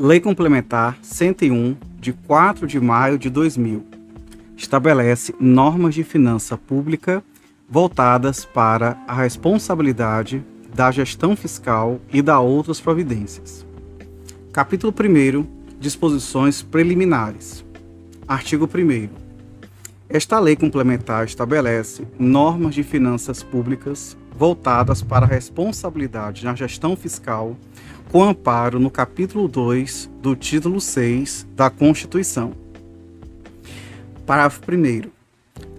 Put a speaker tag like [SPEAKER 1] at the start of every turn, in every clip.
[SPEAKER 1] Lei Complementar 101, de 4 de maio de 2000, estabelece normas de finança pública voltadas para a responsabilidade da gestão fiscal e da outras providências. Capítulo 1 Disposições preliminares. Artigo 1 Esta lei complementar estabelece normas de finanças públicas voltadas para a responsabilidade na gestão fiscal, com amparo no capítulo 2 do título 6 da Constituição. Parágrafo 1.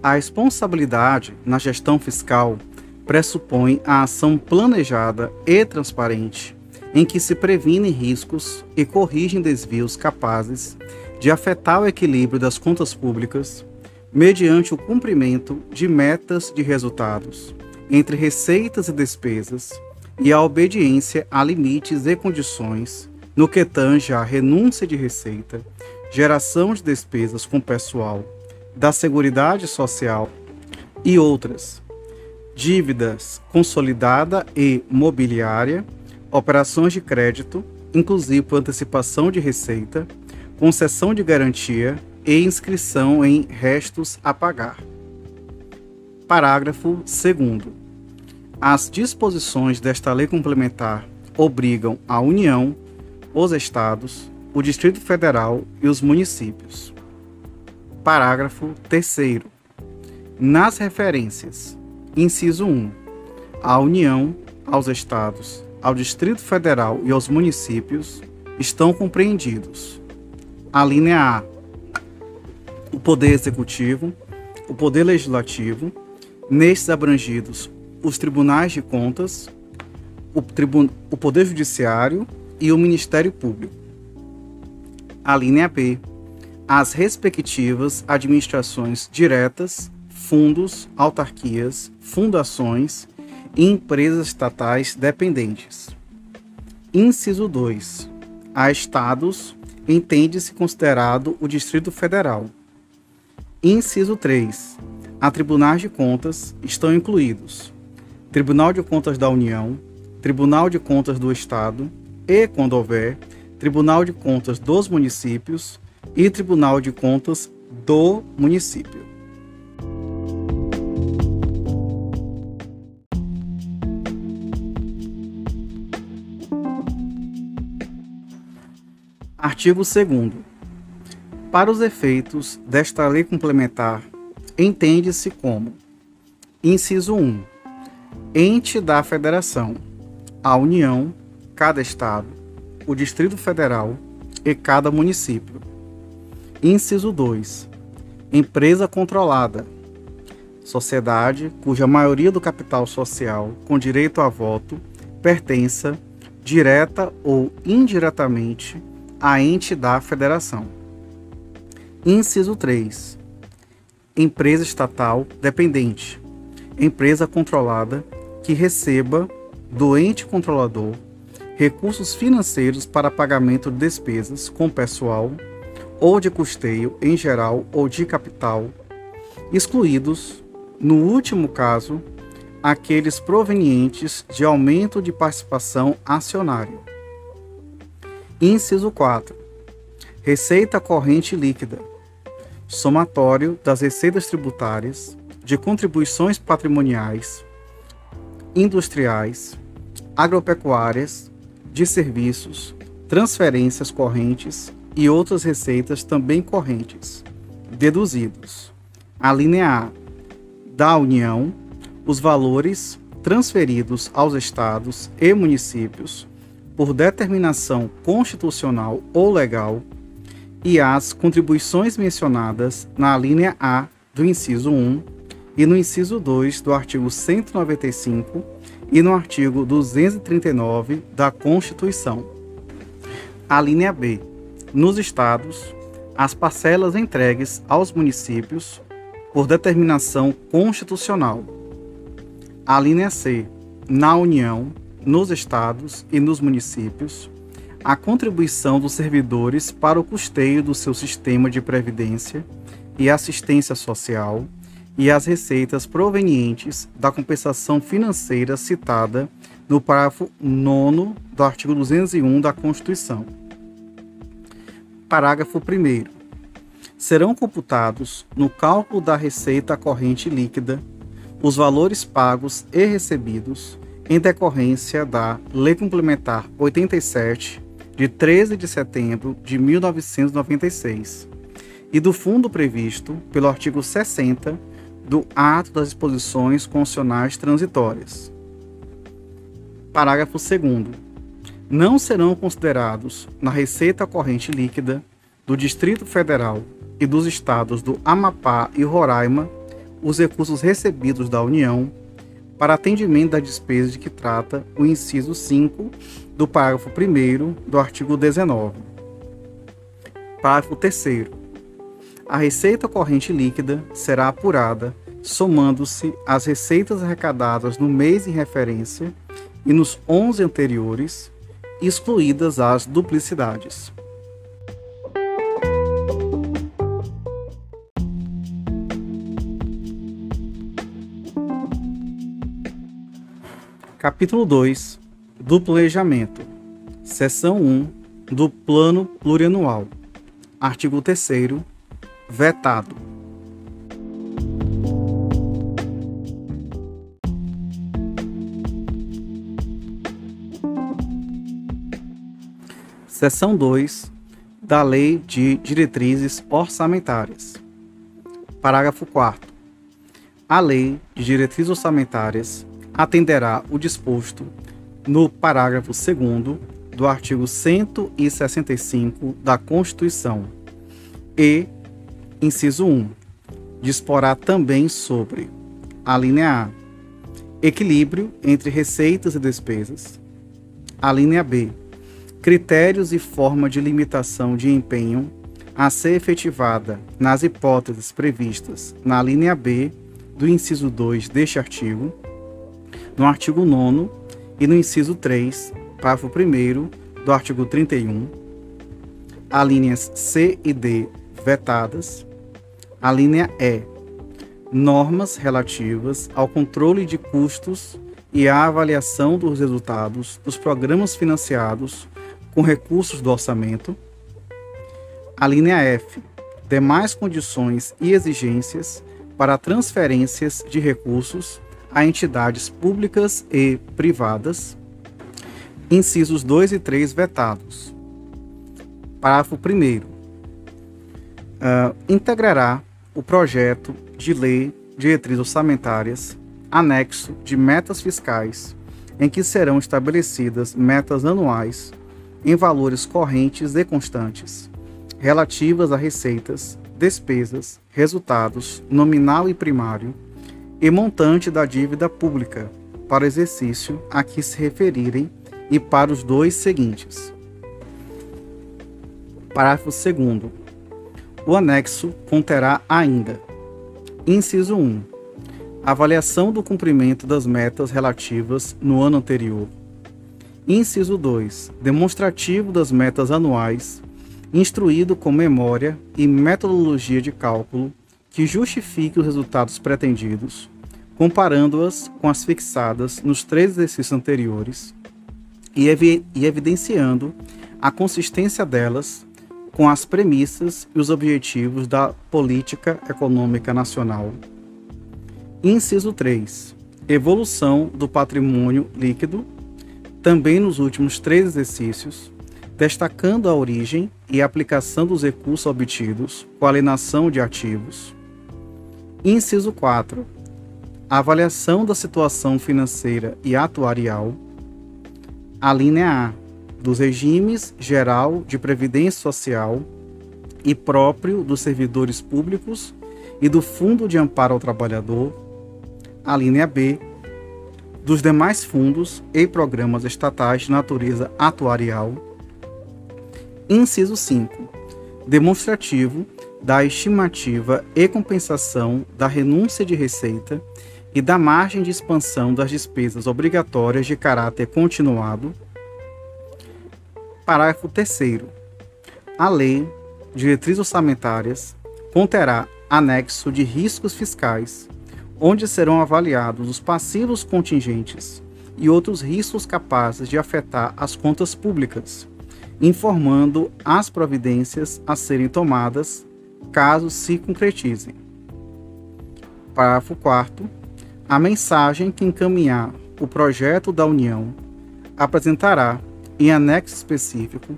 [SPEAKER 1] A responsabilidade na gestão fiscal pressupõe a ação planejada e transparente, em que se previnem riscos e corrigem desvios capazes de afetar o equilíbrio das contas públicas, mediante o cumprimento de metas de resultados entre receitas e despesas e a obediência a limites e condições no que tange à renúncia de receita, geração de despesas com pessoal, da Seguridade Social e outras, dívidas consolidada e mobiliária, operações de crédito, inclusive por antecipação de receita, concessão de garantia e inscrição em restos a pagar. Parágrafo 2. As disposições desta lei complementar obrigam a União, os Estados, o Distrito Federal e os municípios. Parágrafo 3. Nas referências, inciso 1, a União, aos Estados, ao Distrito Federal e aos municípios estão compreendidos. A linha A, o Poder Executivo, o Poder Legislativo, nestes abrangidos os tribunais de contas, o, o Poder Judiciário e o Ministério Público. A linha B. As respectivas administrações diretas, fundos, autarquias, fundações e empresas estatais dependentes. Inciso 2. A estados entende-se considerado o Distrito Federal. Inciso 3. A tribunais de contas estão incluídos Tribunal de Contas da União, Tribunal de Contas do Estado e, quando houver, Tribunal de Contas dos municípios e Tribunal de Contas do município. Artigo 2. Para os efeitos desta lei complementar, entende-se como: inciso 1 ente da federação, a União, cada estado, o Distrito Federal e cada município. Inciso 2. Empresa controlada. Sociedade cuja maioria do capital social com direito a voto pertença, direta ou indiretamente, a ente da federação. Inciso 3. Empresa estatal dependente. Empresa controlada que receba do ente controlador recursos financeiros para pagamento de despesas com pessoal ou de custeio em geral ou de capital, excluídos, no último caso, aqueles provenientes de aumento de participação acionária. Inciso 4. Receita corrente líquida. Somatório das receitas tributárias, de contribuições patrimoniais, industriais, agropecuárias, de serviços, transferências correntes e outras receitas também correntes, deduzidos. A linha A da União, os valores transferidos aos estados e municípios por determinação constitucional ou legal e as contribuições mencionadas na linha A do inciso 1 e no inciso 2 do artigo 195 e no artigo 239 da Constituição. A linha B. Nos estados, as parcelas entregues aos municípios por determinação constitucional. A linha C. Na União, nos estados e nos municípios, a contribuição dos servidores para o custeio do seu sistema de previdência e assistência social e as receitas provenientes da compensação financeira citada no parágrafo 9 do artigo 201 da Constituição. Parágrafo 1. Serão computados, no cálculo da receita corrente líquida, os valores pagos e recebidos em decorrência da Lei Complementar 87, de 13 de setembro de 1996, e do fundo previsto pelo artigo 60 do Ato das Disposições Constitucionais Transitórias. Parágrafo 2 não serão considerados na receita corrente líquida do Distrito Federal e dos estados do Amapá e Roraima os recursos recebidos da União para atendimento das despesas de que trata o inciso 5 do parágrafo 1 do artigo 19. Parágrafo 3. A receita corrente líquida será apurada somando-se as receitas arrecadadas no mês em referência e nos 11 anteriores excluídas as duplicidades. Capítulo 2 do Planejamento, Seção 1 do Plano Plurianual, Artigo 3. Vetado. Seção 2 da Lei de Diretrizes Orçamentárias. Parágrafo 4. A Lei de Diretrizes Orçamentárias atenderá o disposto no parágrafo 2 do artigo 165 da Constituição e, inciso 1, disporá também sobre a linha A, equilíbrio entre receitas e despesas, a linha B, critérios e forma de limitação de empenho a ser efetivada nas hipóteses previstas na linha B do inciso 2 deste artigo, no artigo 9 e no inciso 3, parágrafo 1 do artigo 31, a linhas C e D vetadas, a linha E, normas relativas ao controle de custos e à avaliação dos resultados dos programas financiados com recursos do orçamento. A linha F, demais condições e exigências para transferências de recursos a entidades públicas e privadas. Incisos 2 e 3 vetados. Parágrafo 1. Uh, ah, integrará o projeto de lei de diretrizes orçamentárias anexo de metas fiscais, em que serão estabelecidas metas anuais em valores correntes e constantes, relativas a receitas, despesas, resultados, nominal e primário, e montante da dívida pública, para o exercício a que se referirem e para os dois seguintes. Parágrafo 2. O anexo conterá ainda: Inciso 1. Avaliação do cumprimento das metas relativas no ano anterior Inciso 2. Demonstrativo das metas anuais, instruído com memória e metodologia de cálculo que justifique os resultados pretendidos, comparando-as com as fixadas nos três exercícios anteriores e, evi e evidenciando a consistência delas com as premissas e os objetivos da política econômica nacional. Inciso 3. Evolução do patrimônio líquido também nos últimos três exercícios, destacando a origem e aplicação dos recursos obtidos com alienação de ativos. Inciso 4. A avaliação da situação financeira e atuarial. A linha A. Dos regimes geral de previdência social e próprio dos servidores públicos e do Fundo de Amparo ao Trabalhador. A linha B dos demais fundos e programas estatais de natureza atuarial. Inciso 5. Demonstrativo da estimativa e compensação da renúncia de receita e da margem de expansão das despesas obrigatórias de caráter continuado. Parágrafo 3. A Lei Diretrizes Orçamentárias conterá anexo de riscos fiscais onde serão avaliados os passivos contingentes e outros riscos capazes de afetar as contas públicas, informando as providências a serem tomadas caso se concretizem. Parágrafo 4. A mensagem que encaminhar o projeto da União apresentará, em anexo específico,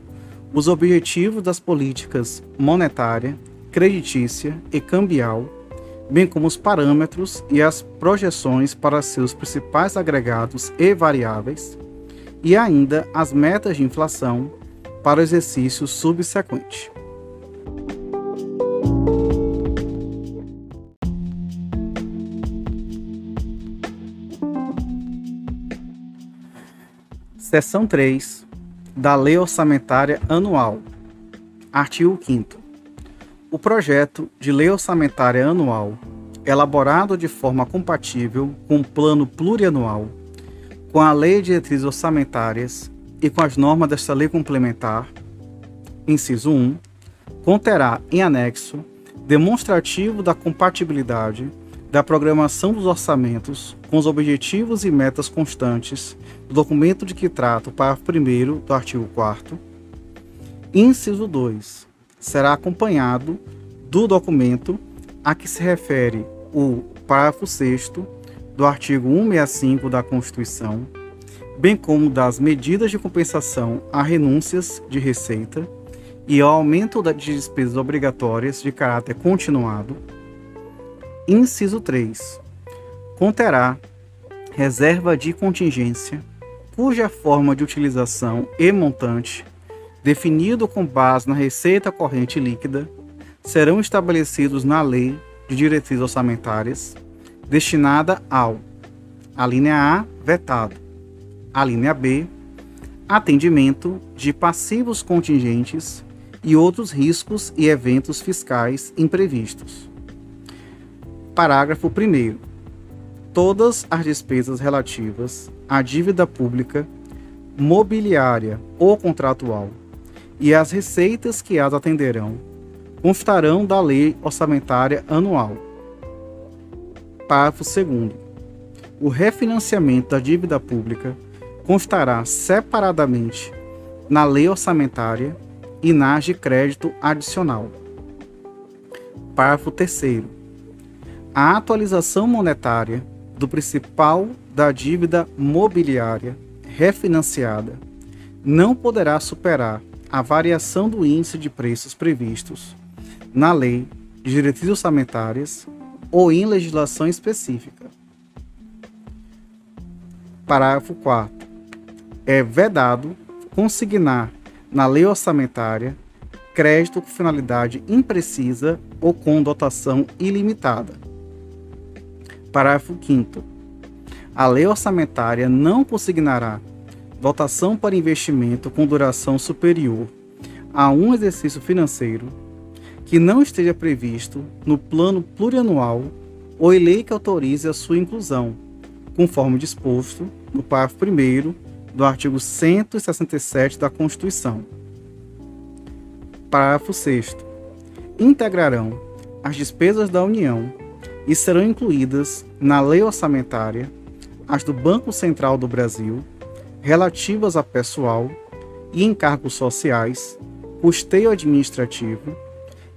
[SPEAKER 1] os objetivos das políticas monetária, creditícia e cambial, bem como os parâmetros e as projeções para seus principais agregados e variáveis, e ainda as metas de inflação para o exercício subsequente. Seção 3 da Lei Orçamentária Anual. Artigo 5 O projeto de Lei Orçamentária Anual, elaborado de forma compatível com o Plano Plurianual, com a Lei de Diretrizes Orçamentárias e com as normas desta lei complementar, inciso 1, conterá em anexo demonstrativo da compatibilidade da programação dos orçamentos com os objetivos e metas constantes do documento de que trata o parágrafo 1 do artigo 4 Inciso 2. Será acompanhado do documento a que se refere o parágrafo 6 do artigo 165 da Constituição, bem como das medidas de compensação a renúncias de receita e ao aumento de despesas obrigatórias de caráter continuado Inciso 3. Conterá reserva de contingência, cuja forma de utilização e montante, definido com base na receita corrente líquida, serão estabelecidos na Lei de Diretrizes Orçamentárias, destinada ao: a linha A, vetado, a linha B, atendimento de passivos contingentes e outros riscos e eventos fiscais imprevistos. Parágrafo 1. Todas as despesas relativas à dívida pública, mobiliária ou contratual e as receitas que as atenderão constarão da Lei Orçamentária Anual. Parágrafo 2. O refinanciamento da dívida pública constará separadamente na Lei Orçamentária e na de crédito adicional. Parágrafo 3 a atualização monetária do principal da dívida mobiliária refinanciada não poderá superar a variação do índice de preços previstos na Lei de Diretrizes Orçamentárias ou em legislação específica. Parágrafo 4. É vedado consignar na lei orçamentária crédito com finalidade imprecisa ou com dotação ilimitada Parágrafo 5. A lei orçamentária não consignará votação para investimento com duração superior a um exercício financeiro que não esteja previsto no plano plurianual ou em lei que autorize a sua inclusão, conforme disposto no parágrafo 1 do artigo 167 da Constituição. Parágrafo 6. Integrarão as despesas da União e serão incluídas na lei orçamentária as do Banco Central do Brasil, relativas a pessoal e encargos sociais, custeio administrativo,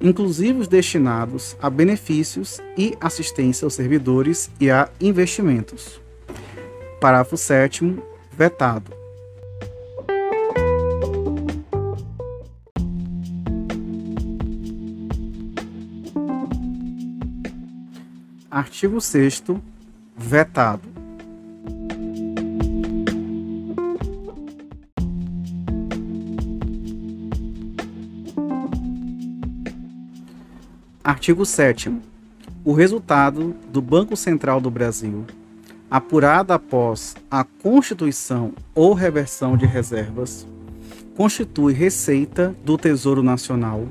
[SPEAKER 1] inclusive os destinados a benefícios e assistência aos servidores e a investimentos. Parágrafo 7 vetado. Artigo 6 vetado. Artigo 7 O resultado do Banco Central do Brasil, apurado após a constituição ou reversão de reservas, constitui receita do Tesouro Nacional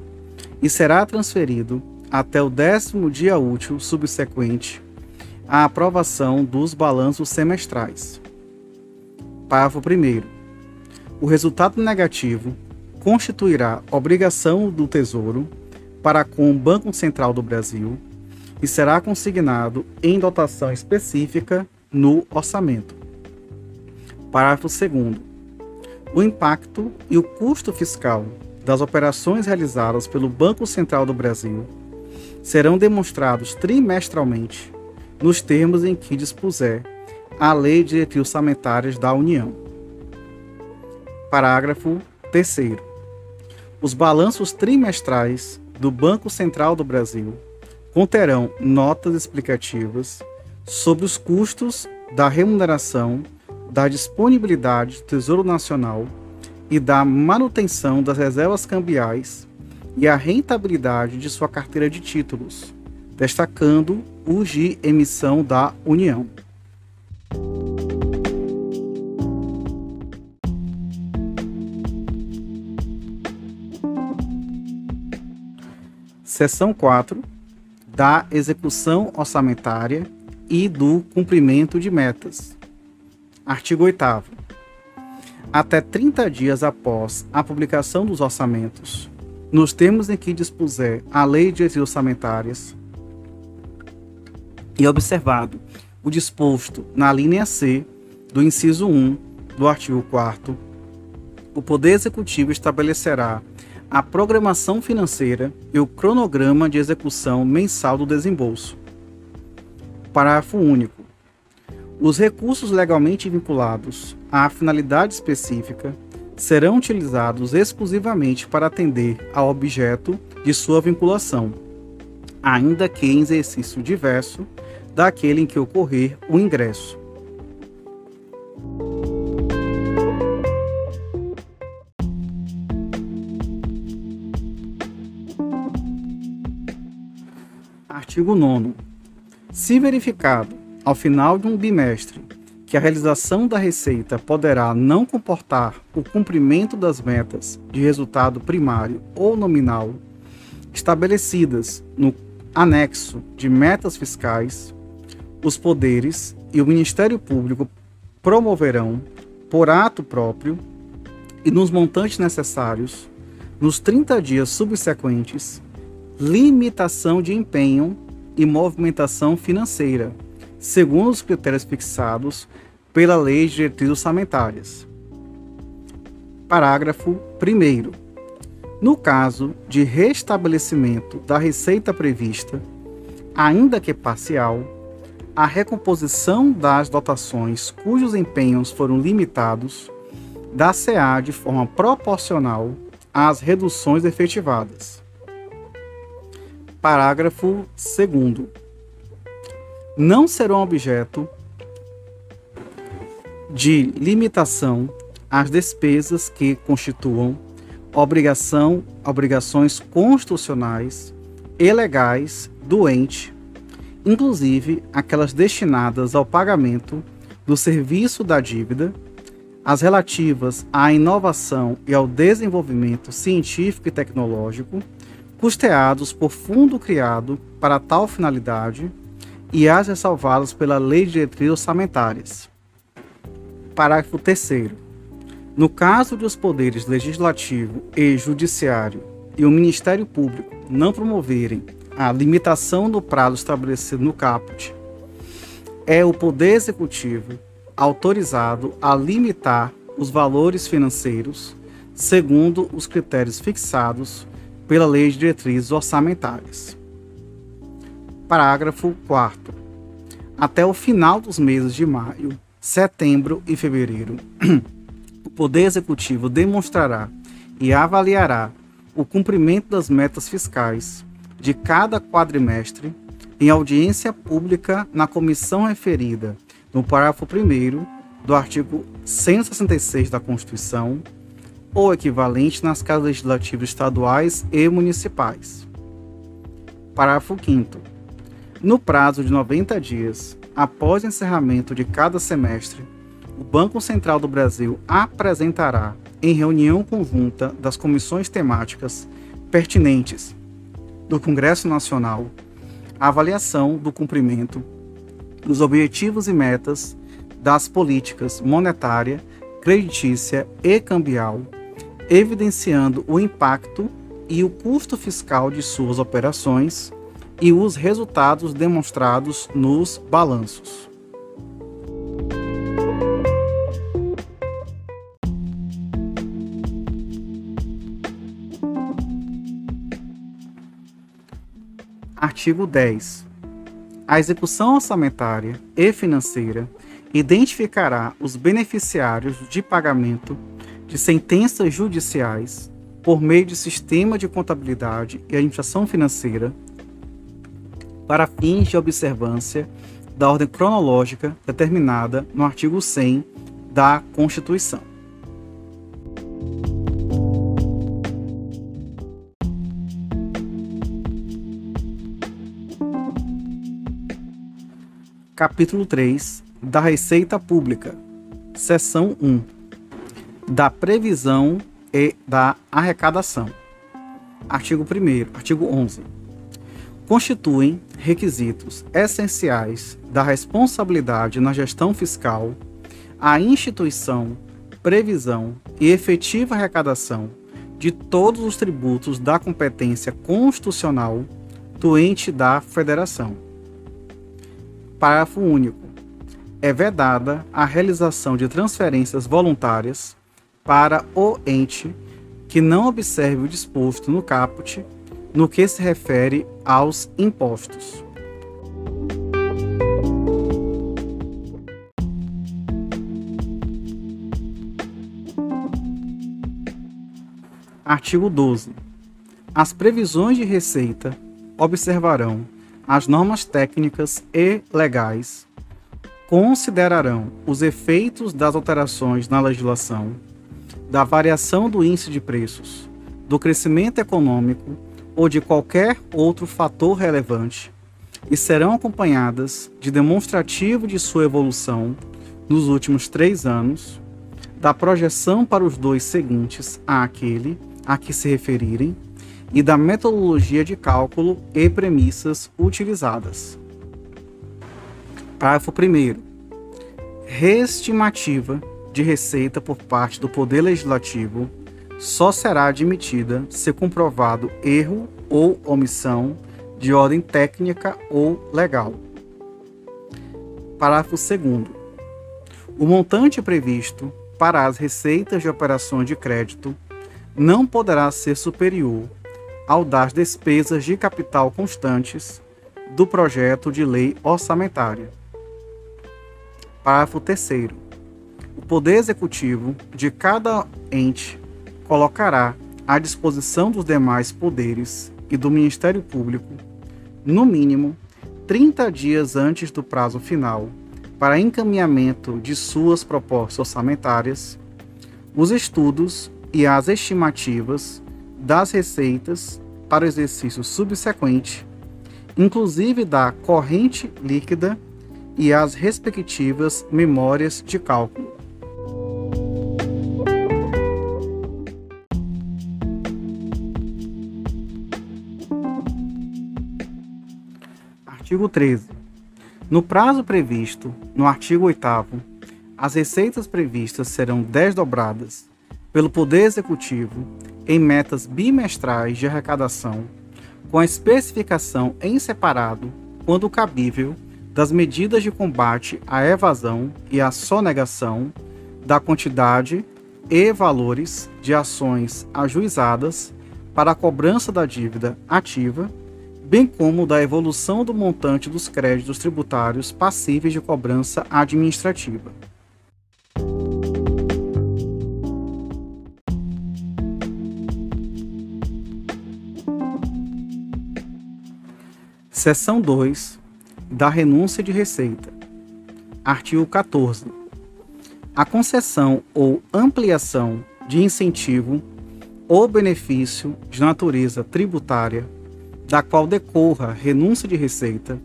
[SPEAKER 1] e será transferido até o décimo dia útil subsequente à aprovação dos balanços semestrais. Parágrafo 1. O resultado negativo constituirá obrigação do Tesouro para com o Banco Central do Brasil e será consignado em dotação específica no orçamento. Parágrafo 2. o impacto e o custo fiscal das operações realizadas pelo Banco Central do Brasil serão demonstrados trimestralmente nos termos em que dispuser a Lei de Diretrizes Orçamentárias da União. Parágrafo 3 Os balanços trimestrais do Banco Central do Brasil conterão notas explicativas sobre os custos da remuneração, da disponibilidade do Tesouro Nacional e da manutenção das reservas cambiais e a rentabilidade de sua carteira de títulos, destacando os de emissão da União. Seção 4 da execução orçamentária e do cumprimento de metas. Artigo 8 Até 30 dias após a publicação dos orçamentos, nos termos em que dispuser a Lei de Diretrizes Orçamentárias, e observado o disposto na linha C do inciso 1 do artigo 4 o Poder Executivo estabelecerá a programação financeira e o cronograma de execução mensal do desembolso. Parágrafo único. Os recursos legalmente vinculados à finalidade específica serão utilizados exclusivamente para atender ao objeto de sua vinculação, ainda que em exercício diverso daquele em que ocorrer o ingresso. Artigo 9. Se verificado, ao final de um bimestre, que a realização da receita poderá não comportar o cumprimento das metas de resultado primário ou nominal estabelecidas no anexo de metas fiscais, os poderes e o Ministério Público promoverão, por ato próprio e nos montantes necessários, nos 30 dias subsequentes, limitação de empenho e movimentação financeira, segundo os critérios fixados pela Lei de Diretrizes Orçamentárias. Parágrafo 1. No caso de restabelecimento da receita prevista, ainda que parcial, a recomposição das dotações cujos empenhos foram limitados dá-se-á de forma proporcional às reduções efetivadas. Parágrafo 2. Não serão objeto de limitação as despesas que constituam obrigação, obrigações constitucionais e legais do ente, inclusive aquelas destinadas ao pagamento do serviço da dívida, as relativas à inovação e ao desenvolvimento científico e tecnológico, custeados por fundo criado para tal finalidade e as ressalvadas pela Lei de Diretrizes Orçamentárias. Parágrafo 3 No caso de os poderes legislativo e judiciário e o Ministério Público não promoverem a limitação do prazo estabelecido no caput, é o Poder Executivo autorizado a limitar os valores financeiros segundo os critérios fixados pela Lei de Diretrizes Orçamentárias. Parágrafo 4. Até o final dos meses de maio, setembro e fevereiro, o Poder Executivo demonstrará e avaliará o cumprimento das metas fiscais de cada quadrimestre em audiência pública na comissão referida no parágrafo 1 do artigo 166 da Constituição ou equivalente nas casas legislativas estaduais e municipais. Parágrafo 5. No prazo de 90 dias, após o encerramento de cada semestre, o Banco Central do Brasil apresentará, em reunião conjunta das comissões temáticas pertinentes do Congresso Nacional, a avaliação do cumprimento dos objetivos e metas das políticas monetária, creditícia e cambial evidenciando o impacto e o custo fiscal de suas operações e os resultados demonstrados nos balanços. Artigo 10. A execução orçamentária e financeira identificará os beneficiários de pagamento de sentenças judiciais por meio de sistema de contabilidade e administração financeira para fins de observância da ordem cronológica determinada no artigo 100 da Constituição. Capítulo 3 da Receita Pública, Seção 1 da Previsão e da Arrecadação. Artigo 1 artigo 11 constituem requisitos essenciais da responsabilidade na gestão fiscal a instituição, previsão e efetiva arrecadação de todos os tributos da competência constitucional do ente da federação. Parágrafo único. É vedada a realização de transferências voluntárias para o ente que não observe o disposto no caput no que se refere aos impostos. Artigo 12. As previsões de receita observarão as normas técnicas e legais, considerarão os efeitos das alterações na legislação, da variação do índice de preços, do crescimento econômico ou de qualquer outro fator relevante e serão acompanhadas de demonstrativo de sua evolução nos últimos três anos, da projeção para os dois seguintes àquele a que se referirem e da metodologia de cálculo e premissas utilizadas. Parágrafo 1. Reestimativa de receita por parte do Poder Legislativo só será admitida se comprovado erro ou omissão de ordem técnica ou legal. Parágrafo 2. O montante previsto para as receitas de operações de crédito não poderá ser superior ao das despesas de capital constantes do projeto de lei orçamentária. Parágrafo 3. O Poder Executivo de cada ente colocará à disposição dos demais poderes e do Ministério Público, no mínimo 30 dias antes do prazo final para encaminhamento de suas propostas orçamentárias, os estudos e as estimativas das receitas para o exercício subsequente, inclusive da corrente líquida e as respectivas memórias de cálculo. Artigo 13. No prazo previsto no artigo 8 as receitas previstas serão desdobradas pelo Poder Executivo em metas bimestrais de arrecadação, com a especificação em separado, quando cabível, das medidas de combate à evasão e à sonegação, da quantidade e valores de ações ajuizadas para a cobrança da dívida ativa bem como da evolução do montante dos créditos tributários passíveis de cobrança administrativa. Seção 2 da renúncia de receita. Artigo 14. A concessão ou ampliação de incentivo ou benefício de natureza tributária da qual decorra renúncia de receita,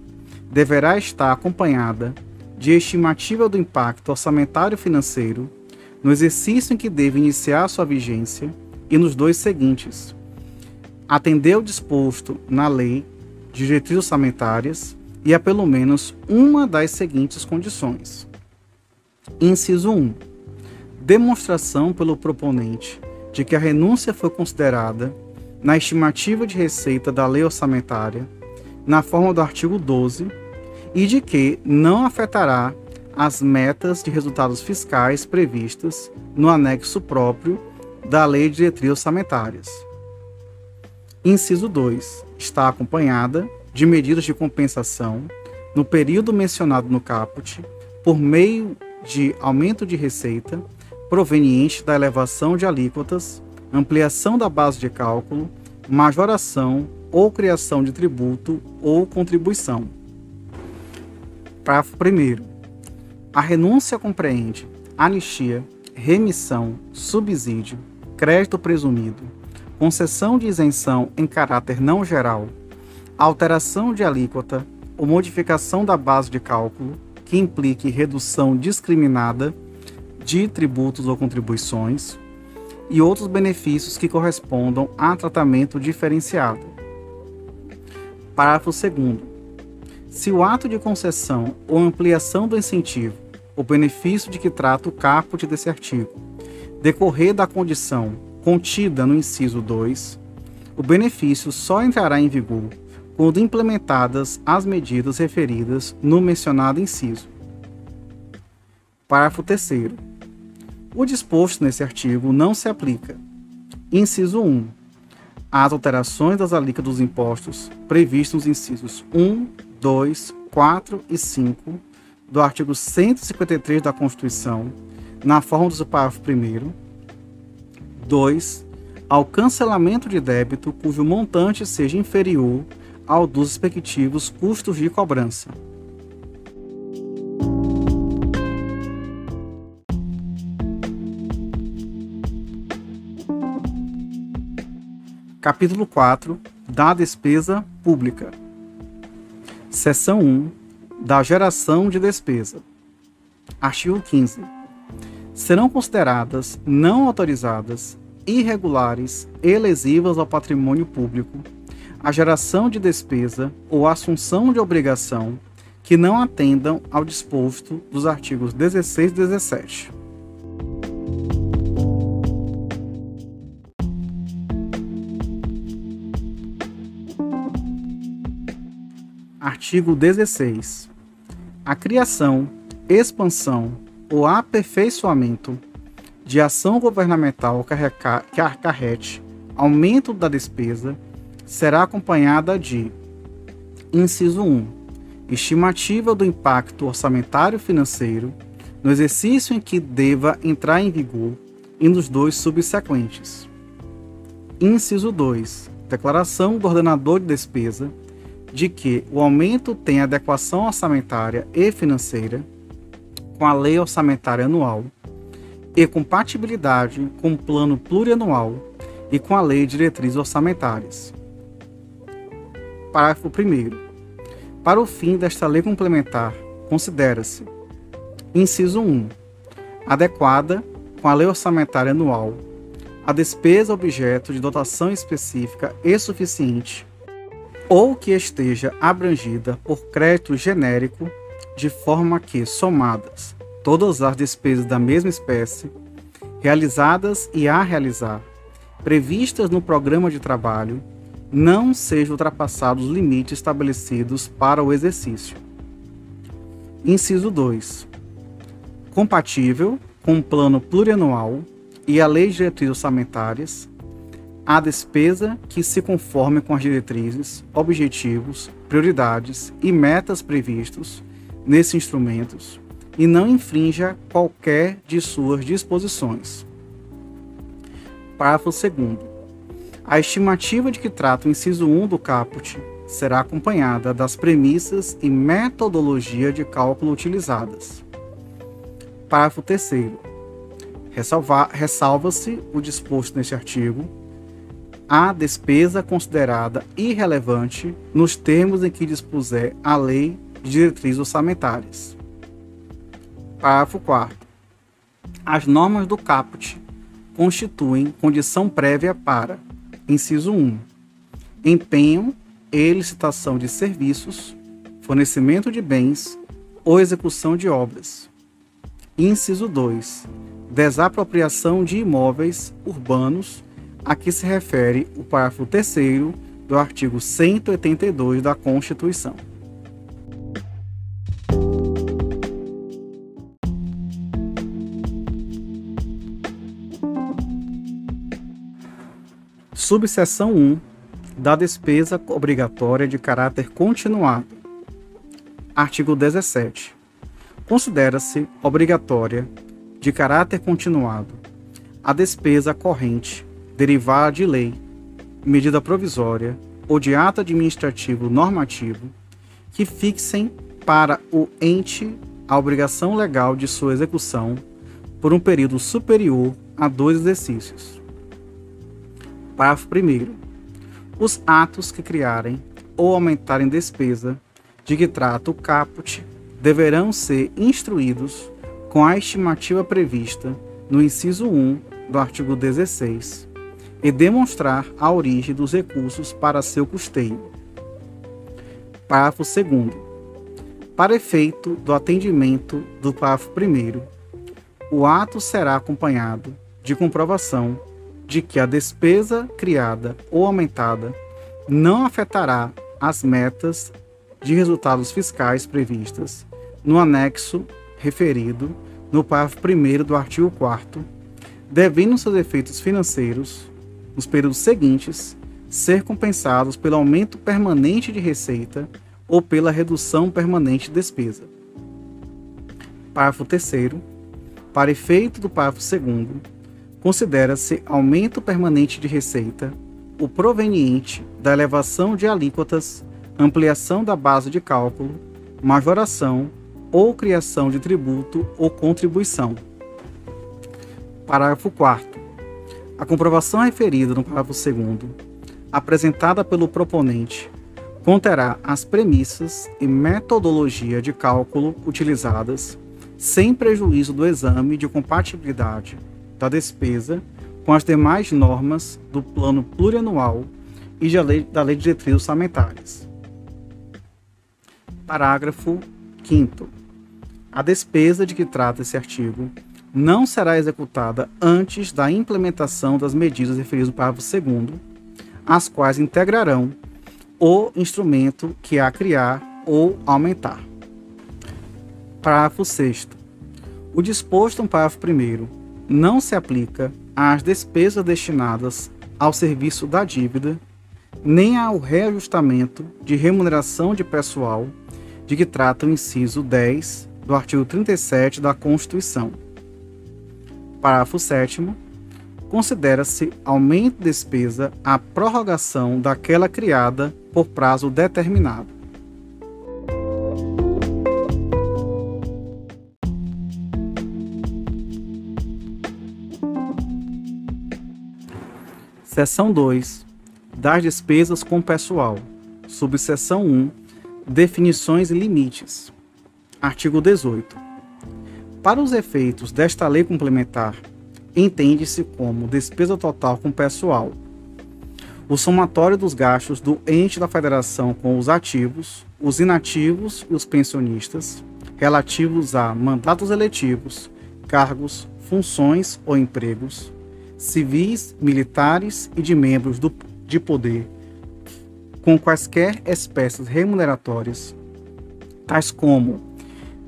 [SPEAKER 1] deverá estar acompanhada de estimativa do impacto orçamentário financeiro no exercício em que deve iniciar sua vigência e nos dois seguintes. Atender o disposto na lei de diretrizes orçamentárias e a pelo menos uma das seguintes condições. Inciso 1. Demonstração pelo proponente de que a renúncia foi considerada na estimativa de receita da lei orçamentária, na forma do artigo 12, e de que não afetará as metas de resultados fiscais previstas no anexo próprio da Lei de Diretrizes Orçamentárias. Inciso 2. Está acompanhada de medidas de compensação no período mencionado no caput por meio de aumento de receita proveniente da elevação de alíquotas, ampliação da base de cálculo, majoração ou criação de tributo ou contribuição. Parágrafo 1. A renúncia compreende anistia, remissão, subsídio, crédito presumido, concessão de isenção em caráter não geral, alteração de alíquota ou modificação da base de cálculo que implique redução discriminada de tributos ou contribuições e outros benefícios que correspondam a tratamento diferenciado. Parágrafo 2. Se o ato de concessão ou ampliação do incentivo, o benefício de que trata o caput desse artigo, decorrer da condição contida no inciso 2, o benefício só entrará em vigor quando implementadas as medidas referidas no mencionado inciso. Parágrafo 3. O disposto nesse artigo não se aplica. Inciso 1. Às alterações das alíquotas dos impostos previstos nos incisos 1, 2, 4 e 5 do artigo 153 da Constituição, na forma do parágrafo 1. 2. Ao cancelamento de débito cujo montante seja inferior ao dos respectivos custos de cobrança. Capítulo 4 da despesa pública. Seção 1 da geração de despesa. Artigo 15. Serão consideradas não autorizadas, irregulares e lesivas ao patrimônio público a geração de despesa ou assunção de obrigação que não atendam ao disposto dos artigos 16 e 17. Artigo 16. A criação, expansão ou aperfeiçoamento de ação governamental que acarrete aumento da despesa será acompanhada de: inciso 1. Estimativa do impacto orçamentário financeiro no exercício em que deva entrar em vigor e nos dois subsequentes. Inciso 2. Declaração do ordenador de despesa de que o aumento tem adequação orçamentária e financeira com a lei orçamentária anual e compatibilidade com o plano plurianual e com a lei de diretrizes orçamentárias. Parágrafo 1. Para o fim desta lei complementar, considera-se: inciso 1. Adequada com a lei orçamentária anual a despesa objeto de dotação específica e suficiente ou que esteja abrangida por crédito genérico, de forma que, somadas todas as despesas da mesma espécie, realizadas e a realizar, previstas no programa de trabalho, não sejam ultrapassados os limites estabelecidos para o exercício. Inciso 2. Compatível com o plano plurianual e a lei de diretrizes orçamentárias, a despesa que se conforme com as diretrizes, objetivos, prioridades e metas previstos nesses instrumentos e não infrinja qualquer de suas disposições. Parágrafo 2 a estimativa de que trata o inciso 1 do caput será acompanhada das premissas e metodologia de cálculo utilizadas. Parágrafo 3 Ressalva-se o disposto neste artigo a despesa considerada irrelevante nos termos em que dispuser a Lei de Diretrizes Orçamentárias. Parágrafo 4 As normas do caput constituem condição prévia para Inciso 1. Empenho e licitação de serviços, fornecimento de bens ou execução de obras. Inciso 2. Desapropriação de imóveis urbanos, a que se refere o parágrafo 3 do artigo 182 da Constituição. Subseção 1 da despesa obrigatória de caráter continuado. Artigo 17. Considera-se obrigatória, de caráter continuado, a despesa corrente derivada de lei, medida provisória ou de ato administrativo normativo que fixem para o ente a obrigação legal de sua execução por um período superior a dois exercícios. Parágrafo 1. Os atos que criarem ou aumentarem despesa de que trata o caput deverão ser instruídos com a estimativa prevista no inciso 1 do artigo 16 e demonstrar a origem dos recursos para seu custeio. Parágrafo 2. Para efeito do atendimento do parágrafo 1, o ato será acompanhado de comprovação de que a despesa criada ou aumentada não afetará as metas de resultados fiscais previstas no anexo referido no parágrafo 1 do artigo 4 devendo seus efeitos financeiros, nos períodos seguintes, ser compensados pelo aumento permanente de receita ou pela redução permanente de despesa. Parágrafo 3. Para efeito do parágrafo 2, considera-se aumento permanente de receita o proveniente da elevação de alíquotas, ampliação da base de cálculo, majoração ou criação de tributo ou contribuição. Parágrafo 4. A comprovação referida no parágrafo 2, apresentada pelo proponente, conterá as premissas e metodologia de cálculo utilizadas, sem prejuízo do exame de compatibilidade da despesa com as demais normas do Plano Plurianual e da Lei, da lei de Diretrizes Orçamentárias. Parágrafo 5. A despesa de que trata esse artigo não será executada antes da implementação das medidas referidas no parágrafo 2, as quais integrarão o instrumento que a criar ou aumentar. Parágrafo 6. O disposto no parágrafo 1 não se aplica às despesas destinadas ao serviço da dívida, nem ao reajustamento de remuneração de pessoal de que trata o inciso 10 do artigo 37 da Constituição. Parágrafo 7 considera-se aumento de despesa a prorrogação daquela criada por prazo determinado. Seção 2. Das despesas com pessoal. Subseção 1. Definições e limites. Artigo 18. Para os efeitos desta lei complementar, entende-se como despesa total com pessoal. O somatório dos gastos do ente da federação com os ativos, os inativos e os pensionistas, relativos a mandatos eletivos, cargos, funções ou empregos, civis, militares e de membros do, de poder, com quaisquer espécies remuneratórias, tais como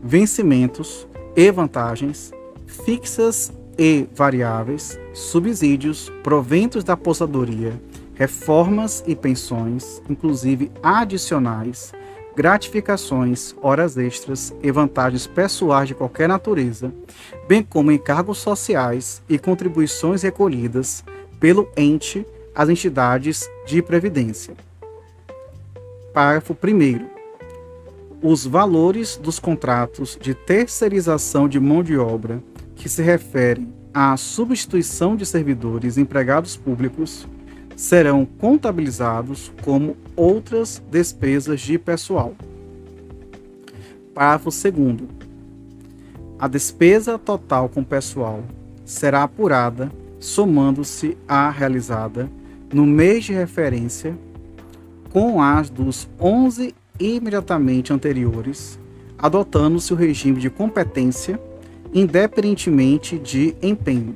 [SPEAKER 1] vencimentos e vantagens, fixas e variáveis, subsídios, proventos da aposentadoria, reformas e pensões, inclusive adicionais, gratificações, horas extras e vantagens pessoais de qualquer natureza, bem como encargos sociais e contribuições recolhidas pelo ente às entidades de previdência. Parágrafo 1. Os valores dos contratos de terceirização de mão de obra que se referem à substituição de servidores empregados públicos serão contabilizados como outras despesas de pessoal. Parágrafo 2. A despesa total com pessoal será apurada somando-se à realizada no mês de referência com as dos 11 imediatamente anteriores, adotando-se o regime de competência independentemente de empenho.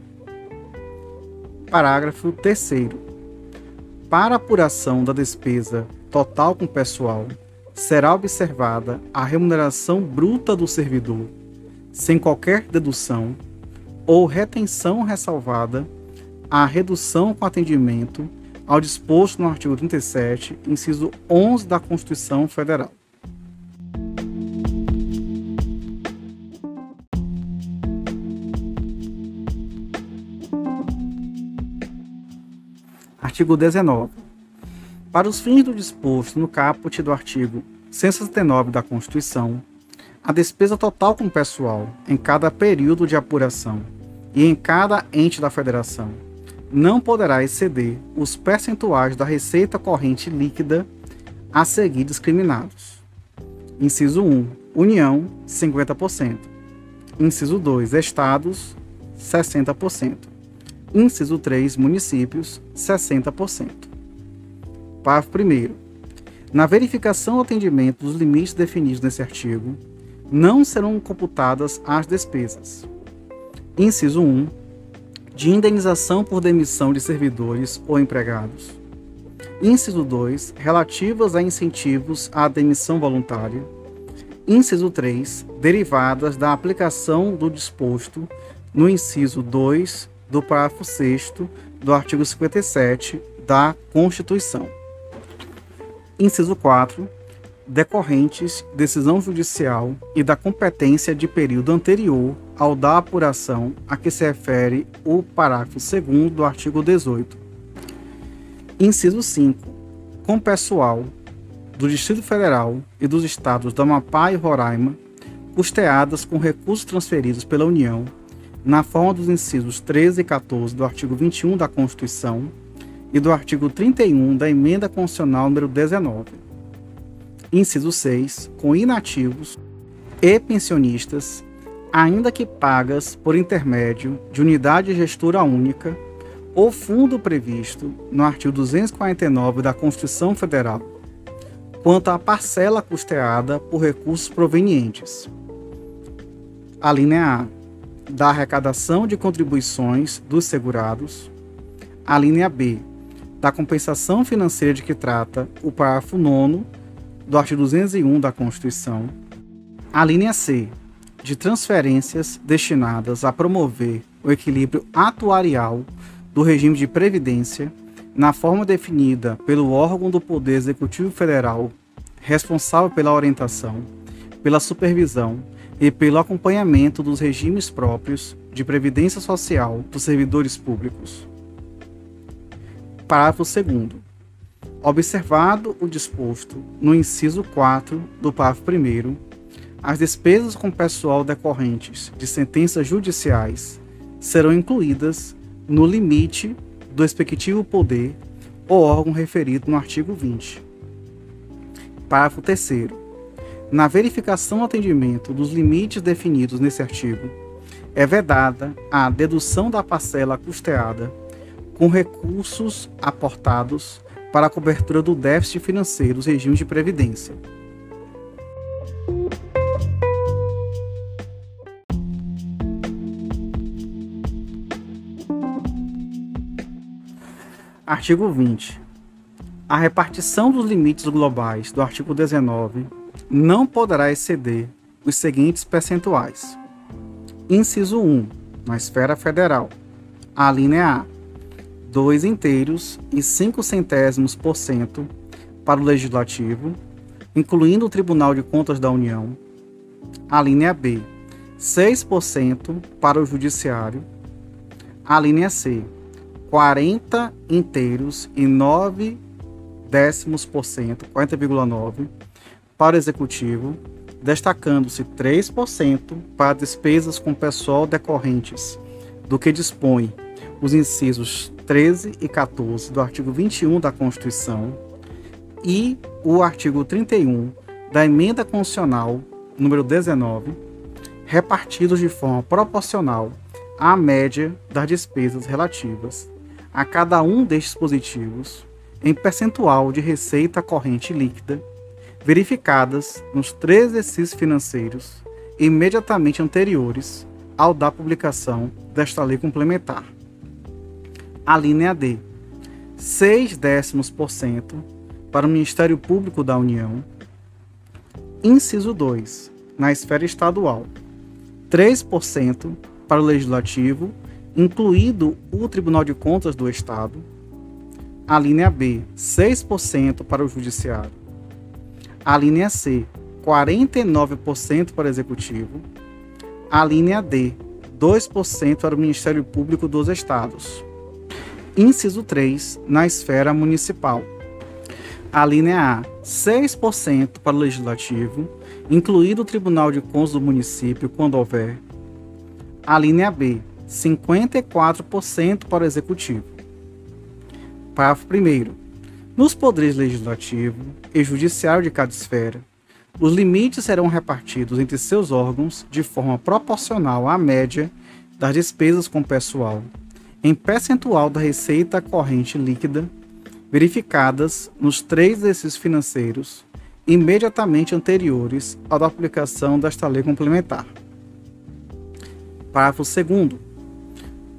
[SPEAKER 1] Parágrafo 3 para apuração da despesa total com pessoal, será observada a remuneração bruta do servidor, sem qualquer dedução ou retenção ressalvada a redução com atendimento ao disposto no artigo 37, inciso 11 da Constituição Federal. Artigo 19. Para os fins do disposto no caput do artigo 169 da Constituição, a despesa total com pessoal em cada período de apuração e em cada ente da federação não poderá exceder os percentuais da receita corrente líquida a seguir discriminados. Inciso 1. União, 50%. Inciso 2. Estados, 60%. Inciso 3. Municípios, 60%. Parágrafo 1. Na verificação ou atendimento dos limites definidos nesse artigo, não serão computadas as despesas. Inciso 1. De indenização por demissão de servidores ou empregados. Inciso 2. Relativas a incentivos à demissão voluntária. Inciso 3. Derivadas da aplicação do disposto no inciso 2 do parágrafo 6 do artigo 57 da Constituição. Inciso 4 decorrentes decisão judicial e da competência de período anterior ao da apuração a que se refere o parágrafo 2 do artigo 18. Inciso 5. Com pessoal do Distrito Federal e dos estados do Amapá e Roraima, custeadas com recursos transferidos pela União, na forma dos incisos 13 e 14 do artigo 21 da Constituição e do artigo 31 da Emenda Constitucional número 19 Inciso 6. Com inativos e pensionistas, ainda que pagas por intermédio de unidade de gestora única ou fundo previsto no artigo 249 da Constituição Federal, quanto à parcela custeada por recursos provenientes. A linha A. Da arrecadação de contribuições dos segurados. A linha B. Da compensação financeira de que trata o parágrafo 9 do artigo 201 da Constituição, a linha C, de transferências destinadas a promover o equilíbrio atuarial do regime de previdência, na forma definida pelo órgão do Poder Executivo Federal, responsável pela orientação, pela supervisão e pelo acompanhamento dos regimes próprios de previdência social dos servidores públicos. Parágrafo 2 Observado o disposto no inciso 4 do parágrafo 1, as despesas com pessoal decorrentes de sentenças judiciais serão incluídas no limite do respectivo poder ou órgão referido no artigo 20. Parágrafo 3. Na verificação ou atendimento dos limites definidos nesse artigo, é vedada a dedução da parcela custeada com recursos aportados para a cobertura do déficit financeiro dos regimes de previdência. Artigo 20. A repartição dos limites globais do artigo 19 não poderá exceder os seguintes percentuais. Inciso 1. Na esfera federal. A linha A dois inteiros e cinco centésimos por cento para o Legislativo, incluindo o Tribunal de Contas da União. A linha B, 6% para o Judiciário. A linha C, 40 inteiros e 9 décimos por cento, 40,9 para o Executivo, destacando-se 3% para despesas com pessoal decorrentes do que dispõe os incisos 13 e 14 do artigo 21 da Constituição e o artigo 31 da Emenda Constitucional número 19, repartidos de forma proporcional à média das despesas relativas a cada um destes dispositivos em percentual de receita corrente líquida, verificadas nos três exercícios financeiros imediatamente anteriores ao da publicação desta lei complementar a linha D, 6 décimos por cento para o Ministério Público da União. Inciso 2, na esfera estadual, 3% para o Legislativo, incluído o Tribunal de Contas do Estado. A linha B, 6% para o Judiciário. A linha C, 49% para o Executivo. A linha D, 2% para o Ministério Público dos Estados. Inciso 3, na esfera municipal. A linha A, 6% para o Legislativo, incluído o Tribunal de Contas do município, quando houver. A linha B, 54% para o Executivo. Parágrafo 1. Nos poderes legislativo e judiciário de cada esfera, os limites serão repartidos entre seus órgãos de forma proporcional à média das despesas com pessoal, em percentual da receita corrente líquida, verificadas nos três exercícios financeiros imediatamente anteriores à da aplicação desta lei complementar. Parágrafo 2.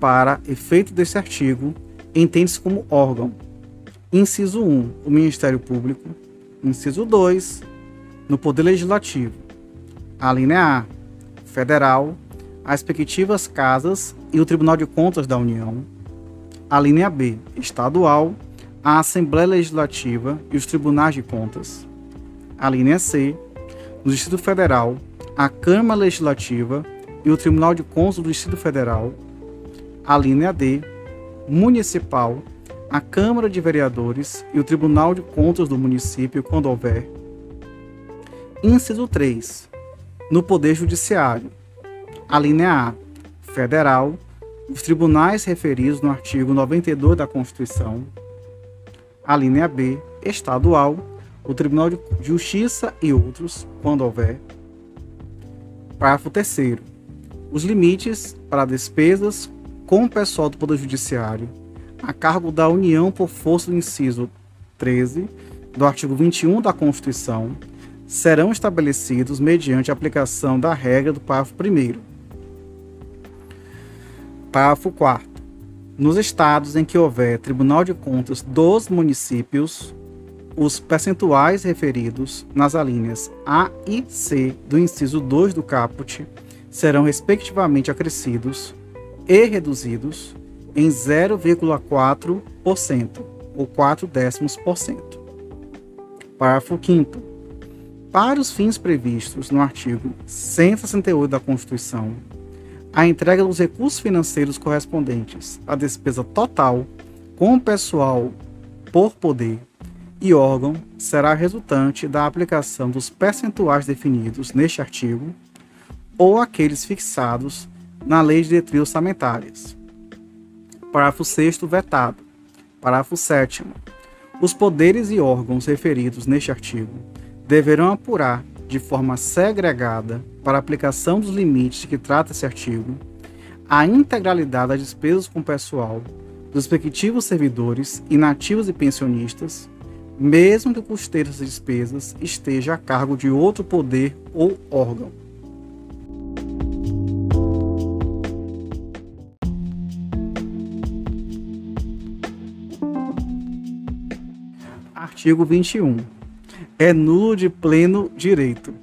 [SPEAKER 1] Para efeito deste artigo, entende-se como órgão. Inciso 1, o Ministério Público. Inciso 2, no Poder Legislativo. A linha A, Federal, as respectivas casas e o Tribunal de Contas da União. A linha B, Estadual, a Assembleia Legislativa e os Tribunais de Contas. A linha C, no Distrito Federal, a Câmara Legislativa e o Tribunal de Contas do Distrito Federal. A linha D, Municipal, a Câmara de Vereadores e o Tribunal de Contas do município, quando houver. Inciso 3. No Poder Judiciário. A linha A. Federal. Os tribunais referidos no artigo 92 da Constituição. A linha B. Estadual. O Tribunal de Justiça e outros, quando houver. Parágrafo 3. Os limites para despesas com o pessoal do Poder Judiciário a cargo da União por força do inciso 13 do artigo 21 da Constituição serão estabelecidos mediante a aplicação da regra do parágrafo 1. Parágrafo 4. Nos estados em que houver Tribunal de Contas dos municípios, os percentuais referidos nas alíneas A e C do inciso 2 do caput serão respectivamente acrescidos e reduzidos em 0,4% ou 4 décimos por cento. Parágrafo 5 para os fins previstos no artigo 168 da Constituição, a entrega dos recursos financeiros correspondentes à despesa total com o pessoal por poder e órgão será resultante da aplicação dos percentuais definidos neste artigo ou aqueles fixados na Lei de Diretrizes Orçamentárias. Parágrafo 6 vetado. Parágrafo 7 Os poderes e órgãos referidos neste artigo deverão apurar de forma segregada para aplicação dos limites que trata esse artigo a integralidade das despesas com pessoal dos respectivos servidores inativos e pensionistas, mesmo que o custeio dessas despesas esteja a cargo de outro poder ou órgão. Artigo 21 é nulo de pleno direito.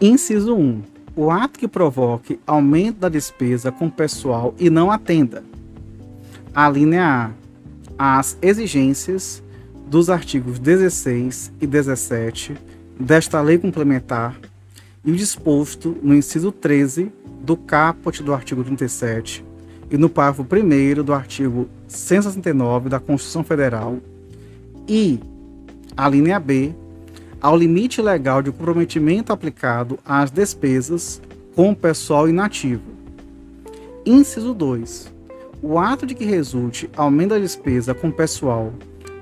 [SPEAKER 1] Inciso 1. O ato que provoque aumento da despesa com pessoal e não atenda. A linha A. As exigências dos artigos 16 e 17 desta lei complementar e o disposto no inciso 13 do caput do artigo 37 e no parágrafo 1 do artigo 169 da Constituição Federal e a linha B, ao limite legal de comprometimento aplicado às despesas com pessoal inativo. Inciso 2. O ato de que resulte aumento da despesa com pessoal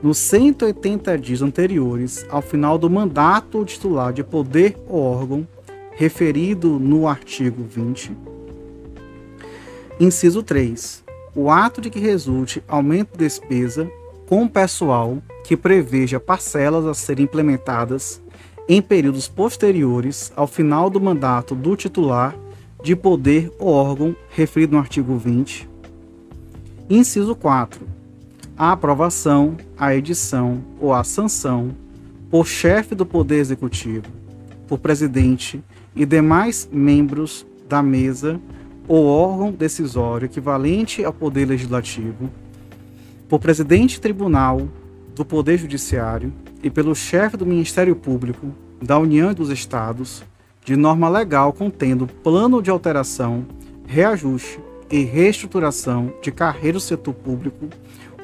[SPEAKER 1] nos 180 dias anteriores ao final do mandato titular de poder ou órgão referido no artigo 20. Inciso 3. O ato de que resulte aumento de despesa com pessoal que preveja parcelas a serem implementadas em períodos posteriores ao final do mandato do titular de poder ou órgão referido no artigo 20. Inciso 4. A aprovação, a edição ou a sanção por chefe do Poder Executivo, por presidente e demais membros da mesa ou órgão decisório equivalente ao Poder Legislativo por presidente tribunal do Poder Judiciário e pelo chefe do Ministério Público da União e dos Estados, de norma legal contendo plano de alteração, reajuste e reestruturação de carreira do setor público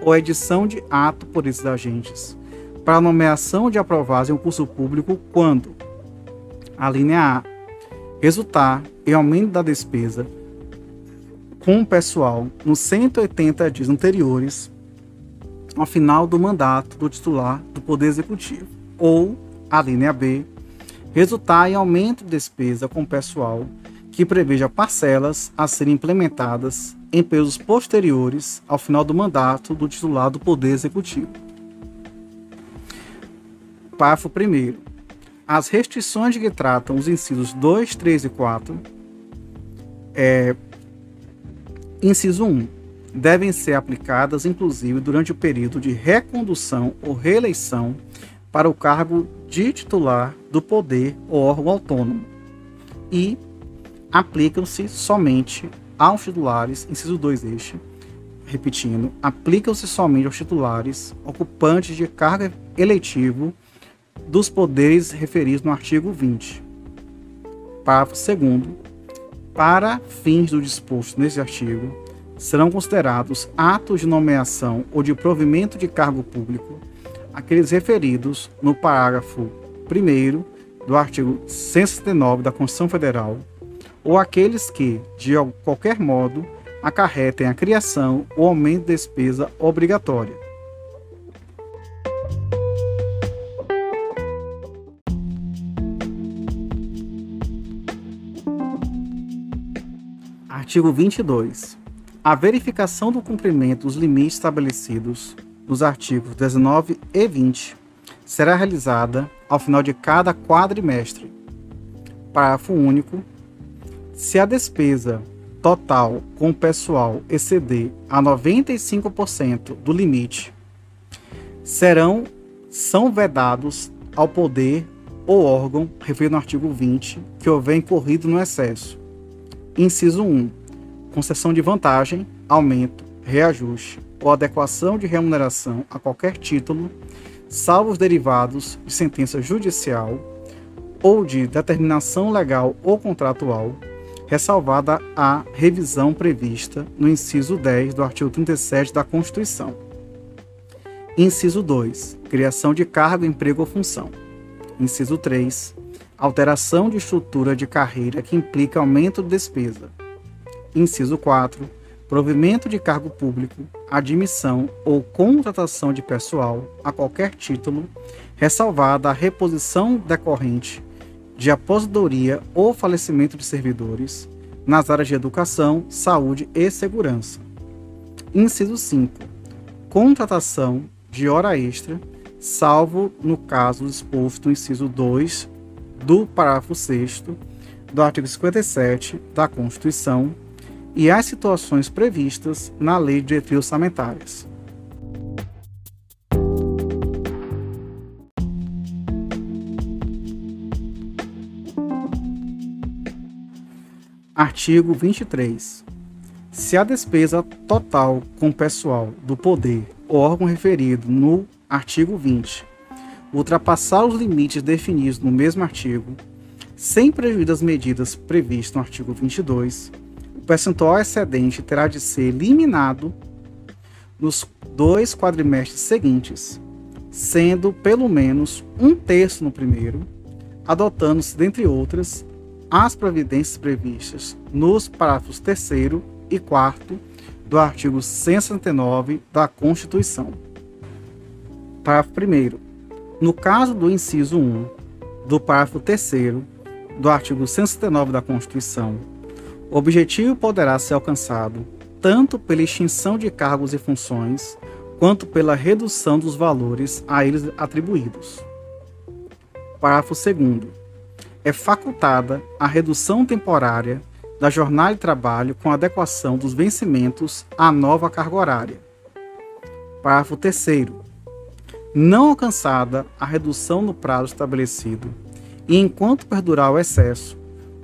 [SPEAKER 1] ou edição de ato por esses agentes, para nomeação de aprovados em um curso público quando a linha A resultar em aumento da despesa com o pessoal nos 180 dias anteriores ao final do mandato do titular do Poder Executivo, ou a linha B resultar em aumento de despesa com pessoal que preveja parcelas a serem implementadas em períodos posteriores ao final do mandato do titular do Poder Executivo. Parágrafo 1. As restrições que tratam os incisos 2, 3 e 4, é, inciso 1, devem ser aplicadas inclusive durante o período de recondução ou reeleição para o cargo de titular do poder ou órgão autônomo e aplicam-se somente aos titulares, inciso 2 este, repetindo, aplicam-se somente aos titulares ocupantes de cargo eletivo dos poderes referidos no artigo 20. Parágrafo 2 Para fins do disposto neste artigo, serão considerados atos de nomeação ou de provimento de cargo público aqueles referidos no parágrafo 1 do artigo 169 da Constituição Federal ou aqueles que, de qualquer modo, acarretem a criação ou aumento de despesa obrigatória. Artigo 22. A verificação do cumprimento dos limites estabelecidos nos artigos 19 e 20 será realizada ao final de cada quadrimestre. Parágrafo único. Se a despesa total com o pessoal exceder a 95% do limite, serão são vedados ao poder ou órgão referido no artigo 20 que houver incorrido no excesso. Inciso 1. Concessão de vantagem, aumento, reajuste ou adequação de remuneração a qualquer título, salvo os derivados de sentença judicial ou de determinação legal ou contratual, ressalvada a revisão prevista no inciso 10 do artigo 37 da Constituição. Inciso 2. Criação de cargo, emprego ou função. Inciso 3. Alteração de estrutura de carreira que implica aumento de despesa. Inciso 4 provimento de cargo público, admissão ou contratação de pessoal a qualquer título, ressalvada a reposição decorrente de aposentadoria ou falecimento de servidores nas áreas de educação, saúde e segurança. Inciso 5. Contratação de hora extra, salvo no caso exposto no inciso 2 do parágrafo 6 do artigo 57 da Constituição e as situações previstas na Lei de Diretrizes Orçamentárias. Artigo 23. Se a despesa total com pessoal do poder órgão referido no artigo 20 ultrapassar os limites definidos no mesmo artigo, sem prejuízo das medidas previstas no artigo 22, percentual excedente terá de ser eliminado nos dois quadrimestres seguintes, sendo pelo menos um terço no primeiro, adotando-se, dentre outras, as providências previstas nos parágrafos 3 e 4 do artigo 169 da Constituição. Parágrafo 1. No caso do inciso 1 do parágrafo 3 do artigo 169 da Constituição, o objetivo poderá ser alcançado tanto pela extinção de cargos e funções, quanto pela redução dos valores a eles atribuídos. Parágrafo 2. É facultada a redução temporária da jornada de trabalho com adequação dos vencimentos à nova carga horária. Parágrafo 3. Não alcançada a redução no prazo estabelecido e enquanto perdurar o excesso,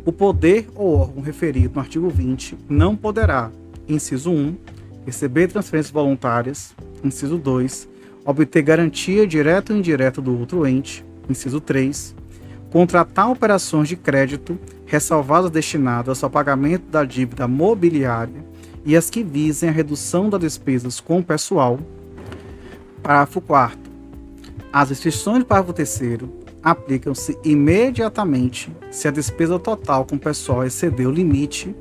[SPEAKER 1] o poder ou órgão referido no artigo 20 não poderá, inciso 1, receber transferências voluntárias, Inciso 2. Obter garantia direta ou indireta do outro ente. Inciso 3. Contratar operações de crédito ressalvadas destinadas ao pagamento da dívida mobiliária e as que visem a redução das despesas com o pessoal. Parágrafo 4. As restrições do parágrafo 3 aplicam-se imediatamente se a despesa total com pessoal exceder o limite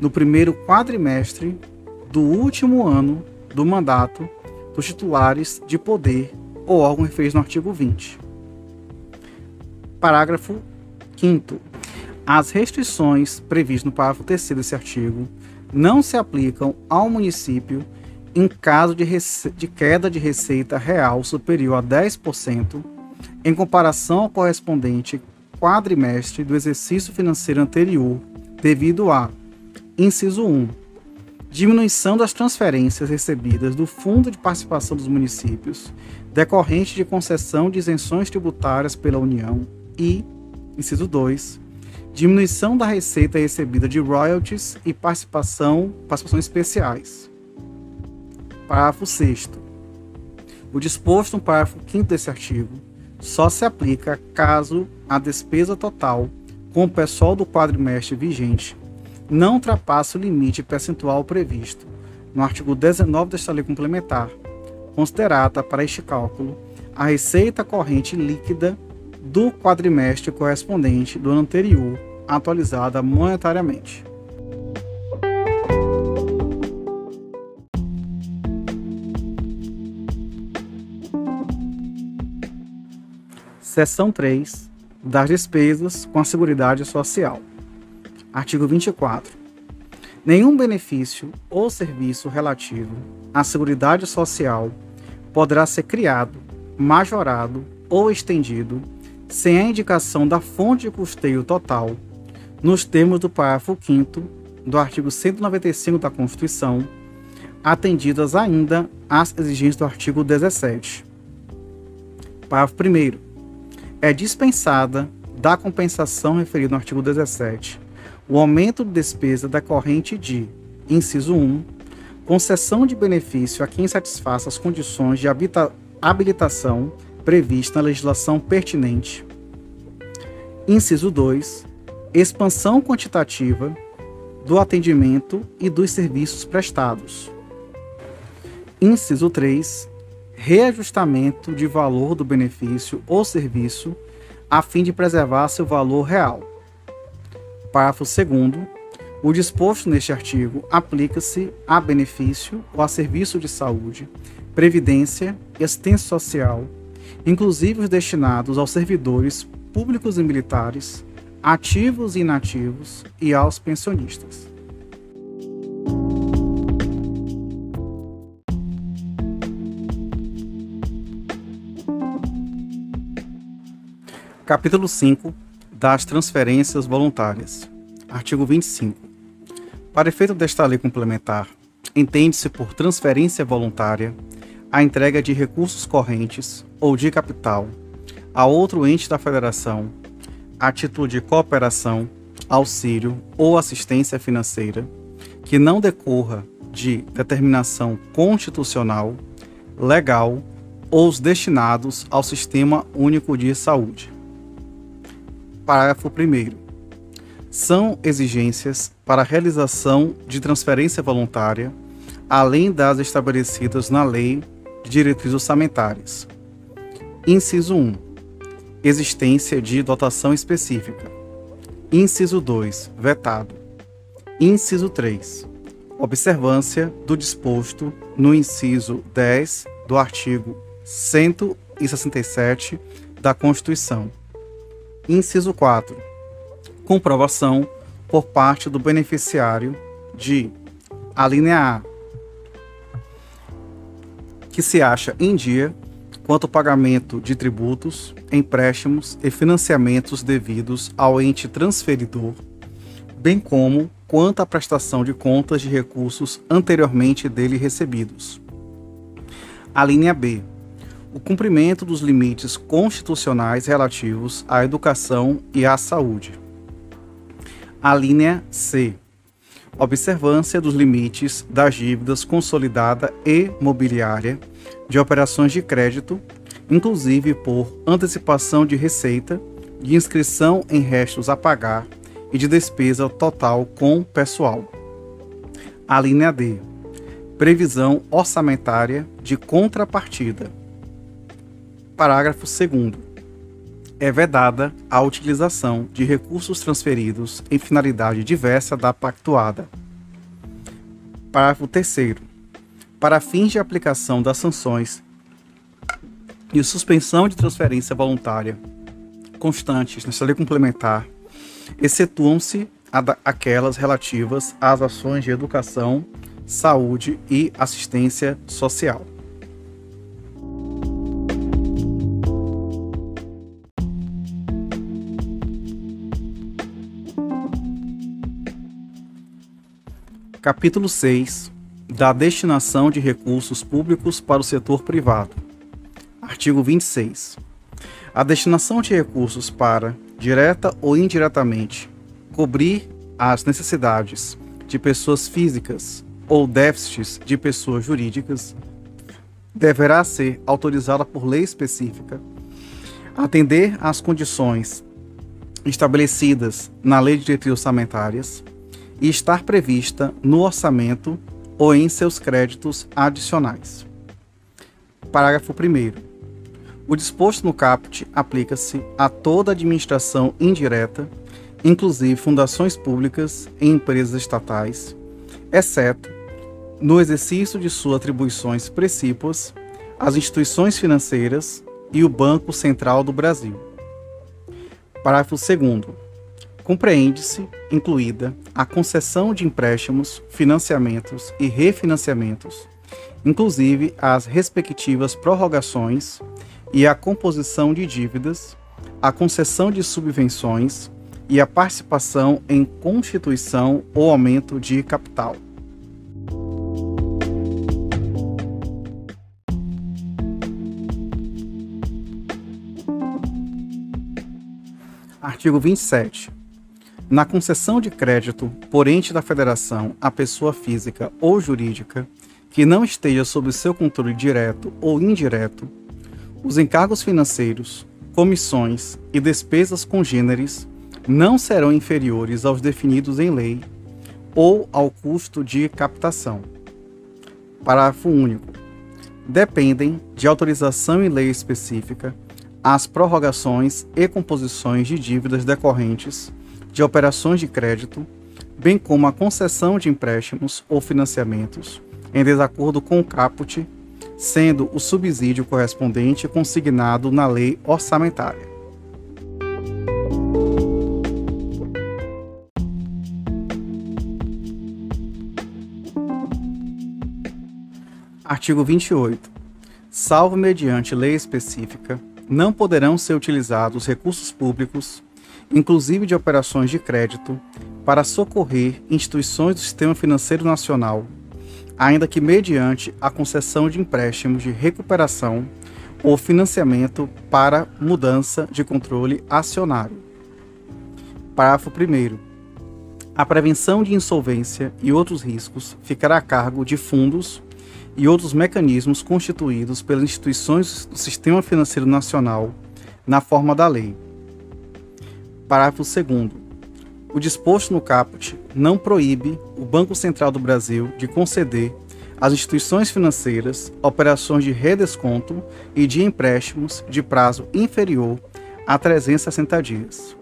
[SPEAKER 1] no primeiro quadrimestre do último ano do mandato dos titulares de poder ou órgão referido no artigo 20. Parágrafo 5 As restrições previstas no parágrafo 3 desse artigo não se aplicam ao município em caso de, de, queda de receita real superior a 10% em comparação ao correspondente quadrimestre do exercício financeiro anterior, devido a Inciso 1. Diminuição das transferências recebidas do Fundo de Participação dos Municípios, decorrente de concessão de isenções tributárias pela União. E, inciso 2. Diminuição da receita recebida de royalties e participação, participações especiais. Parágrafo 6. O disposto no parágrafo 5 desse artigo só se aplica caso a despesa total com o pessoal do quadrimestre vigente não ultrapasse o limite percentual previsto no artigo 19 desta lei complementar, considerada para este cálculo a receita corrente líquida do quadrimestre correspondente do ano anterior, atualizada monetariamente. Seção 3 das despesas com a Seguridade Social. Artigo 24. Nenhum benefício ou serviço relativo à Seguridade Social poderá ser criado, majorado ou estendido sem a indicação da fonte de custeio total, nos termos do parágrafo 5 do artigo 195 da Constituição, atendidas ainda às exigências do artigo 17. Parágrafo 1. É dispensada da compensação referida no artigo 17 o aumento de despesa decorrente de, inciso 1, concessão de benefício a quem satisfaça as condições de habilitação prevista na legislação pertinente. Inciso 2, expansão quantitativa do atendimento e dos serviços prestados. Inciso 3, reajustamento de valor do benefício ou serviço a fim de preservar seu valor real. Parágrafo 2 o disposto neste artigo aplica-se a benefício ou a serviço de saúde, previdência e assistência social, inclusive os destinados aos servidores públicos e militares, ativos e inativos e aos pensionistas. Capítulo 5 das transferências voluntárias. Artigo 25. Para efeito desta lei complementar, entende-se por transferência voluntária a entrega de recursos correntes ou de capital a outro ente da federação a título de cooperação, auxílio ou assistência financeira que não decorra de determinação constitucional, legal ou os destinados ao Sistema Único de Saúde. Parágrafo 1. São exigências para a realização de transferência voluntária, além das estabelecidas na Lei de Diretrizes Orçamentárias. Inciso 1. Existência de dotação específica. Inciso 2. Vetado. Inciso 3. Observância do disposto no inciso 10 do artigo 167 da Constituição Inciso 4. Comprovação por parte do beneficiário de a linha A que se acha em dia quanto ao pagamento de tributos, empréstimos e financiamentos devidos ao ente transferidor, bem como quanto à prestação de contas de recursos anteriormente dele recebidos. A linha B o cumprimento dos limites constitucionais relativos à educação e à saúde. A linha C. observância dos limites das dívidas consolidada e mobiliária de operações de crédito, inclusive por antecipação de receita, de inscrição em restos a pagar e de despesa total com pessoal. A linha D. Previsão orçamentária de contrapartida. Parágrafo 2 é vedada a utilização de recursos transferidos em finalidade diversa da pactuada. Parágrafo 3 Para fins de aplicação das sanções e suspensão de transferência voluntária constantes nesta lei complementar, excetuam-se aquelas relativas às ações de educação, saúde e assistência social. Capítulo 6 da destinação de recursos públicos para o setor privado. Artigo 26. A destinação de recursos para, direta ou indiretamente, cobrir as necessidades de pessoas físicas ou déficits de pessoas jurídicas deverá ser autorizada por lei específica, atender às condições estabelecidas na Lei de Diretrizes Orçamentárias e estar prevista no orçamento ou em seus créditos adicionais. Parágrafo 1. O disposto no caput aplica-se a toda administração indireta inclusive fundações públicas e empresas estatais, exceto no exercício de suas atribuições precípuas, as instituições financeiras e o Banco Central do Brasil. Parágrafo 2 Compreende-se, incluída, a concessão de empréstimos, financiamentos e refinanciamentos, inclusive as respectivas prorrogações e a composição de dívidas, a concessão de subvenções, e a participação em constituição ou aumento de capital. Artigo 27. Na concessão de crédito por ente da federação a pessoa física ou jurídica que não esteja sob seu controle direto ou indireto, os encargos financeiros, comissões e despesas congêneres não serão inferiores aos definidos em lei ou ao custo de captação. Parágrafo único. Dependem de autorização em lei específica as prorrogações e composições de dívidas decorrentes de operações de crédito, bem como a concessão de empréstimos ou financiamentos em desacordo com o caput, sendo o subsídio correspondente consignado na lei orçamentária. Artigo 28. Salvo mediante lei específica, não poderão ser utilizados recursos públicos, inclusive de operações de crédito, para socorrer instituições do sistema financeiro nacional, ainda que mediante a concessão de empréstimos de recuperação ou financiamento para mudança de controle acionário. Parágrafo 1. A prevenção de insolvência e outros riscos ficará a cargo de fundos e outros mecanismos constituídos pelas instituições do Sistema Financeiro Nacional na forma da lei. Parágrafo 2 O disposto no caput não proíbe o Banco Central do Brasil de conceder às instituições financeiras operações de redesconto e de empréstimos de prazo inferior a 360 dias.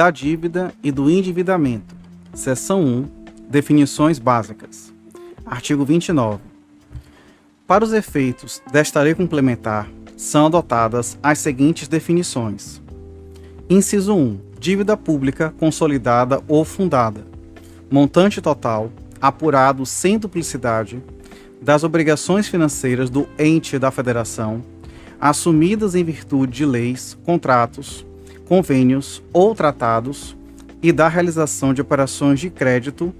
[SPEAKER 1] da dívida e do endividamento. Seção 1. Definições básicas. Artigo 29. Para os efeitos desta lei complementar, são adotadas as seguintes definições: Inciso 1. Dívida pública consolidada ou fundada. Montante total, apurado sem duplicidade, das obrigações financeiras do ente da federação, assumidas em virtude de leis, contratos, convênios ou tratados e da realização de operações de crédito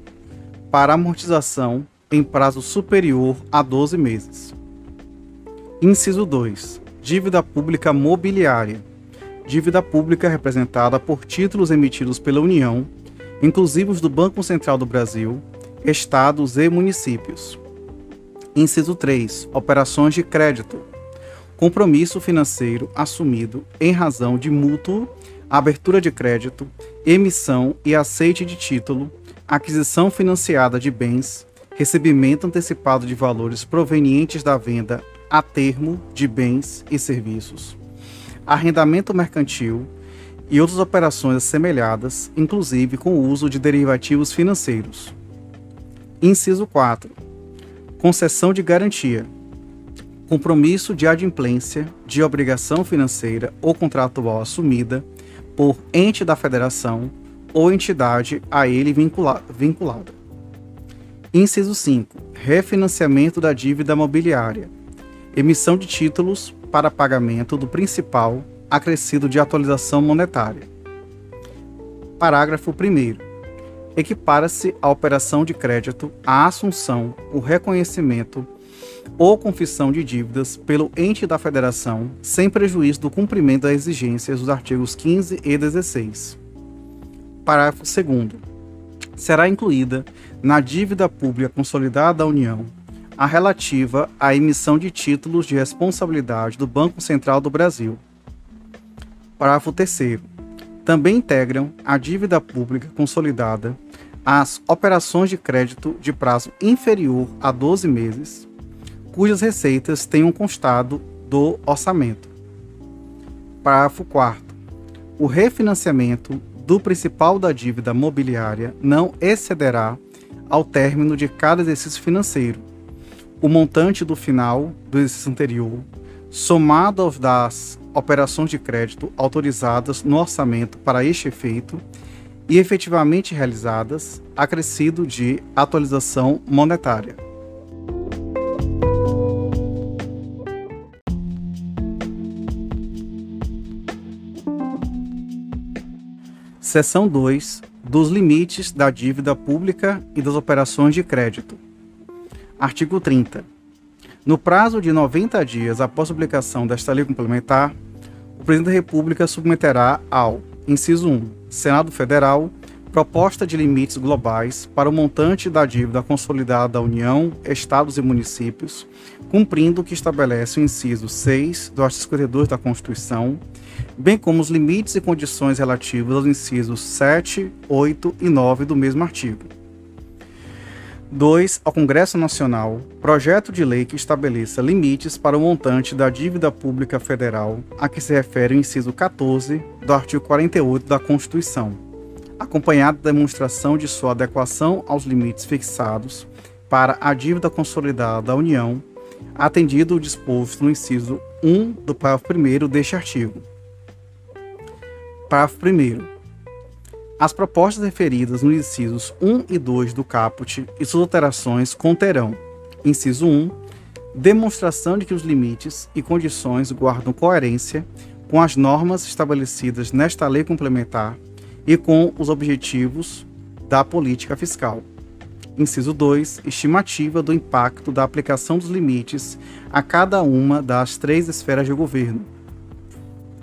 [SPEAKER 1] para amortização em prazo superior a 12 meses. Inciso 2. Dívida pública mobiliária. Dívida pública representada por títulos emitidos pela União, inclusivos do Banco Central do Brasil, estados e municípios. Inciso 3. Operações de crédito. Compromisso financeiro assumido em razão de mútuo, abertura de crédito, emissão e aceite de título, aquisição financiada de bens, recebimento antecipado de valores provenientes da venda a termo de bens e serviços, arrendamento mercantil e outras operações assemelhadas, inclusive com o uso de derivativos financeiros. Inciso 4. Concessão de garantia. Compromisso de adimplência de obrigação financeira ou contratual assumida por ente da federação ou entidade a ele vincula vinculada. Inciso 5. Refinanciamento da dívida mobiliária. Emissão de títulos para pagamento do principal acrescido de atualização monetária. Parágrafo 1 equipara-se a operação de crédito à assunção, o reconhecimento ou confissão de dívidas pelo ente da federação, sem prejuízo do cumprimento das exigências dos artigos 15 e 16. Parágrafo 2. Será incluída na dívida pública consolidada da União a relativa à emissão de títulos de responsabilidade do Banco Central do Brasil. Parágrafo 3 também integram a dívida pública consolidada as operações de crédito de prazo inferior a 12 meses, cujas receitas tenham constado do orçamento. Parágrafo 4. O refinanciamento do principal da dívida mobiliária não excederá, ao término de cada exercício financeiro, o montante do final do exercício anterior, somado aos das operações de crédito autorizadas no orçamento para este efeito e efetivamente realizadas, acrescido de atualização monetária. Seção 2 dos limites da dívida pública e das operações de crédito. Artigo 30. No prazo de 90 dias após a publicação desta lei complementar, o Presidente da República submeterá ao inciso 1, Senado Federal, proposta de limites globais para o montante da dívida consolidada da União, Estados e municípios, cumprindo o que estabelece o inciso 6 do artigo 52 da Constituição, bem como os limites e condições relativos aos incisos 7, 8 e 9 do mesmo artigo. 2. Ao Congresso Nacional, projeto de lei que estabeleça limites para o montante da dívida pública federal a que se refere o inciso 14 do artigo 48 da Constituição, acompanhado da demonstração de sua adequação aos limites fixados para a dívida consolidada da União, atendido o disposto no inciso 1 do parágrafo 1 deste artigo. Parágrafo 1 as propostas referidas nos incisos 1 e 2 do caput e suas alterações conterão: inciso 1, demonstração de que os limites e condições guardam coerência com as normas estabelecidas nesta lei complementar e com os objetivos da política fiscal. Inciso 2. Estimativa do impacto da aplicação dos limites a cada uma das três esferas de governo.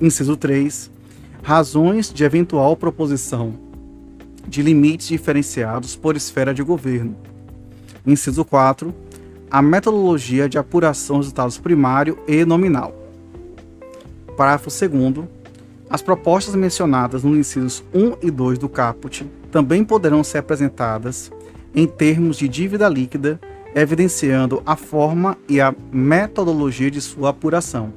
[SPEAKER 1] Inciso 3. Razões de eventual proposição de limites diferenciados por esfera de governo. Inciso 4. A metodologia de apuração dos resultados primário e nominal. Parágrafo 2. As propostas mencionadas nos incisos 1 e 2 do caput também poderão ser apresentadas em termos de dívida líquida, evidenciando a forma e a metodologia de sua apuração.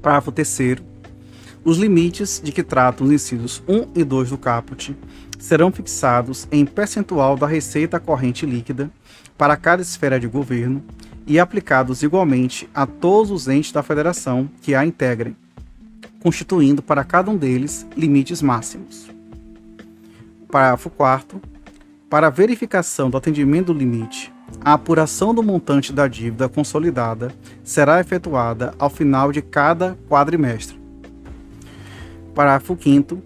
[SPEAKER 1] Parágrafo 3 os limites de que tratam os incisos 1 e 2 do caput serão fixados em percentual da receita corrente líquida para cada esfera de governo e aplicados igualmente a todos os entes da federação que a integrem, constituindo para cada um deles limites máximos. Parágrafo 4 Para verificação do atendimento do limite, a apuração do montante da dívida consolidada será efetuada ao final de cada quadrimestre Parágrafo 5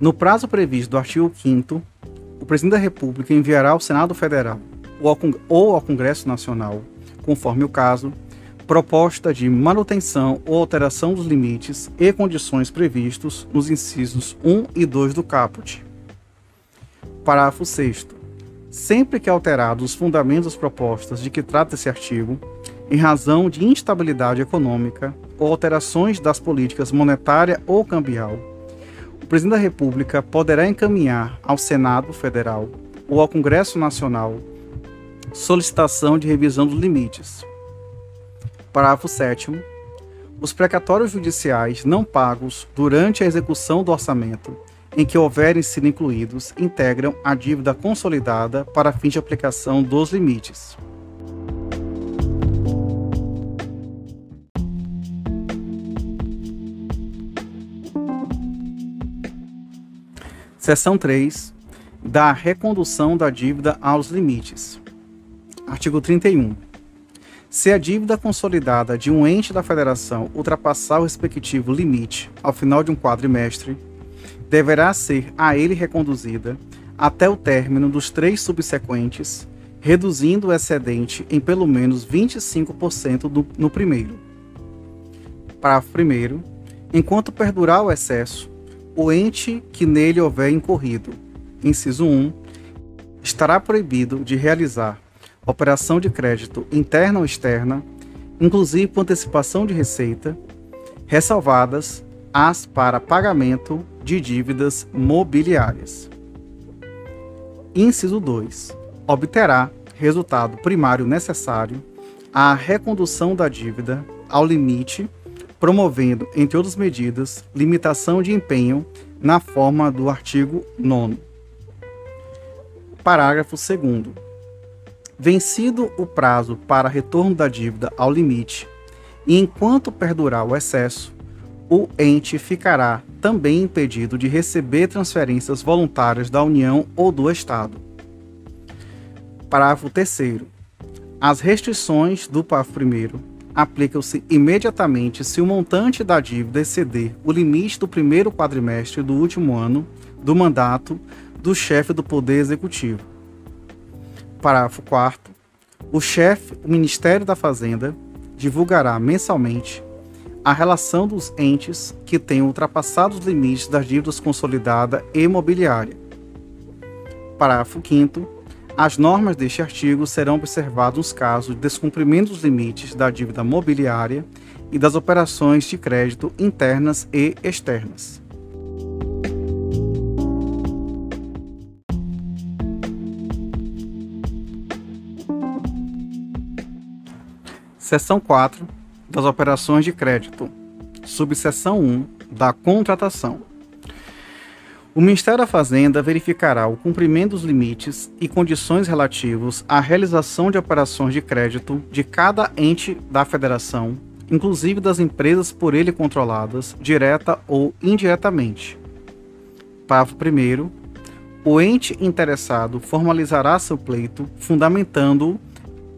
[SPEAKER 1] No prazo previsto do artigo 5 o Presidente da República enviará ao Senado Federal ou ao, Congresso Nacional, conforme o caso, proposta de manutenção ou alteração dos limites e condições previstos nos incisos 1 e 2 do caput. Parágrafo 6 Sempre que alterados os fundamentos propostas de que trata esse artigo, em razão de instabilidade econômica ou alterações das políticas monetária ou cambial, o Presidente da República poderá encaminhar ao Senado Federal ou ao Congresso Nacional solicitação de revisão dos limites. Parágrafo 7. Os precatórios judiciais não pagos durante a execução do orçamento em que houverem sido incluídos integram a dívida consolidada para fins de aplicação dos limites. Seção 3 da recondução da dívida aos limites. Artigo 31. Se a dívida consolidada de um ente da federação ultrapassar o respectivo limite ao final de um quadrimestre, deverá ser a ele reconduzida até o término dos três subsequentes, reduzindo o excedente em pelo menos 25% do, no primeiro. Parágrafo 1. Enquanto perdurar o excesso, o ente que nele houver incorrido, inciso 1, estará proibido de realizar operação de crédito interna ou externa, inclusive por antecipação de receita, ressalvadas as para pagamento de dívidas mobiliárias. Inciso 2. Obterá resultado primário necessário à recondução da dívida ao limite promovendo, entre outras medidas, limitação de empenho na forma do artigo 9. Parágrafo 2. Vencido o prazo para retorno da dívida ao limite, e enquanto perdurar o excesso, o ente ficará também impedido de receber transferências voluntárias da União ou do Estado. Parágrafo 3. As restrições do parágrafo 1 aplicam-se imediatamente se o montante da dívida exceder o limite do primeiro quadrimestre do último ano do mandato do chefe do Poder Executivo. Parágrafo 4. O chefe, o Ministério da Fazenda, divulgará mensalmente a relação dos entes que tenham ultrapassado os limites das dívidas consolidada e imobiliária. Parágrafo 5 as normas deste artigo serão observadas nos casos de descumprimento dos limites da dívida mobiliária e das operações de crédito internas e externas. Seção 4 das operações de crédito. Subseção 1 da contratação. O Ministério da Fazenda verificará o cumprimento dos limites e condições relativos à realização de operações de crédito de cada ente da federação, inclusive das empresas por ele controladas, direta ou indiretamente. Parágrafo 1. O ente interessado formalizará seu pleito, fundamentando-o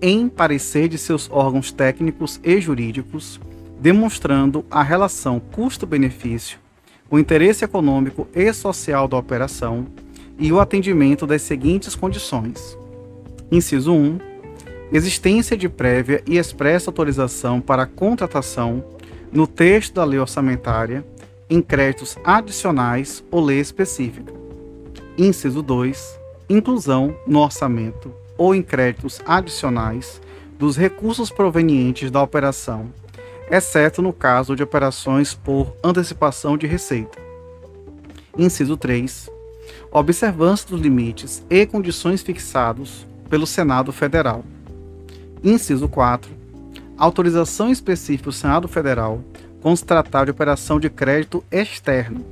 [SPEAKER 1] em parecer de seus órgãos técnicos e jurídicos, demonstrando a relação custo-benefício o interesse econômico e social da operação e o atendimento das seguintes condições: inciso 1, existência de prévia e expressa autorização para contratação no texto da lei orçamentária em créditos adicionais ou lei específica. Inciso 2, inclusão no orçamento ou em créditos adicionais dos recursos provenientes da operação exceto no caso de operações por antecipação de receita. Inciso 3. Observância dos limites e condições fixados pelo Senado Federal. Inciso 4. Autorização específica do Senado Federal quando se tratar de operação de crédito externo.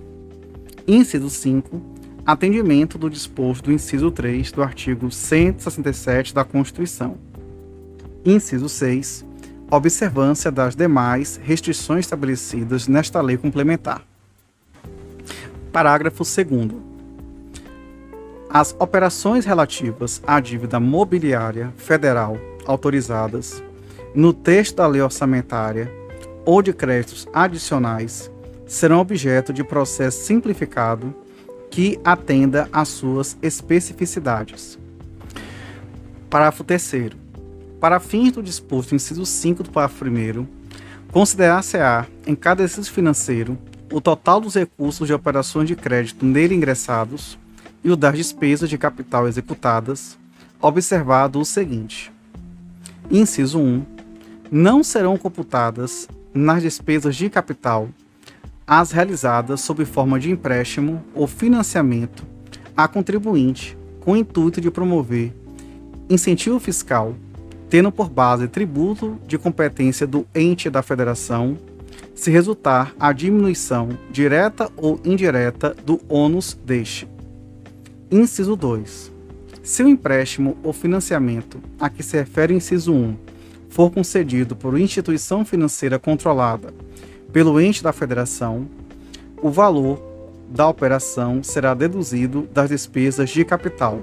[SPEAKER 1] Inciso 5. Atendimento do disposto do inciso 3 do artigo 167 da Constituição. Inciso 6 observância das demais restrições estabelecidas nesta lei complementar. Parágrafo 2. As operações relativas à dívida mobiliária federal autorizadas no texto da lei orçamentária ou de créditos adicionais serão objeto de processo simplificado que atenda às suas especificidades. Parágrafo 3 Para fins do disposto no inciso 5 do parágrafo 1, considerar-se-á, em cada exercício financeiro, o total dos recursos de operações de crédito nele ingressados e o das despesas de capital executadas, observado o seguinte: Inciso 1. Não serão computadas nas despesas de capital as realizadas sob forma de empréstimo ou financiamento a contribuinte com o intuito de promover incentivo fiscal, tendo por base tributo de competência do ente da federação, se resultar a diminuição direta ou indireta do ônus deste. Inciso 2. Se o empréstimo ou financiamento a que se refere o inciso 1 for concedido por instituição financeira controlada pelo ente da federação, o valor da operação será deduzido das despesas de capital.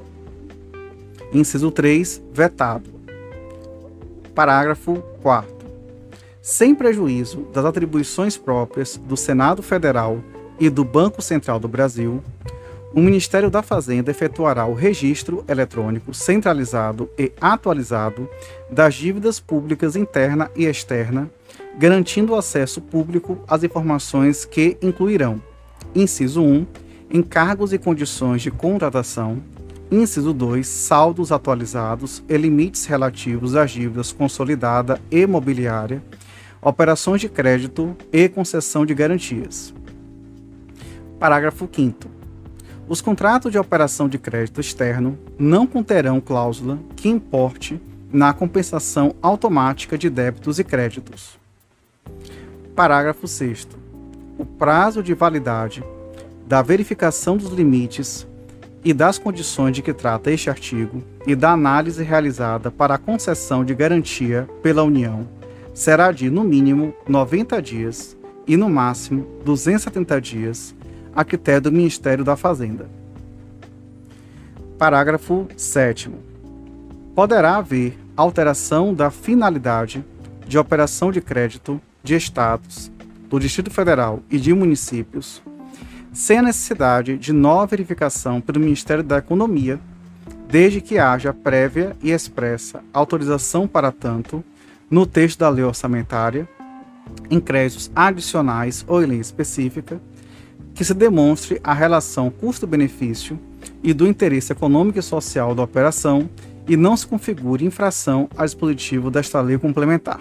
[SPEAKER 1] Inciso 3, vetado. Parágrafo 4. Sem prejuízo das atribuições próprias do Senado Federal e do Banco Central do Brasil, o Ministério da Fazenda efetuará o registro eletrônico centralizado e atualizado das dívidas públicas interna e externa, garantindo o acesso público às informações que incluirão Inciso 1. Encargos e condições de contratação. Inciso 2. Saldos atualizados e limites relativos às dívidas consolidada e mobiliária, operações de crédito e concessão de garantias. Parágrafo 5. Os contratos de operação de crédito externo não conterão cláusula que importe na compensação automática de débitos e créditos. Parágrafo 6 o prazo de validade da verificação dos limites e das condições de que trata este artigo e da análise realizada para a concessão de garantia pela União será de, no mínimo, 90 dias e, no máximo, 270 dias, a critério do Ministério da Fazenda. Parágrafo 7. Poderá haver alteração da finalidade de operação de crédito de estados do Distrito Federal e de municípios, sem a necessidade de nova verificação pelo Ministério da Economia, desde que haja prévia e expressa autorização para tanto no texto da lei orçamentária, em créditos adicionais ou em lei específica, que se demonstre a relação custo-benefício e do interesse econômico e social da operação e não se configure infração a dispositivo desta lei complementar.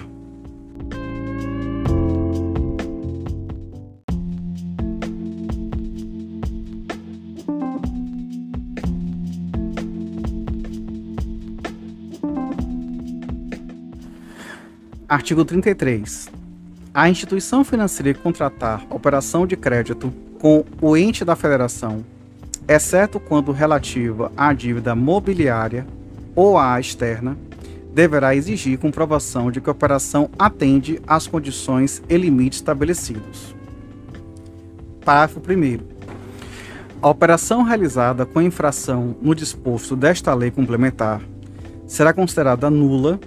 [SPEAKER 1] Artigo 33. A instituição financeira que contratar operação de crédito com o ente da federação, exceto quando relativa à dívida mobiliária ou à externa, deverá exigir comprovação de que a operação atende às condições e limites estabelecidos. Parágrafo 1. A operação realizada com infração no disposto desta lei complementar será considerada nula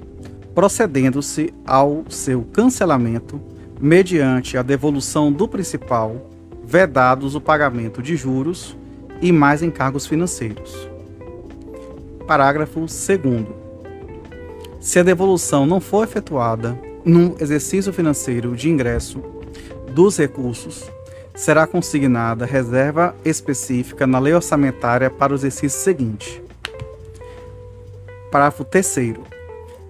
[SPEAKER 1] procedendo-se ao seu cancelamento mediante a devolução do principal, vedados o pagamento de juros e mais encargos financeiros. Parágrafo 2 Se a devolução não for efetuada num exercício financeiro de ingresso dos recursos, será consignada reserva específica na lei orçamentária para o exercício seguinte. Parágrafo 3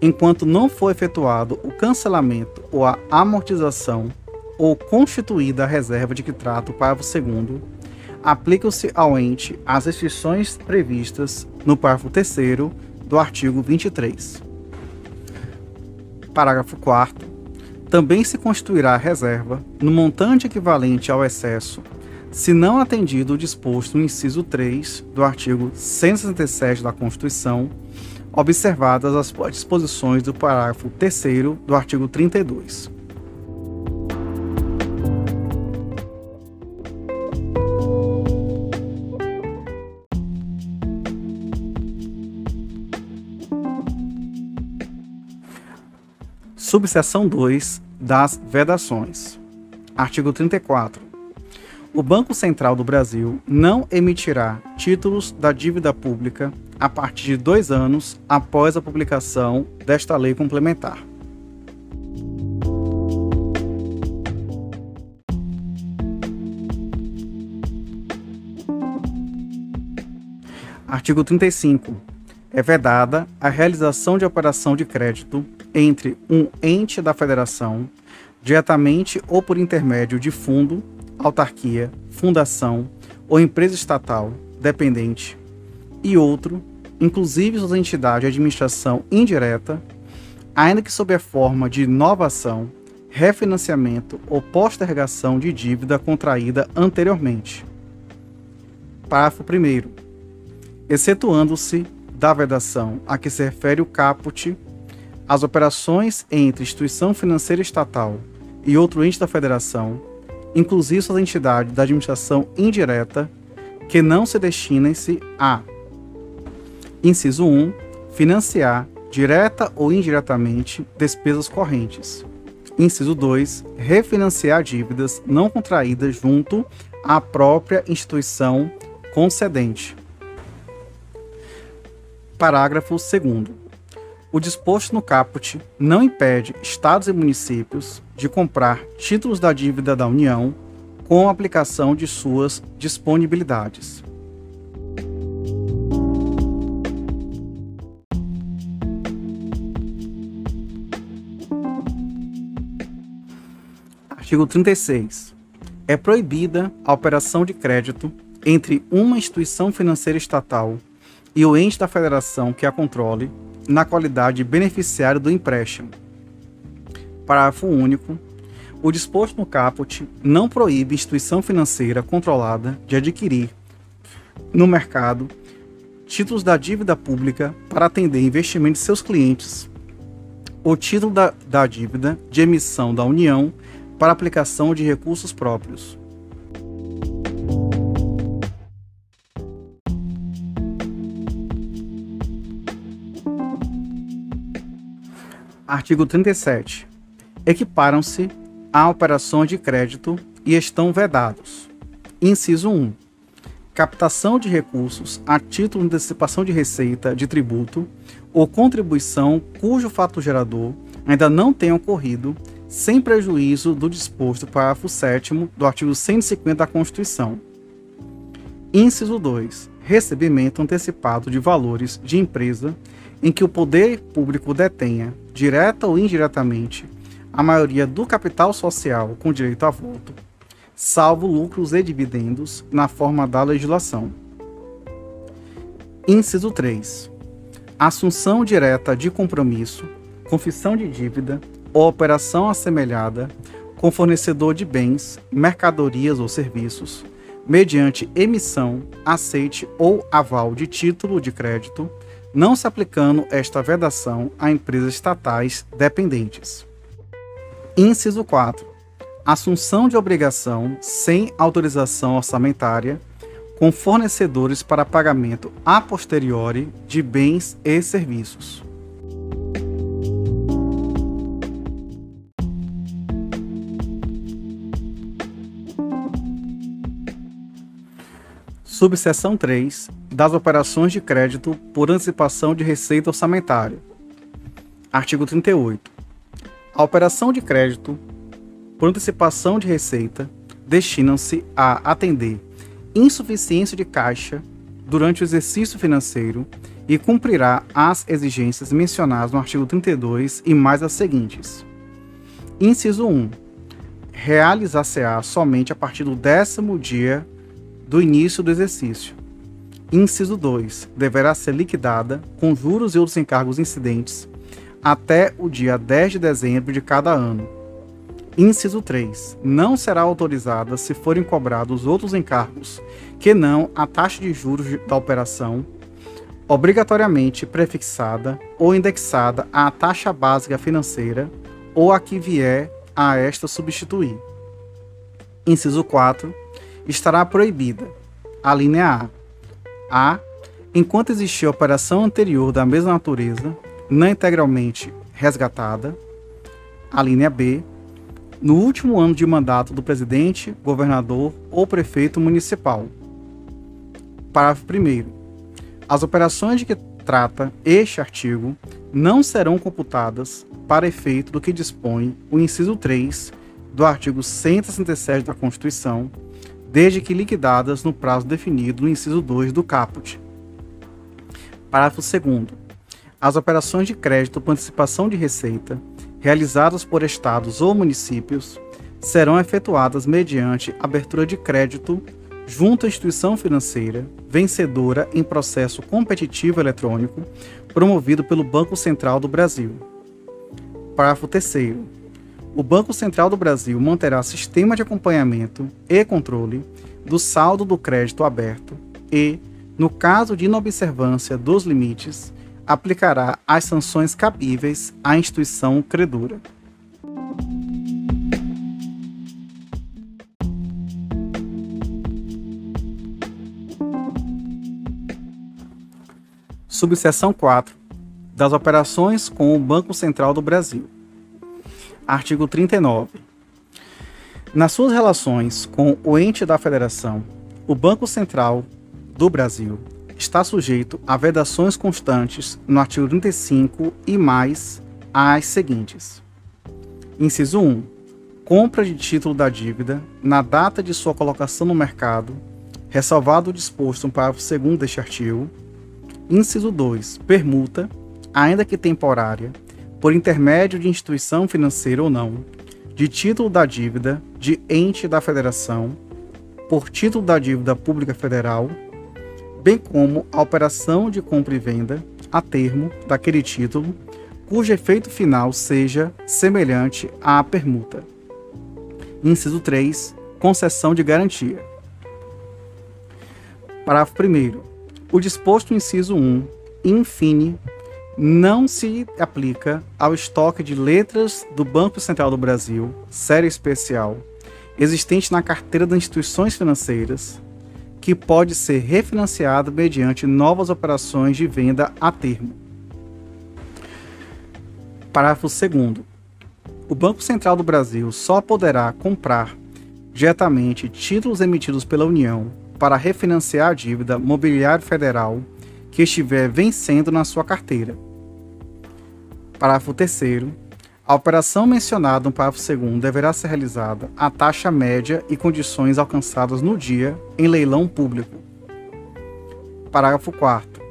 [SPEAKER 1] enquanto não for efetuado o cancelamento ou a amortização ou constituída a reserva de que trata o parágrafo 2 aplicam-se ao ente as restrições previstas no parágrafo 3 do artigo 23. Parágrafo 4 também se constituirá a reserva no montante equivalente ao excesso, se não atendido o disposto no inciso 3 do artigo 167 da Constituição, observadas as disposições do parágrafo 3 do artigo 32. Subseção 2 das vedações. Artigo 34. O Banco Central do Brasil não emitirá títulos da dívida pública a partir de dois anos após a publicação desta lei complementar. Artigo 35. É vedada a realização de operação de crédito entre um ente da federação, diretamente ou por intermédio de fundo autarquia, fundação ou empresa estatal dependente e outro, inclusive suas entidades de administração indireta, ainda que sob a forma de inovação, refinanciamento ou postergação de dívida contraída anteriormente. Parágrafo 1. Excetuando-se da vedação a que se refere o caput, as operações entre instituição financeira estatal e outro ente da federação inclusive suas entidades da administração indireta, que não se destinem-se a: inciso 1, financiar, direta ou indiretamente, despesas correntes. Inciso 2, refinanciar dívidas não contraídas junto à própria instituição concedente. Parágrafo 2 o disposto no caput não impede estados e municípios de comprar títulos da dívida da União com aplicação de suas disponibilidades. Artigo 36. É proibida a operação de crédito entre uma instituição financeira estatal e o ente da federação que a controle na qualidade de beneficiário do empréstimo. Parágrafo único. O disposto no caput não proíbe instituição financeira controlada de adquirir no mercado títulos da dívida pública para atender investimentos de seus clientes, o título da, da dívida de emissão da União para aplicação de recursos próprios, Artigo 37. Equiparam-se a operações de crédito e estão vedados. Inciso 1. Captação de recursos a título de antecipação de receita de tributo ou contribuição cujo fato gerador ainda não tenha ocorrido, sem prejuízo do disposto parágrafo 7 do artigo 150 da Constituição. Inciso 2. Recebimento antecipado de valores de empresa em que o poder público detenha, direta ou indiretamente, a maioria do capital social com direito a voto, salvo lucros e dividendos na forma da legislação. Inciso 3. Assunção direta de compromisso, confissão de dívida ou operação assemelhada com fornecedor de bens, mercadorias ou serviços, mediante emissão, aceite ou aval de título de crédito não se aplicando esta vedação a empresas estatais dependentes. Inciso 4. Assunção de obrigação sem autorização orçamentária com fornecedores para pagamento a posteriori de bens e serviços. Subseção 3 das operações de crédito por antecipação de receita orçamentária. Artigo 38. A operação de crédito por antecipação de receita destinam-se a atender insuficiência de caixa durante o exercício financeiro e cumprirá as exigências mencionadas no artigo 32 e mais as seguintes. Inciso 1. Realizar-se-á somente a partir do décimo dia do início do exercício. Inciso 2. Deverá ser liquidada, com juros e outros encargos incidentes, até o dia 10 de dezembro de cada ano. Inciso 3. Não será autorizada se forem cobrados outros encargos que não a taxa de juros da operação, obrigatoriamente prefixada ou indexada à taxa básica financeira ou a que vier a esta substituir. Inciso 4 estará proibida. A linha A. A. Enquanto existir operação anterior da mesma natureza, não integralmente resgatada. A linha B. no último ano de mandato do presidente, governador ou prefeito municipal. Parágrafo 1. As operações de que trata este artigo não serão computadas para efeito do que dispõe o inciso 3 do artigo 167 da Constituição, desde que liquidadas no prazo definido no inciso 2 do caput. Parágrafo 2 As operações de crédito por antecipação de receita realizadas por estados ou municípios serão efetuadas mediante abertura de crédito junto à instituição financeira vencedora em processo competitivo eletrônico promovido pelo Banco Central do Brasil. Parágrafo 3 o Banco Central do Brasil manterá sistema de acompanhamento e controle do saldo do crédito aberto e, no caso de inobservância dos limites, aplicará as sanções cabíveis à instituição credora. Subseção 4. Das operações com o Banco Central do Brasil. Artigo 39. Nas suas relações com o ente da Federação, o Banco Central do Brasil está sujeito a vedações constantes no artigo 35 e mais as seguintes. Inciso 1. Compra de título da dívida na data de sua colocação no mercado, ressalvado o disposto no parágrafo 2 deste artigo, Inciso 2. Permuta, ainda que temporária, por intermédio de instituição financeira ou não, de título da dívida de ente da federação, por título da dívida pública federal, bem como a operação de compra e venda a termo daquele título, cujo efeito final seja semelhante à permuta. Inciso 3. Concessão de garantia. Parágrafo 1 o disposto no inciso 1, infine, não se aplica ao estoque de letras do Banco Central do Brasil, série especial, existente na carteira das instituições financeiras, que pode ser refinanciado mediante novas operações de venda a termo. Parágrafo 2. O Banco Central do Brasil só poderá comprar diretamente títulos emitidos pela União para refinanciar a dívida mobiliário federal que estiver vencendo na sua carteira. Parágrafo 3 a operação mencionada no parágrafo 2 deverá ser realizada à taxa média e condições alcançadas no dia em leilão público. Parágrafo 4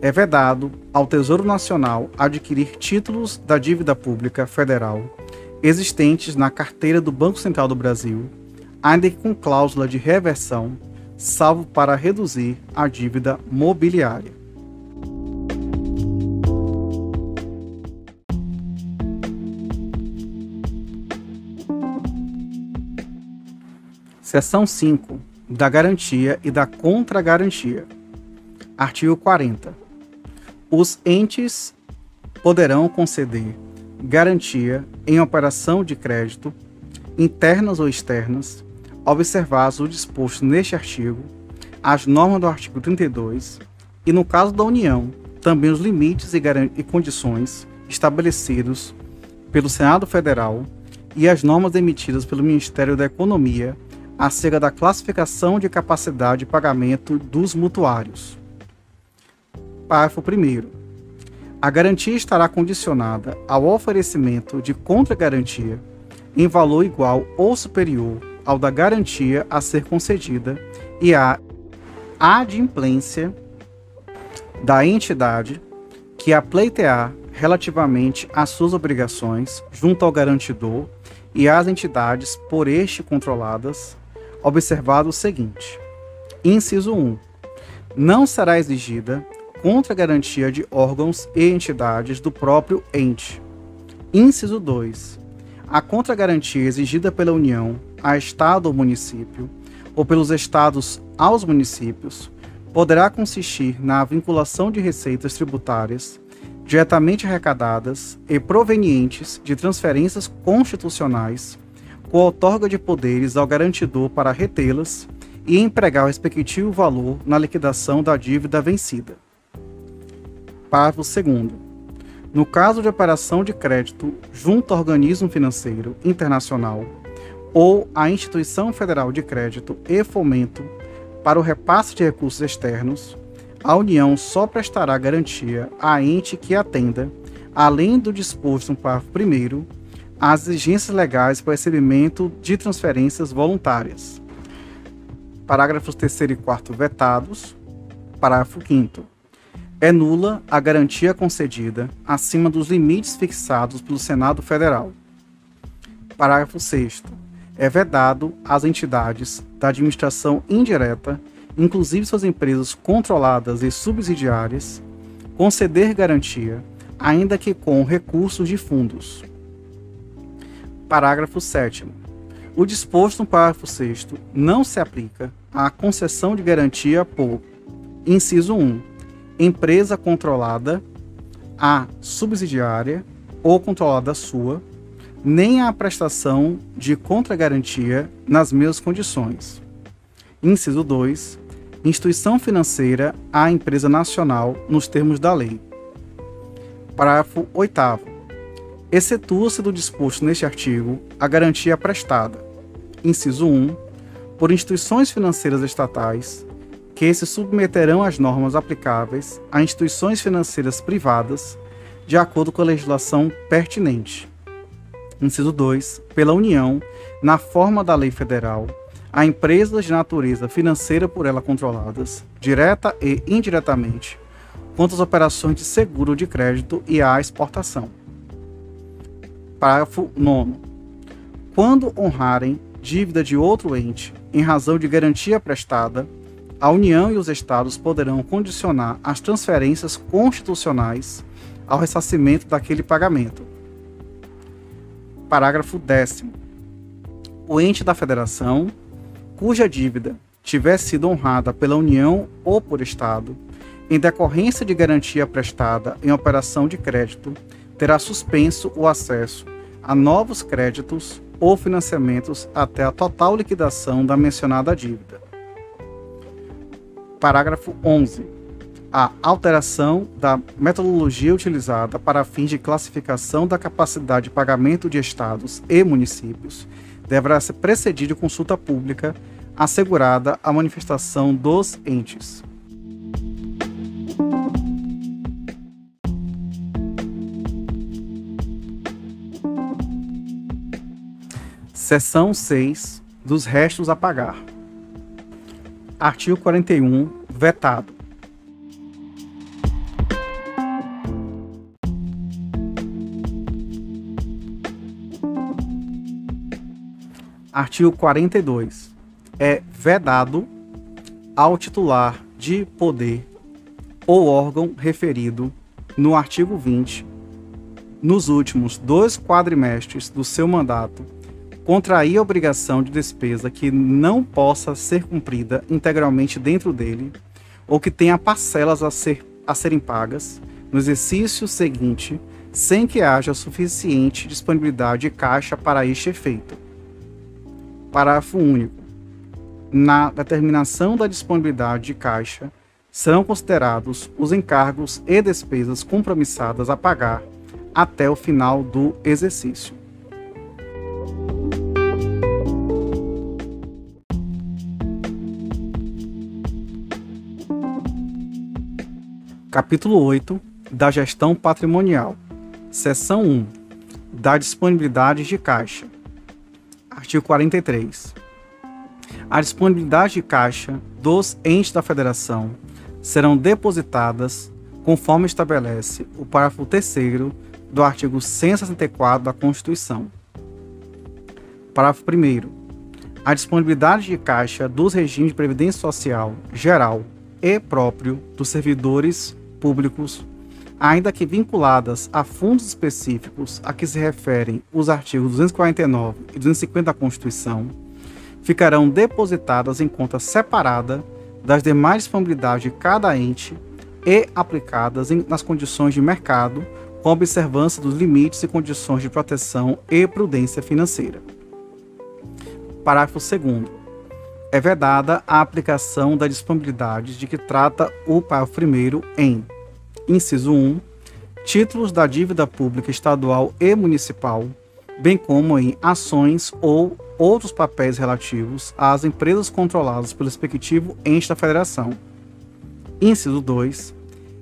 [SPEAKER 1] É vedado ao Tesouro Nacional adquirir títulos da dívida pública federal existentes na carteira do Banco Central do Brasil, ainda que com cláusula de reversão salvo para reduzir a dívida mobiliária. Seção 5 da garantia e da contragarantia. Artigo 40. Os entes poderão conceder garantia em operação de crédito, internas ou externas, observados o disposto neste artigo, as normas do artigo 32 e, no caso da União, também os limites e, e condições estabelecidos pelo Senado Federal e as normas emitidas pelo Ministério da Economia acerca da classificação de capacidade de pagamento dos mutuários. Parágrafo 1. A garantia estará condicionada ao oferecimento de contragarantia em valor igual ou superior ao da garantia a ser concedida e à adimplência da entidade que a pleitear relativamente às suas obrigações junto ao garantidor e às entidades por este controladas, observado o seguinte: inciso 1. Não será exigida contra garantia de órgãos e entidades do próprio ente. Inciso 2. A contragarantia exigida pela União a Estado ou município, ou pelos Estados aos municípios, poderá consistir na vinculação de receitas tributárias diretamente arrecadadas e provenientes de transferências constitucionais, com outorga de poderes ao garantidor para retê-las e empregar o respectivo valor na liquidação da dívida vencida. Parágrafo 2. No caso de operação de crédito junto a organismo financeiro internacional ou a instituição federal de crédito e fomento para o repasse de recursos externos, a União só prestará garantia a ente que atenda, além do disposto no parágrafo 1, às exigências legais para o recebimento de transferências voluntárias. Parágrafos 3 e 4 vetados. Parágrafo 5 é nula a garantia concedida acima dos limites fixados pelo Senado Federal. Parágrafo 6 é vedado às entidades da administração indireta, inclusive suas empresas controladas e subsidiárias, conceder garantia, ainda que com recursos de fundos. Parágrafo 7. O disposto no parágrafo 6 não se aplica à concessão de garantia por, inciso 1, empresa controlada, a subsidiária ou controlada sua, nem a prestação de contragarantia nas mesmas condições. Inciso 2. Instituição financeira à empresa nacional nos termos da lei. Parágrafo 8 Excetua-se do disposto neste artigo a garantia prestada. Inciso 1. Por instituições financeiras estatais que se submeterão às normas aplicáveis a instituições financeiras privadas de acordo com a legislação pertinente inciso 2, pela União, na forma da lei federal, a empresas de natureza financeira por ela controladas, direta e indiretamente, quanto às operações de seguro de crédito e à exportação. Parágrafo 9. Quando honrarem dívida de outro ente em razão de garantia prestada, a União e os Estados poderão condicionar as transferências constitucionais ao ressarcimento daquele pagamento, Parágrafo 10. O ente da federação, cuja dívida tiver sido honrada pela União ou por Estado, em decorrência de garantia prestada em operação de crédito, terá suspenso o acesso a novos créditos ou financiamentos até a total liquidação da mencionada dívida. Parágrafo 11 a alteração da metodologia utilizada para fins de classificação da capacidade de pagamento de estados e municípios deverá ser precedida de consulta pública assegurada a manifestação dos entes. Seção 6 dos restos a pagar. Artigo 41, vetado. Artigo 42. É vedado ao titular de poder ou órgão referido no artigo 20, nos últimos dois quadrimestres do seu mandato, contrair obrigação de despesa que não possa ser cumprida integralmente dentro dele, ou que tenha parcelas a, ser, a serem pagas no exercício seguinte, sem que haja suficiente disponibilidade de caixa para este efeito Parágrafo único. Na determinação da disponibilidade de caixa, serão considerados os encargos e despesas compromissadas a pagar até o final do exercício. Capítulo 8 da Gestão Patrimonial. Seção 1 da Disponibilidade de Caixa. Artigo 43. A disponibilidade de caixa dos entes da federação serão depositadas conforme estabelece o parágrafo 3 do artigo 164 da Constituição. Parágrafo 1 A disponibilidade de caixa dos regimes de previdência social geral e próprio dos servidores públicos ainda que vinculadas a fundos específicos a que se referem os artigos 249 e 250 da Constituição, ficarão depositadas em conta separada das demais disponibilidades de cada ente e aplicadas em, nas condições de mercado, com observância dos limites e condições de proteção e prudência financeira. Parágrafo 2 é vedada a aplicação das disponibilidades de que trata o parágrafo 1 em inciso 1, títulos da dívida pública estadual e municipal, bem como em ações ou outros papéis relativos às empresas controladas pelo respectivo ente da federação. Inciso 2.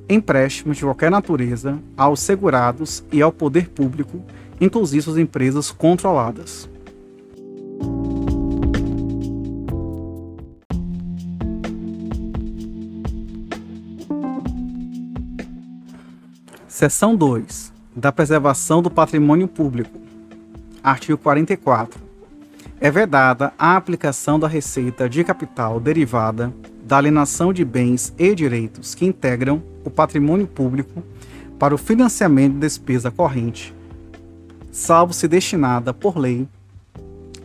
[SPEAKER 1] Empréstimos de qualquer natureza aos segurados e ao poder público, inclusive as empresas controladas. Seção 2. Da preservação do patrimônio público. Artigo 44. É vedada a aplicação da receita de capital derivada da alienação de bens e direitos que integram o patrimônio público para o financiamento de despesa corrente, salvo se destinada por lei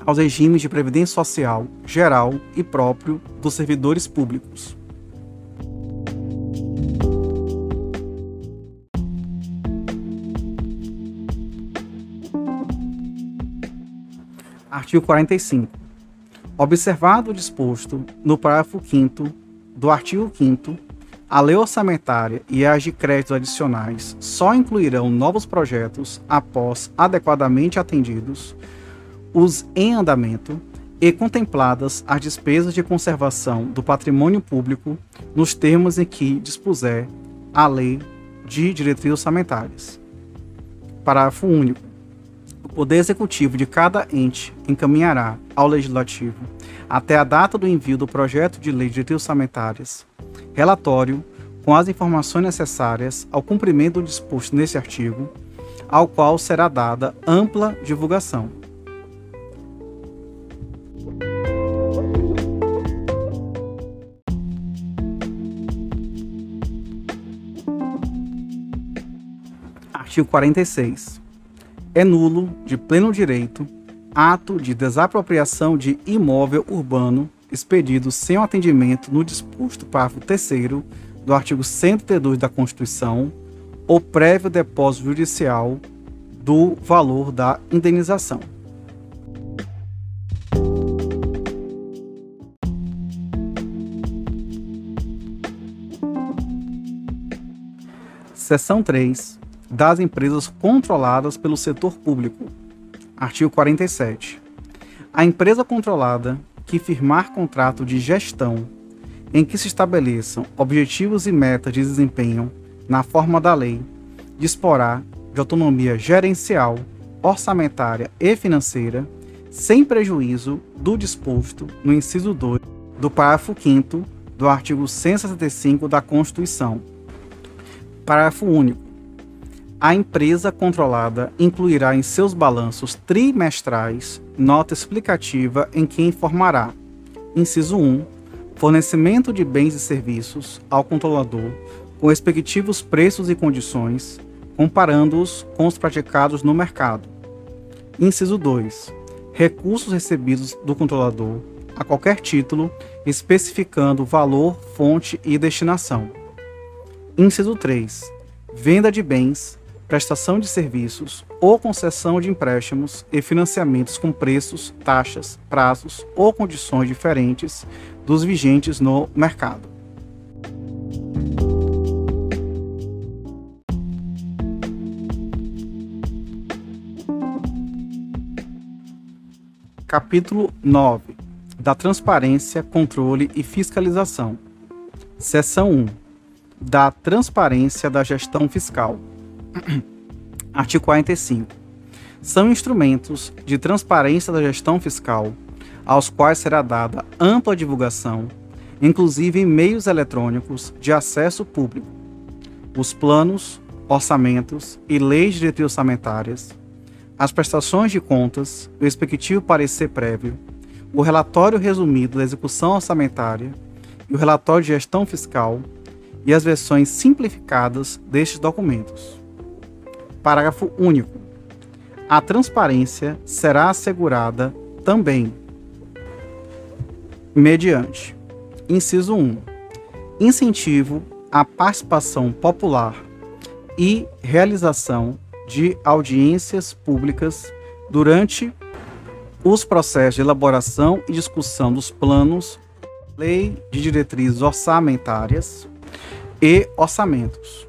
[SPEAKER 1] aos regimes de previdência social geral e próprio dos servidores públicos. Artigo 45. Observado o disposto no parágrafo 5 do artigo 5 a lei orçamentária e as de créditos adicionais só incluirão novos projetos após adequadamente atendidos os em andamento e contempladas as despesas de conservação do patrimônio público nos termos em que dispuser a lei de diretrizes orçamentárias. Parágrafo único. Poder Executivo de cada ente encaminhará ao Legislativo, até a data do envio do projeto de lei de orçamentárias, relatório com as informações necessárias ao cumprimento do disposto neste artigo, ao qual será dada ampla divulgação. Artigo 46 é nulo, de pleno direito, ato de desapropriação de imóvel urbano expedido sem o atendimento no disposto parágrafo 3 do artigo 132 da Constituição ou prévio depósito judicial do valor da indenização. Seção 3 das empresas controladas pelo setor público. Artigo 47. A empresa controlada que firmar contrato de gestão em que se estabeleçam objetivos e metas de desempenho na forma da lei, disporá de autonomia gerencial, orçamentária e financeira, sem prejuízo do disposto no inciso 2 do parágrafo 5 do artigo 165 da Constituição. Parágrafo único a empresa controlada incluirá em seus balanços trimestrais nota explicativa em que informará: inciso 1, fornecimento de bens e serviços ao controlador com respectivos preços e condições, comparando-os com os praticados no mercado. Inciso 2, recursos recebidos do controlador a qualquer título, especificando valor, fonte e destinação. Inciso 3, venda de bens prestação de serviços ou concessão de empréstimos e financiamentos com preços, taxas, prazos ou condições diferentes dos vigentes no mercado. Capítulo 9 da Transparência, Controle e Fiscalização. Seção 1 da Transparência da Gestão Fiscal. Artigo 45. São instrumentos de transparência da gestão fiscal, aos quais será dada ampla divulgação, inclusive em meios eletrônicos de acesso público, os planos, orçamentos e leis diretrizes orçamentárias, as prestações de contas, o respectivo parecer prévio, o relatório resumido da execução orçamentária e o relatório de gestão fiscal e as versões simplificadas destes documentos. Parágrafo único. A transparência será assegurada também mediante inciso 1. Incentivo à participação popular e realização de audiências públicas durante os processos de elaboração e discussão dos planos, lei de diretrizes orçamentárias e orçamentos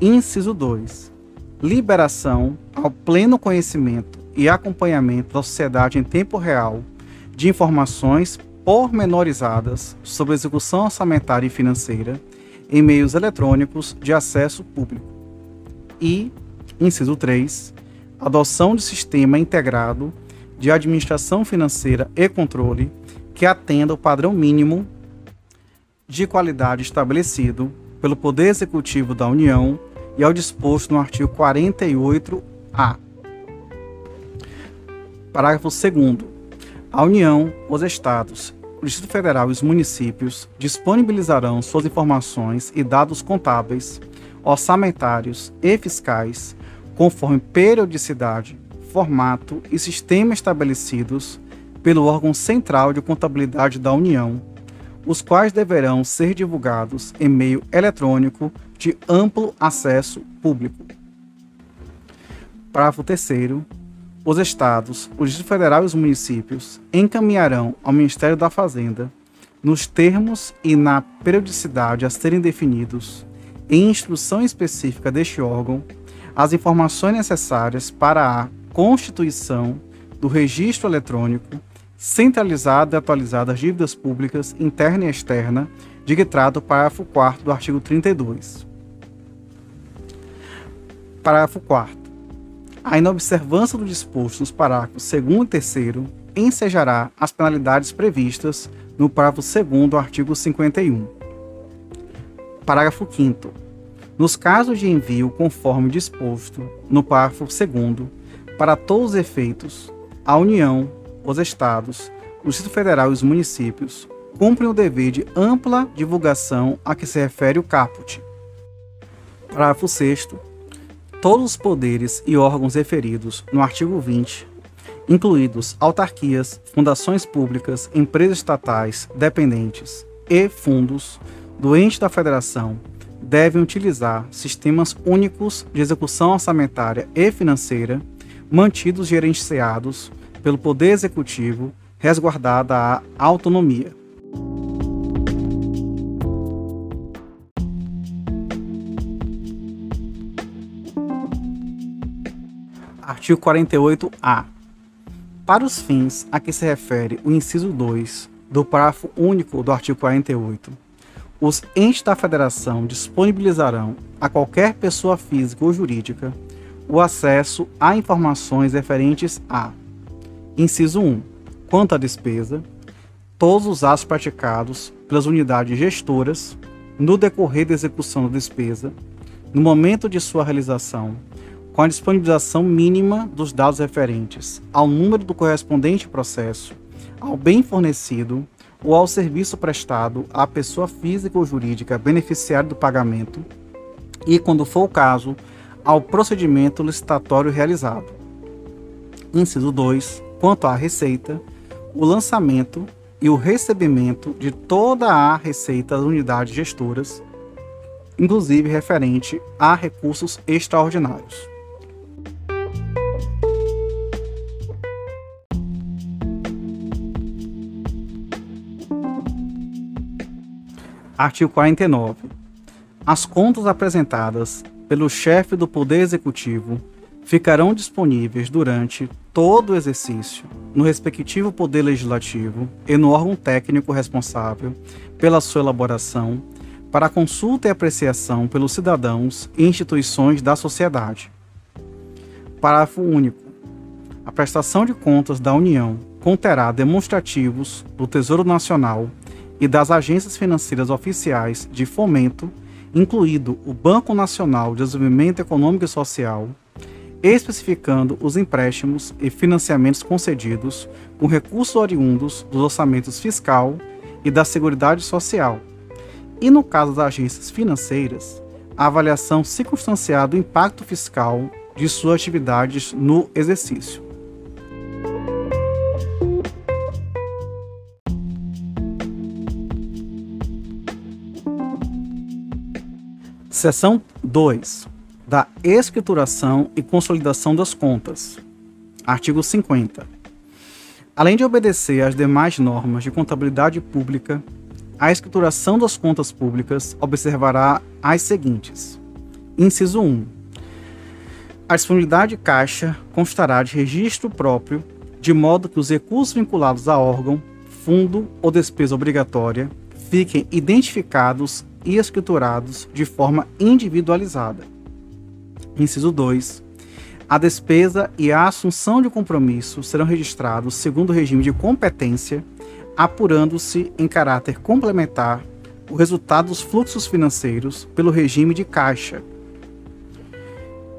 [SPEAKER 1] Inciso 2. Liberação ao pleno conhecimento e acompanhamento da sociedade em tempo real de informações pormenorizadas sobre execução orçamentária e financeira em meios eletrônicos de acesso público. E, inciso 3, adoção de sistema integrado de administração financeira e controle que atenda o padrão mínimo de qualidade estabelecido pelo Poder Executivo da União e ao disposto no artigo 48-A. Parágrafo 2. A União, os Estados, o Distrito Federal e os municípios disponibilizarão suas informações e dados contábeis, orçamentários e fiscais, conforme periodicidade, formato e sistema estabelecidos pelo órgão central de contabilidade da União, os quais deverão ser divulgados em meio eletrônico de amplo acesso público. Parágrafo 3 os estados, o Distrito Federal e os municípios encaminharão ao Ministério da Fazenda, nos termos e na periodicidade a serem definidos, em instrução específica deste órgão, as informações necessárias para a constituição do registro eletrônico centralizado e atualizado das dívidas públicas interna e externa, de que trata o parágrafo 4 do artigo 32. Parágrafo 4 a inobservância do disposto nos parágrafos 2 e 3 ensejará as penalidades previstas no parágrafo 2 do artigo 51. Parágrafo 5 Nos casos de envio conforme disposto no parágrafo 2 para todos os efeitos, a União, os Estados, o Distrito Federal e os municípios cumprem o dever de ampla divulgação a que se refere o caput. Parágrafo 6 todos os poderes e órgãos referidos no artigo 20, incluídos autarquias, fundações públicas, empresas estatais, dependentes e fundos do ente da federação, devem utilizar sistemas únicos de execução orçamentária e financeira, mantidos gerenciados pelo Poder Executivo, resguardada a autonomia. Artigo 48-A. Para os fins a que se refere o inciso 2 do parágrafo único do artigo 48, os entes da federação disponibilizarão a qualquer pessoa física ou jurídica o acesso a informações referentes a: inciso 1, quanto à despesa, todos os atos praticados pelas unidades gestoras no decorrer da execução da despesa, no momento de sua realização com a disponibilização mínima dos dados referentes ao número do correspondente processo, ao bem fornecido ou ao serviço prestado à pessoa física ou jurídica beneficiária do pagamento e, quando for o caso, ao procedimento licitatório realizado. Inciso 2. Quanto à receita, o lançamento e o recebimento de toda a receita das unidades gestoras, inclusive referente a recursos extraordinários. Artigo 49. As contas apresentadas pelo chefe do Poder Executivo ficarão disponíveis durante todo o exercício no respectivo Poder Legislativo e no órgão técnico responsável pela sua elaboração para consulta e apreciação pelos cidadãos e instituições da sociedade. Parágrafo único. A prestação de contas da União conterá demonstrativos do Tesouro Nacional e das agências financeiras oficiais de fomento, incluído o Banco Nacional de Desenvolvimento Econômico e Social, especificando os empréstimos e financiamentos concedidos com recursos oriundos dos orçamentos fiscal e da Seguridade Social. E no caso das agências financeiras, a avaliação circunstanciada do impacto fiscal de suas atividades no exercício. Seção 2. Da escrituração e consolidação das contas. Artigo 50. Além de obedecer às demais normas de contabilidade pública, a escrituração das contas públicas observará as seguintes: Inciso 1. A disponibilidade de caixa constará de registro próprio, de modo que os recursos vinculados a órgão, fundo ou despesa obrigatória fiquem identificados e escriturados de forma individualizada. Inciso 2. A despesa e a assunção de compromisso serão registrados segundo o regime de competência, apurando-se em caráter complementar o resultado dos fluxos financeiros pelo regime de caixa.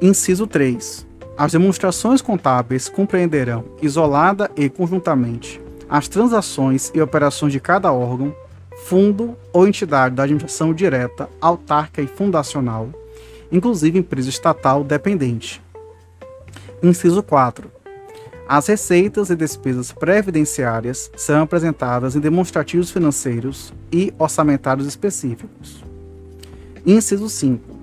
[SPEAKER 1] Inciso 3. As demonstrações contábeis compreenderão, isolada e conjuntamente, as transações e operações de cada órgão, fundo ou entidade da administração direta, autárquica e fundacional, inclusive empresa estatal dependente Inciso 4. As receitas e despesas previdenciárias serão apresentadas em demonstrativos financeiros e orçamentários específicos. Inciso 5.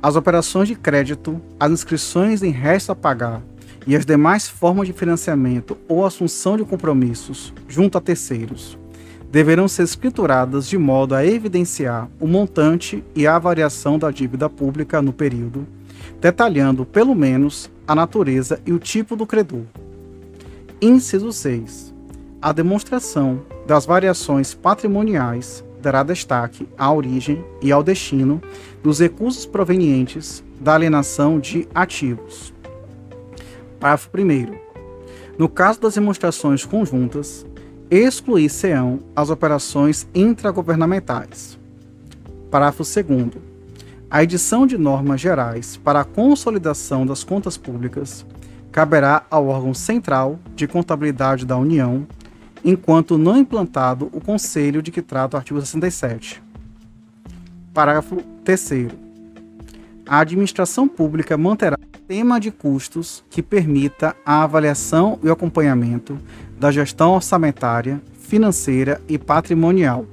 [SPEAKER 1] As operações de crédito, as inscrições em resto a pagar e as demais formas de financiamento ou assunção de compromissos junto a terceiros deverão ser escrituradas de modo a evidenciar o montante e a variação da dívida pública no período, detalhando, pelo menos, a natureza e o tipo do credor. Inciso 6. A demonstração das variações patrimoniais dará destaque à origem e ao destino dos recursos provenientes da alienação de ativos. Parágrafo 1. No caso das demonstrações conjuntas, excluir-se-ão as operações intragovernamentais. Parágrafo 2 a edição de normas gerais para a consolidação das contas públicas caberá ao órgão central de contabilidade da União, enquanto não implantado o conselho de que trata o artigo 67. Parágrafo 3. A administração pública manterá tema de custos que permita a avaliação e o acompanhamento da gestão orçamentária, financeira e patrimonial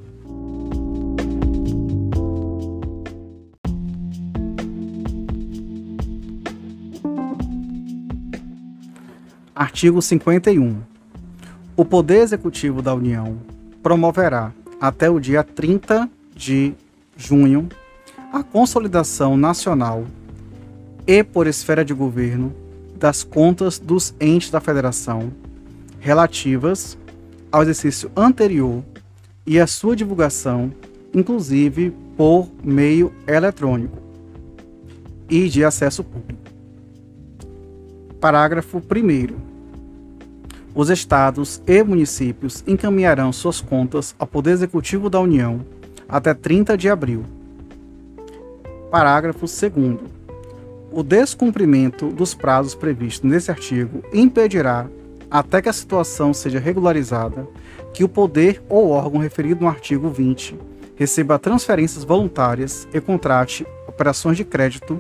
[SPEAKER 1] Artigo 51. O Poder Executivo da União promoverá, até o dia 30 de junho, a consolidação nacional e por esfera de governo das contas dos entes da Federação relativas ao exercício anterior e a sua divulgação, inclusive por meio eletrônico e de acesso público. Parágrafo 1 os estados e municípios encaminharão suas contas ao Poder Executivo da União até 30 de abril. Parágrafo 2. O descumprimento dos prazos previstos nesse artigo impedirá, até que a situação seja regularizada, que o poder ou órgão referido no artigo 20 receba transferências voluntárias e contrate operações de crédito,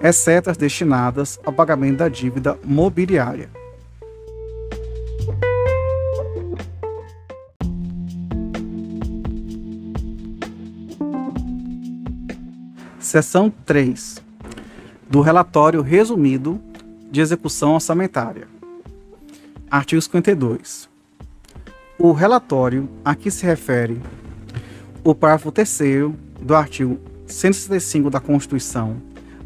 [SPEAKER 1] exceto as destinadas ao pagamento da dívida mobiliária. Seção 3 do relatório resumido de execução orçamentária. Artigo 52. O relatório a que se refere o parágrafo 3 do artigo 165 da Constituição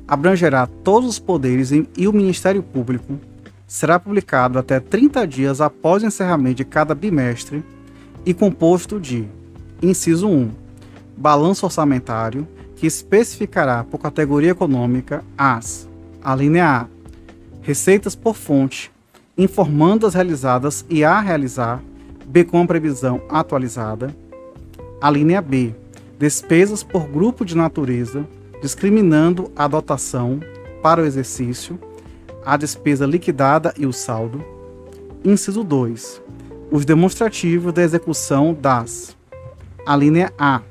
[SPEAKER 1] abrangerá todos os poderes e o Ministério Público será publicado até 30 dias após o encerramento de cada bimestre e composto de: inciso 1, balanço orçamentário, que especificará por categoria econômica as: a linha A, receitas por fonte, informando as realizadas e a realizar, B com a previsão atualizada. A linha B, despesas por grupo de natureza, discriminando a dotação para o exercício, a despesa liquidada e o saldo. Inciso 2. Os demonstrativos da execução das. A linha A,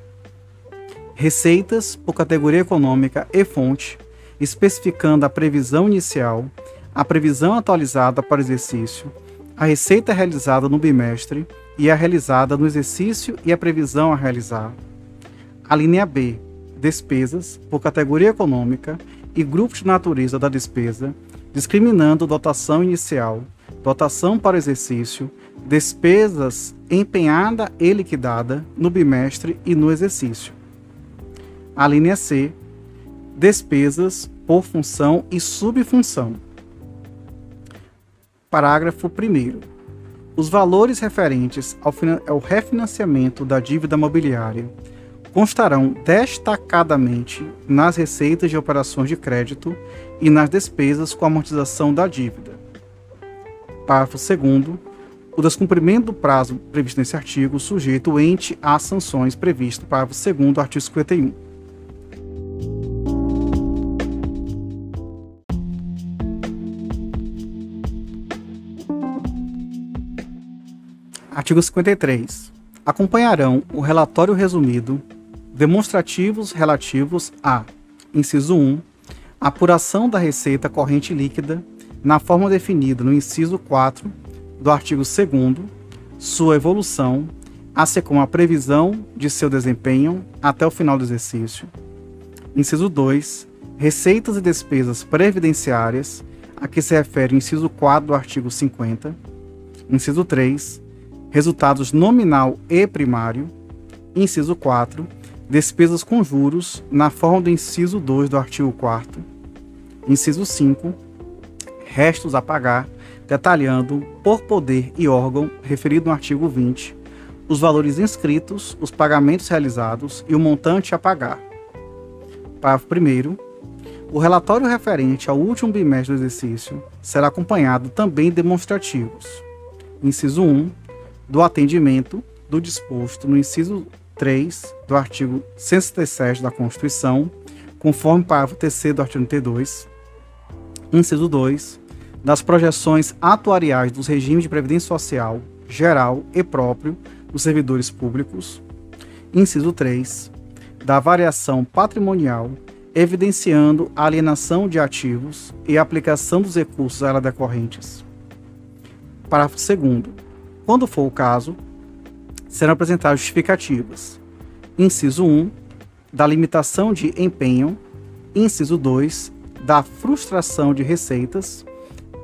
[SPEAKER 1] receitas por categoria econômica e fonte, especificando a previsão inicial, a previsão atualizada para o exercício, a receita realizada no bimestre e a realizada no exercício e a previsão a realizar. A linha B, despesas por categoria econômica e grupo de natureza da despesa, discriminando dotação inicial, dotação para exercício, despesas empenhada e liquidada no bimestre e no exercício. A linha C, despesas por função e subfunção. Parágrafo 1. Os valores referentes ao, refinanciamento da dívida mobiliária constarão destacadamente nas receitas de operações de crédito e nas despesas com amortização da dívida. Parágrafo 2. O descumprimento do prazo previsto nesse artigo sujeito o ente às sanções previstas no parágrafo 2 do artigo 51. Artigo 53. Acompanharão o relatório resumido demonstrativos relativos a: inciso 1, apuração da receita corrente líquida na forma definida no inciso 4 do artigo 2 sua evolução, assim como a previsão de seu desempenho até o final do exercício. Inciso 2, receitas e despesas previdenciárias, a que se refere o inciso 4 do artigo 50. Inciso 3, resultados nominal e primário. Inciso 4. Despesas com juros, na forma do inciso 2 do artigo 4. Inciso 5. Restos a pagar, detalhando, por poder e órgão, referido no artigo 20, os valores inscritos, os pagamentos realizados e o montante a pagar. Parágrafo 1. O relatório referente ao último bimestre do exercício será acompanhado também de demonstrativos. Inciso 1 do atendimento do disposto no inciso 3 do artigo 167 da Constituição, conforme parágrafo 3 do artigo 32, inciso 2, das projeções atuariais dos regimes de previdência social geral e próprio dos servidores públicos, inciso 3, da variação patrimonial, evidenciando a alienação de ativos e aplicação dos recursos a ela decorrentes. Parágrafo 2 quando for o caso, serão apresentadas justificativas. Inciso 1, da limitação de empenho. Inciso 2, da frustração de receitas,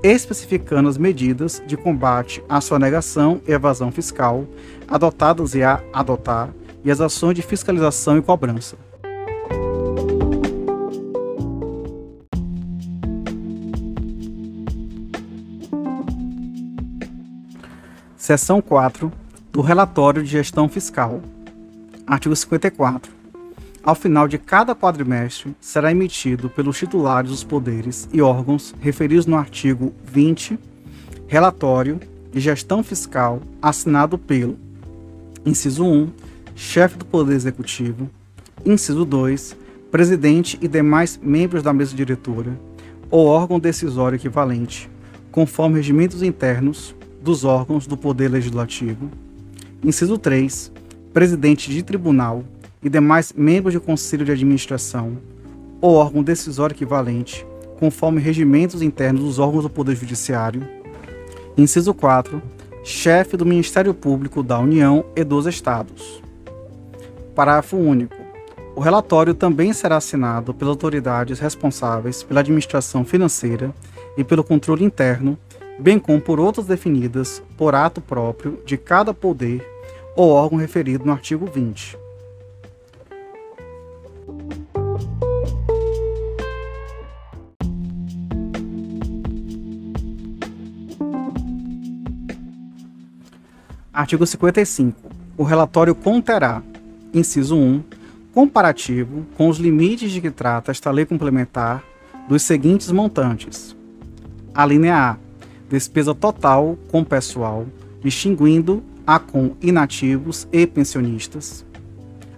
[SPEAKER 1] especificando as medidas de combate à sonegação e evasão fiscal adotadas e a adotar e as ações de fiscalização e cobrança. Seção 4 do Relatório de Gestão Fiscal. Artigo 54. Ao final de cada quadrimestre, será emitido pelos titulares dos poderes e órgãos referidos no artigo 20, relatório de gestão fiscal assinado pelo inciso 1, chefe do Poder Executivo, inciso 2, presidente e demais membros da mesa diretora ou órgão decisório equivalente, conforme regimentos internos dos órgãos do Poder Legislativo. Inciso 3. Presidente de tribunal e demais membros do Conselho de Administração ou órgão decisório equivalente, conforme regimentos internos dos órgãos do Poder Judiciário. Inciso 4. Chefe do Ministério Público da União e dos Estados. Parágrafo único. O relatório também será assinado pelas autoridades responsáveis pela administração financeira e pelo controle interno bem como por outras definidas por ato próprio de cada poder ou órgão referido no artigo 20. Artigo 55. O relatório conterá, inciso 1, comparativo com os limites de que trata esta lei complementar dos seguintes montantes. A linha A despesa total com pessoal, distinguindo a com inativos e pensionistas.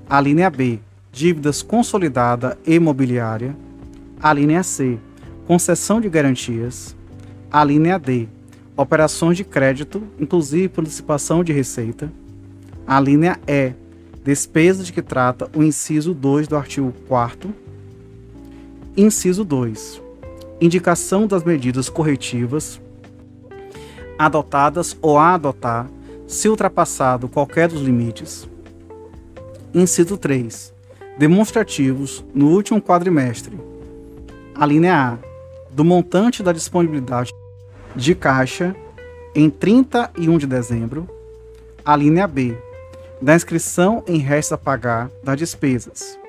[SPEAKER 1] A linha B, dívidas consolidada e imobiliária. A linha C, concessão de garantias. A linha D, operações de crédito, inclusive por de receita. A linha E, despesas de que trata o inciso 2 do artigo 4 Inciso 2. Indicação das medidas corretivas adotadas ou a adotar, se ultrapassado qualquer dos limites. Inciso 3. Demonstrativos no último quadrimestre. A linha A. Do montante da disponibilidade de caixa em 31 de dezembro. A linha B. Da inscrição em restos a pagar das despesas.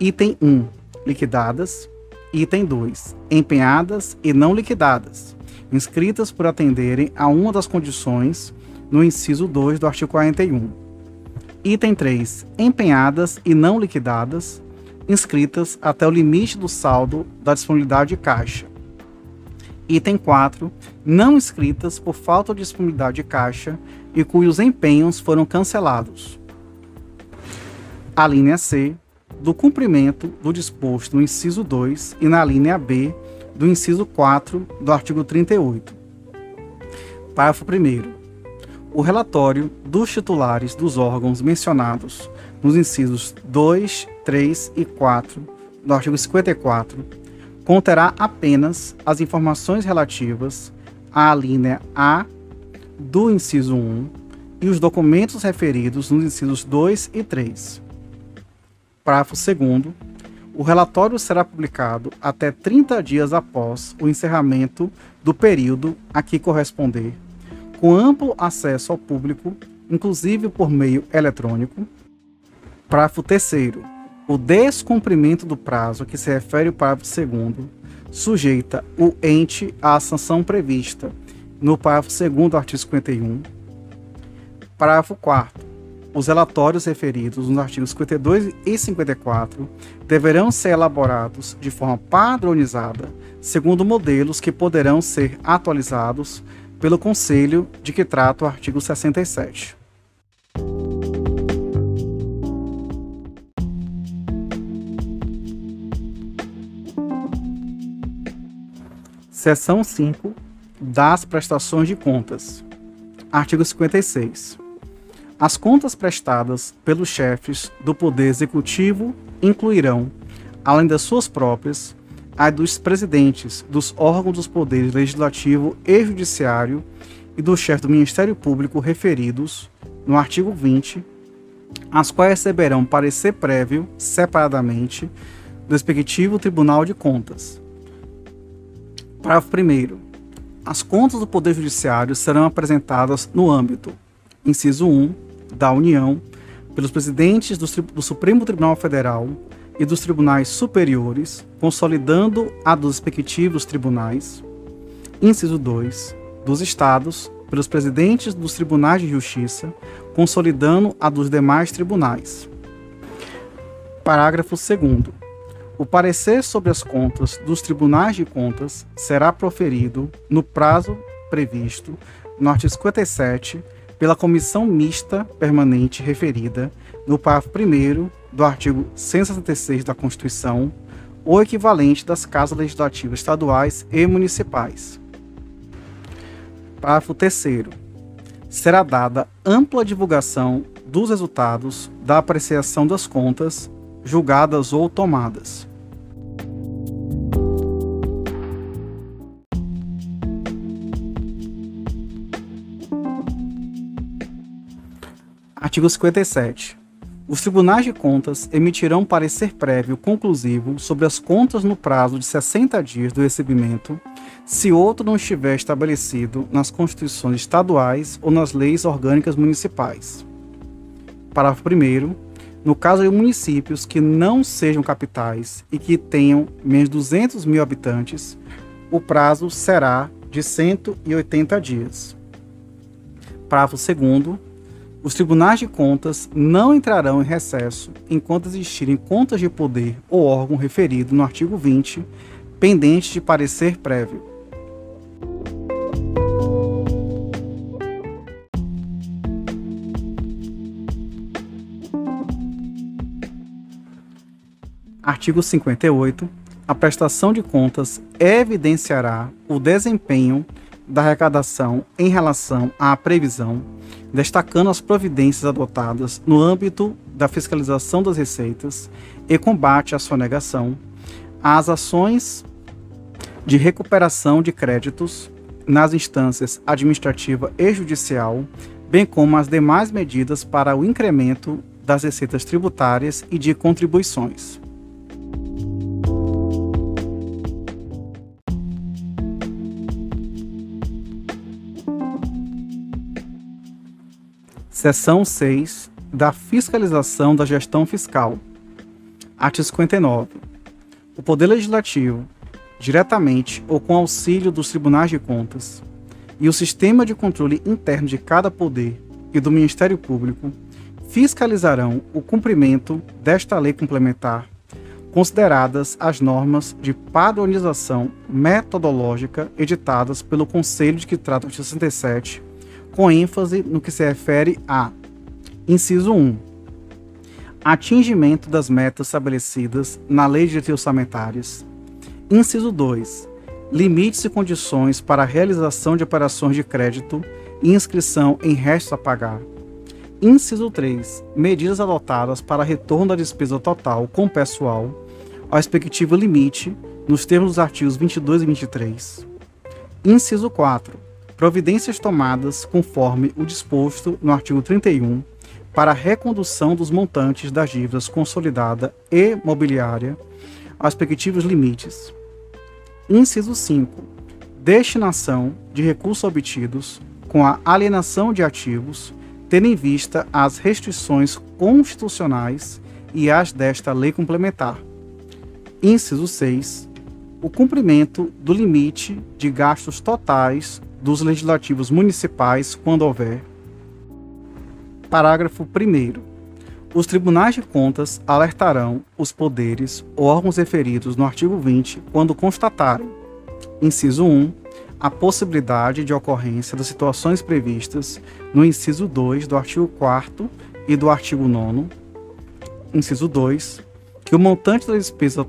[SPEAKER 1] Item 1. liquidadas. Item 2. Empenhadas e não liquidadas, inscritas por atenderem a uma das condições no inciso 2 do artigo 41. Item 3. Empenhadas e não liquidadas, inscritas até o limite do saldo da disponibilidade de caixa. Item 4. Não inscritas por falta de disponibilidade de caixa e cujos empenhos foram cancelados. A linha C do cumprimento do disposto no inciso 2 e na linha B do inciso 4 do artigo 38. Parágrafo 1. O relatório dos titulares dos órgãos mencionados nos incisos 2, 3 e 4 do artigo 54 conterá apenas as informações relativas à linha A do inciso 1 e os documentos referidos nos incisos 2 e 3 Parágrafo 2. O relatório será publicado até 30 dias após o encerramento do período a que corresponder, com amplo acesso ao público, inclusive por meio eletrônico. Parágrafo 3. O descumprimento do prazo a que se refere o parágrafo 2 sujeita o ente à sanção prevista no parágrafo 2 do artigo 51. Parágrafo 4 os relatórios referidos nos artigos 52 e 54 deverão ser elaborados de forma padronizada, segundo modelos que poderão ser atualizados pelo Conselho de que trata o artigo 67. Seção 5 das prestações de contas. Artigo 56. As contas prestadas pelos chefes do Poder Executivo incluirão, além das suas próprias, as dos presidentes dos órgãos dos poderes legislativo e judiciário e do chefe do Ministério Público referidos no artigo 20, as quais receberão parecer prévio, separadamente, do respectivo Tribunal de Contas. Parágrafo 1. As contas do Poder Judiciário serão apresentadas no âmbito, inciso 1, da União, pelos presidentes do, do Supremo Tribunal Federal e dos tribunais superiores, consolidando a dos respectivos tribunais. Inciso 2. Dos estados, pelos presidentes dos tribunais de justiça, consolidando a dos demais tribunais. Parágrafo 2. O parecer sobre as contas dos tribunais de contas será proferido no prazo previsto no artigo 57 pela comissão mista permanente referida no parágrafo 1 do artigo 166 da Constituição, ou equivalente das casas legislativas estaduais e municipais. Parágrafo 3 Será dada ampla divulgação dos resultados da apreciação das contas julgadas ou tomadas Artigo 57. Os tribunais de contas emitirão parecer prévio conclusivo sobre as contas no prazo de 60 dias do recebimento, se outro não estiver estabelecido nas constituições estaduais ou nas leis orgânicas municipais. Parágrafo 1. No caso de municípios que não sejam capitais e que tenham menos de 200 mil habitantes, o prazo será de 180 dias. Parágrafo 2 os tribunais de contas não entrarão em recesso enquanto existirem contas de poder ou órgão referido no artigo 20, pendentes de parecer prévio. Artigo 58. A prestação de contas evidenciará o desempenho da arrecadação em relação à previsão, destacando as providências adotadas no âmbito da fiscalização das receitas e combate à sonegação, as ações de recuperação de créditos nas instâncias administrativa e judicial, bem como as demais medidas para o incremento das receitas tributárias e de contribuições. Seção 6 da Fiscalização da Gestão Fiscal. Artigo 59. o Poder Legislativo, diretamente ou com auxílio dos tribunais de contas, e o sistema de controle interno de cada poder e do Ministério Público fiscalizarão o cumprimento desta lei complementar, consideradas as normas de padronização metodológica editadas pelo Conselho de que trata o 67, com ênfase no que se refere a inciso 1. Atingimento das metas estabelecidas na Lei de Orçamentárias. Inciso 2. Limites e condições para a realização de operações de crédito e inscrição em restos a pagar. Inciso 3. Medidas adotadas para retorno da despesa total com pessoal ao respectivo limite nos termos dos artigos 22 e 23. Inciso 4. Providências tomadas conforme o disposto no artigo 31 para a recondução dos montantes das dívidas consolidada e mobiliária aos respectivos limites. Inciso 5. Destinação de recursos obtidos com a alienação de ativos, tendo em vista as restrições constitucionais e as desta lei complementar. Inciso 6. O cumprimento do limite de gastos totais dos legislativos municipais, quando houver. Parágrafo 1. Os tribunais de contas alertarão os poderes ou órgãos referidos no artigo 20 quando constatarem, inciso 1, a possibilidade de ocorrência das situações previstas no inciso 2 do artigo 4 e do artigo 9, inciso 2, que o montante da despesa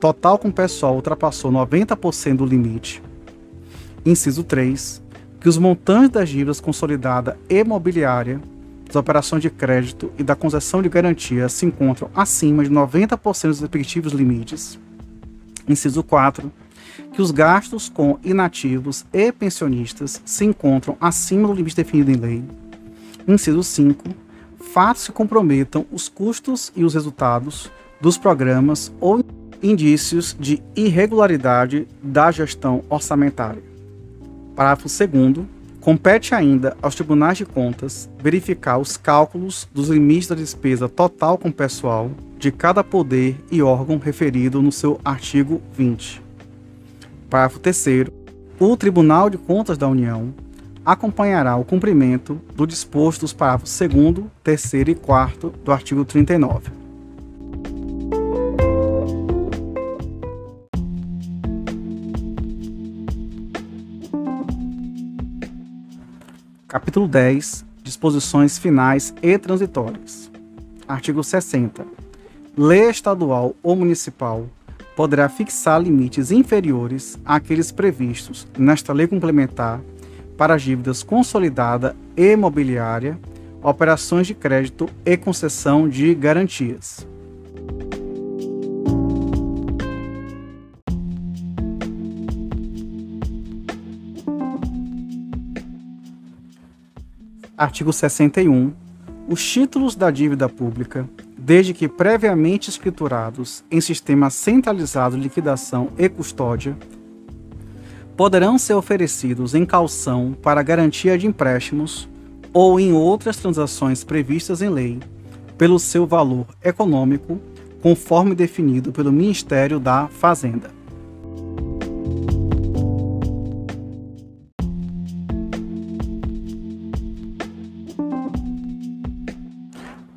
[SPEAKER 1] total com pessoal ultrapassou 90% do limite, inciso 3, que os montantes das dívidas consolidada e mobiliária, das operações de crédito e da concessão de garantia se encontram acima de 90% dos respectivos limites. Inciso 4, que os gastos com inativos e pensionistas se encontram acima do limite definido em lei. Inciso 5. Fatos que comprometam os custos e os resultados dos programas ou indícios de irregularidade da gestão orçamentária. Parágrafo 2. Compete ainda aos tribunais de contas verificar os cálculos dos limites da despesa total com pessoal de cada poder e órgão referido no seu artigo 20. Parágrafo 3. O Tribunal de Contas da União acompanhará o cumprimento do disposto dos parágrafos 2, 3 e 4 do artigo 39. Capítulo 10 Disposições finais e transitórias. Artigo 60. Lei estadual ou municipal poderá fixar limites inferiores àqueles previstos nesta lei complementar para dívidas consolidada e imobiliária, operações de crédito e concessão de garantias. Artigo 61. Os títulos da dívida pública desde que previamente escriturados em sistema centralizado de liquidação e custódia, poderão ser oferecidos em calção para garantia de empréstimos ou em outras transações previstas em lei, pelo seu valor econômico, conforme definido pelo Ministério da Fazenda.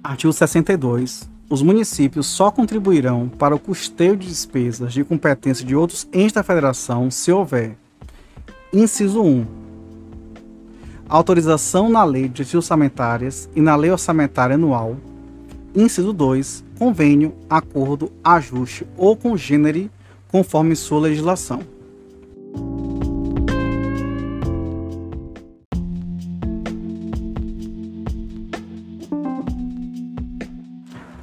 [SPEAKER 1] Artigo 62. Os municípios só contribuirão para o custeio de despesas de competência de outros entes da federação se houver. Inciso 1. Autorização na Lei de Diretrizes Orçamentárias e na Lei Orçamentária Anual. Inciso 2. Convênio, acordo, ajuste ou congênere conforme sua legislação.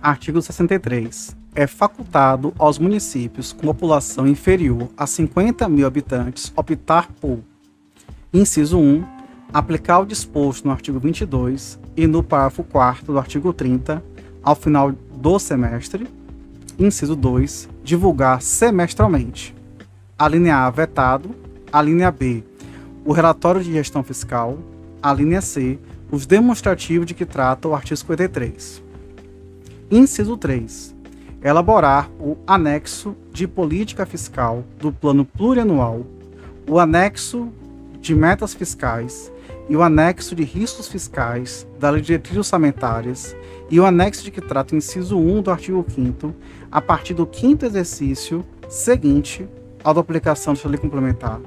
[SPEAKER 1] Artigo 63. É facultado aos municípios com população inferior a 50 mil habitantes optar por: inciso 1. Aplicar o disposto no artigo 22 e no parágrafo 4 do artigo 30 ao final do semestre. Inciso 2. Divulgar semestralmente. A linha A vetado. A linha B. O relatório de gestão fiscal. A linha C. Os demonstrativos de que trata o artigo 53. Inciso 3. elaborar o anexo de política fiscal do plano plurianual, o anexo de metas fiscais e o anexo de riscos fiscais da lei de diretrizes orçamentárias e o anexo de que trata o inciso 1 do artigo 5 a partir do quinto exercício seguinte ao da aplicação desta lei complementar.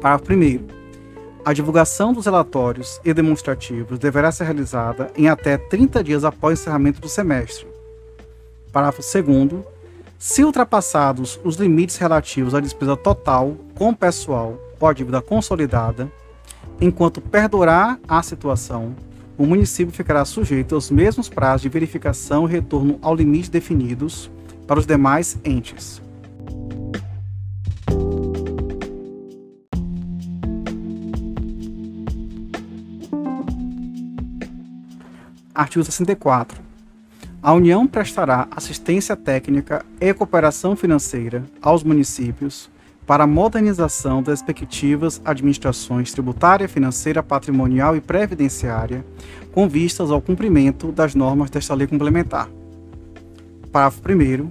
[SPEAKER 1] Parágrafo 1 a divulgação dos relatórios e demonstrativos deverá ser realizada em até 30 dias após o encerramento do semestre. Parágrafo 2. Se ultrapassados os limites relativos à despesa total com pessoal ou à dívida consolidada, enquanto perdurar a situação, o município ficará sujeito aos mesmos prazos de verificação e retorno ao limite definidos para os demais entes. Artigo 64. A União prestará assistência técnica e cooperação financeira aos municípios para a modernização das respectivas administrações tributária, financeira, patrimonial e previdenciária, com vistas ao cumprimento das normas desta lei complementar. Parágrafo 1.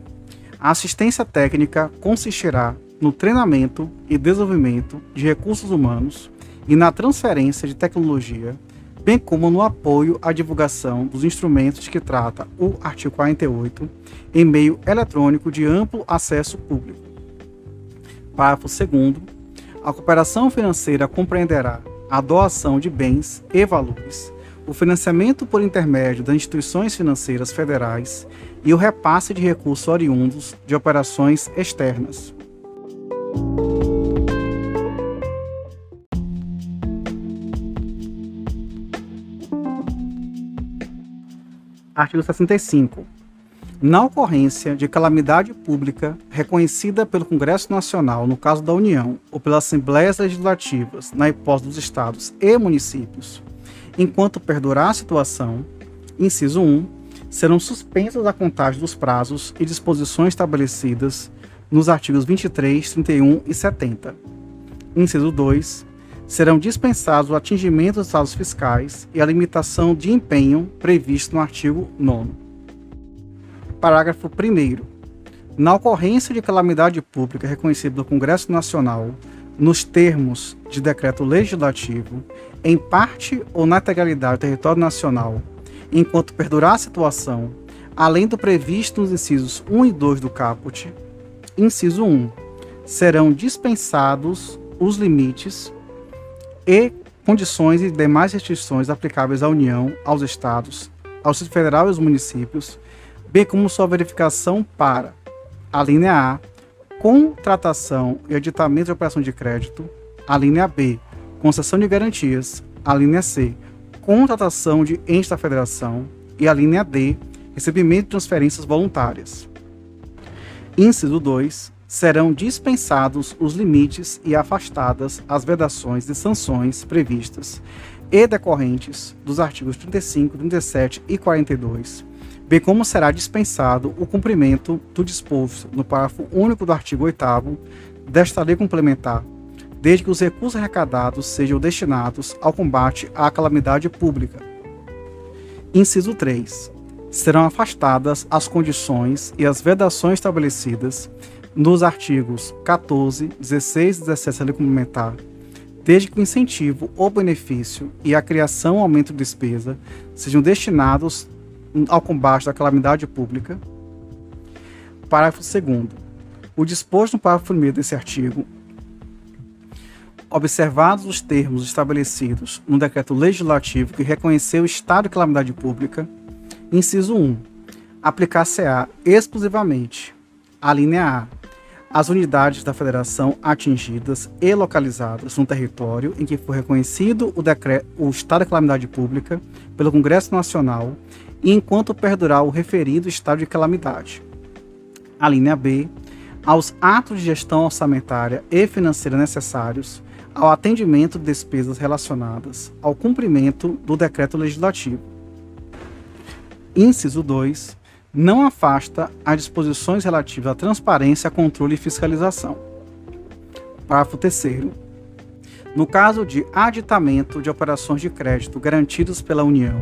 [SPEAKER 1] A assistência técnica consistirá no treinamento e desenvolvimento de recursos humanos e na transferência de tecnologia bem como no apoio à divulgação dos instrumentos que trata o artigo 48 em meio eletrônico de amplo acesso público. Parágrafo 2 A cooperação financeira compreenderá a doação de bens e valores, o financiamento por intermédio das instituições financeiras federais e o repasse de recursos oriundos de operações externas. Artigo 65. Na ocorrência de calamidade pública reconhecida pelo Congresso Nacional, no caso da União, ou pelas Assembleias Legislativas, na hipótese dos estados e municípios, enquanto perdurar a situação, inciso 1, serão suspensas a contagem dos prazos e disposições estabelecidas nos artigos 23, 31 e 70. Inciso 2, serão dispensados o atingimento dos saldos fiscais e a limitação de empenho previsto no artigo 9. Parágrafo 1. Na ocorrência de calamidade pública reconhecida pelo Congresso Nacional, nos termos de decreto legislativo, em parte ou na integralidade do território nacional, enquanto perdurar a situação, além do previsto nos incisos 1 e 2 do caput, inciso 1, serão dispensados os limites e condições e demais restrições aplicáveis à União, aos Estados, ao Distrito Federal e aos municípios, bem como sua verificação para a linha A, contratação e editamento de operação de crédito, a linha B, concessão de garantias, a linha C, contratação de entes da federação e a linha D, recebimento de transferências voluntárias. Inciso 2 serão dispensados os limites e afastadas as vedações e sanções previstas e decorrentes dos artigos 35, 37 e 42, bem como será dispensado o cumprimento do disposto no parágrafo único do artigo 8 desta lei complementar, desde que os recursos arrecadados sejam destinados ao combate à calamidade pública. Inciso 3. Serão afastadas as condições e as vedações estabelecidas nos artigos 14, 16 e 17 da lei complementar, desde que o incentivo ou benefício e a criação ou aumento de despesa sejam destinados ao combate da calamidade pública. Parágrafo 2 O disposto no parágrafo 1 desse artigo, observados os termos estabelecidos no decreto legislativo que reconheceu o estado de calamidade pública, inciso 1, aplicar-se-á exclusivamente a linha A as unidades da federação atingidas e localizadas no território em que for reconhecido o, decreto, o estado de calamidade pública pelo Congresso Nacional e enquanto perdurar o referido estado de calamidade. A linha B, aos atos de gestão orçamentária e financeira necessários ao atendimento de despesas relacionadas ao cumprimento do decreto legislativo. Inciso 2 não afasta as disposições relativas à transparência, controle e fiscalização. Parágrafo 3. No caso de aditamento de operações de crédito garantidas pela União,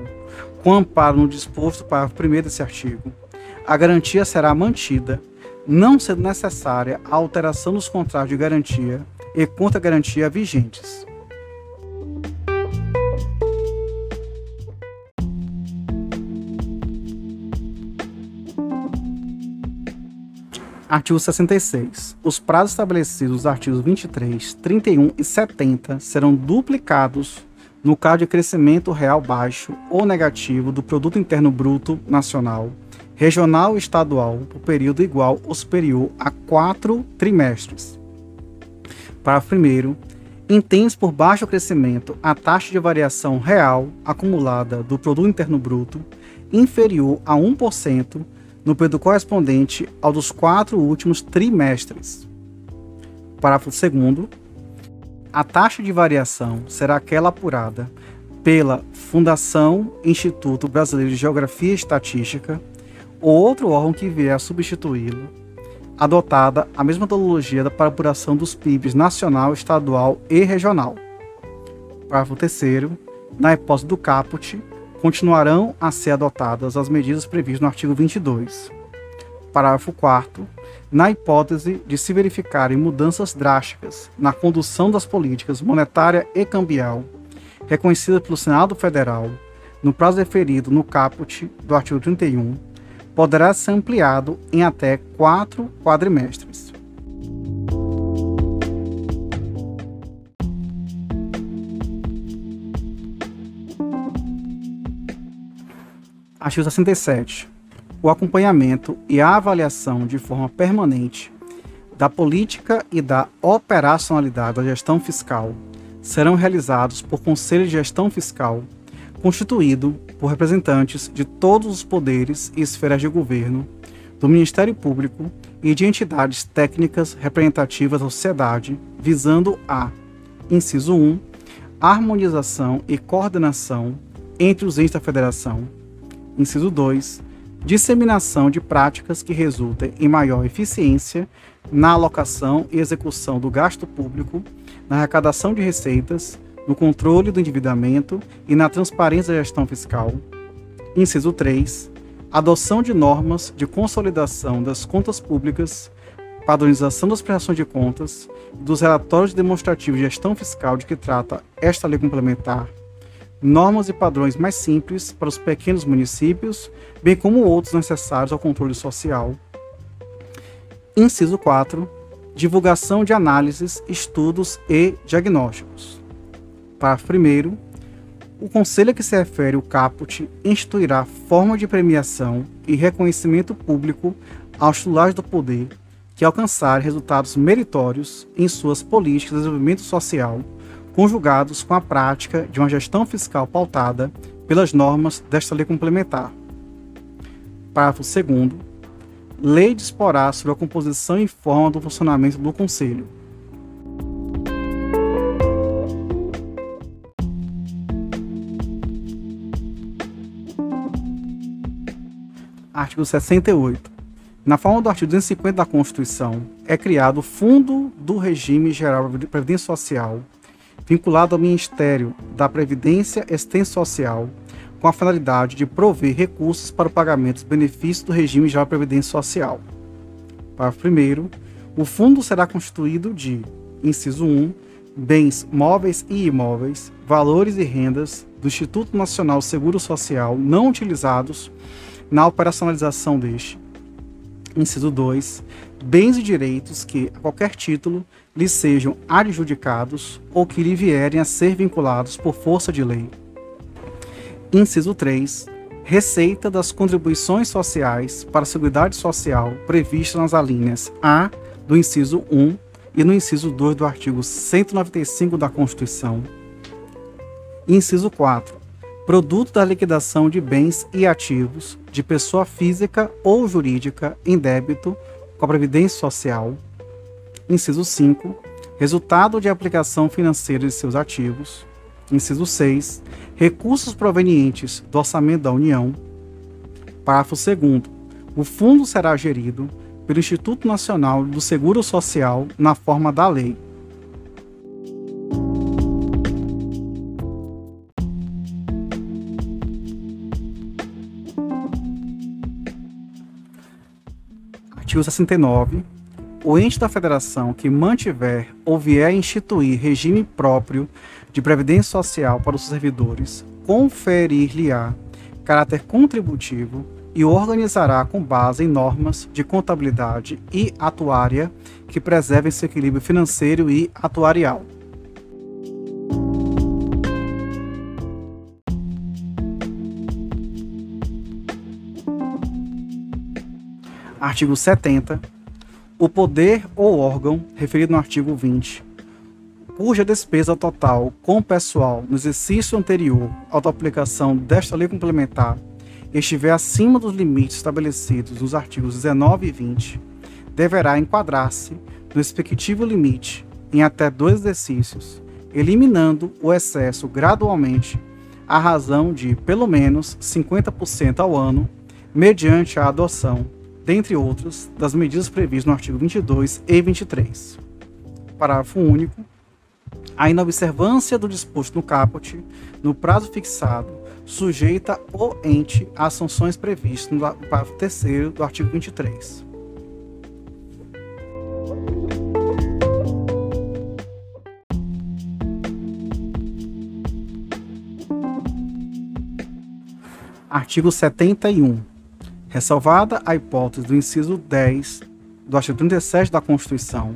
[SPEAKER 1] com amparo no disposto parágrafo 1 desse artigo, a garantia será mantida, não sendo necessária a alteração dos contratos de garantia e contra-garantia vigentes. Artigo 66. Os prazos estabelecidos nos artigos 23, 31 e 70 serão duplicados no caso de crescimento real baixo ou negativo do produto interno bruto nacional, regional e estadual por período igual ou superior a quatro trimestres. Parágrafo primeiro. Entende por baixo crescimento a taxa de variação real acumulada do produto interno bruto inferior a 1% no período correspondente ao dos quatro últimos trimestres. Parágrafo 2. A taxa de variação será aquela apurada pela Fundação Instituto Brasileiro de Geografia e Estatística ou outro órgão que vier a substituí-lo, adotada a mesma metodologia para apuração dos PIBs nacional, estadual e regional. Parágrafo 3. Na hipótese do caput, continuarão a ser adotadas as medidas previstas no artigo 22. Parágrafo 4 na hipótese de se verificarem mudanças drásticas na condução das políticas monetária e cambial reconhecidas pelo Senado Federal no prazo referido no caput do artigo 31, poderá ser ampliado em até quatro quadrimestres. Artigo 67. O acompanhamento e a avaliação de forma permanente da política e da operacionalidade da gestão fiscal serão realizados por Conselho de Gestão Fiscal, constituído por representantes de todos os poderes e esferas de governo, do Ministério Público e de entidades técnicas representativas da sociedade, visando a, inciso 1, harmonização e coordenação entre os entes da federação Inciso 2. Disseminação de práticas que resultem em maior eficiência na alocação e execução do gasto público, na arrecadação de receitas, no controle do endividamento e na transparência da gestão fiscal. Inciso 3. Adoção de normas de consolidação das contas públicas, padronização das prestações de contas dos relatórios demonstrativos de gestão fiscal de que trata esta lei complementar normas e padrões mais simples para os pequenos municípios, bem como outros necessários ao controle social. Inciso 4. Divulgação de análises, estudos e diagnósticos. Parágrafo 1. O conselho a que se refere o caput instituirá forma de premiação e reconhecimento público aos titulares do poder que alcançarem resultados meritórios em suas políticas de desenvolvimento social conjugados com a prática de uma gestão fiscal pautada pelas normas desta lei complementar. Parágrafo 2. Lei disporá sobre a composição e forma do funcionamento do Conselho. Artigo 68. Na forma do artigo 250 da Constituição, é criado o Fundo do Regime Geral de Previdência Social, vinculado ao Ministério da Previdência e Assistência Social, com a finalidade de prover recursos para o pagamento dos benefícios do regime de previdência social. Parágrafo 1 o fundo será constituído de, inciso 1, bens móveis e imóveis, valores e rendas do Instituto Nacional Seguro Social não utilizados na operacionalização deste. Inciso 2, bens e direitos que, a qualquer título, lhe sejam adjudicados ou que lhe vierem a ser vinculados por força de lei. Inciso 3. Receita das contribuições sociais para a Seguridade Social previstas nas alíneas A do inciso 1 e no inciso 2 do artigo 195 da Constituição. Inciso 4. Produto da liquidação de bens e ativos de pessoa física ou jurídica em débito com a Previdência Social Inciso 5. Resultado de aplicação financeira de seus ativos. Inciso 6. Recursos provenientes do orçamento da União. Parágrafo 2. O fundo será gerido pelo Instituto Nacional do Seguro Social na forma da lei. Artigo 69. O ente da federação que mantiver ou vier instituir regime próprio de previdência social para os servidores conferir-lhe-á caráter contributivo e organizará com base em normas de contabilidade e atuária que preservem seu equilíbrio financeiro e atuarial. Artigo 70. O poder ou órgão referido no artigo 20, cuja despesa total com pessoal no exercício anterior à aplicação desta lei complementar estiver acima dos limites estabelecidos nos artigos 19 e 20, deverá enquadrar-se no respectivo limite em até dois exercícios, eliminando o excesso gradualmente à razão de pelo menos 50% ao ano, mediante a adoção, dentre outros, das medidas previstas no artigo 22 e 23. Parágrafo único. A inobservância do disposto no caput, no prazo fixado, sujeita o ente às sanções previstas no parágrafo 3 do artigo 23. Artigo 71. Ressalvada a hipótese do inciso 10 do artigo 37 da Constituição,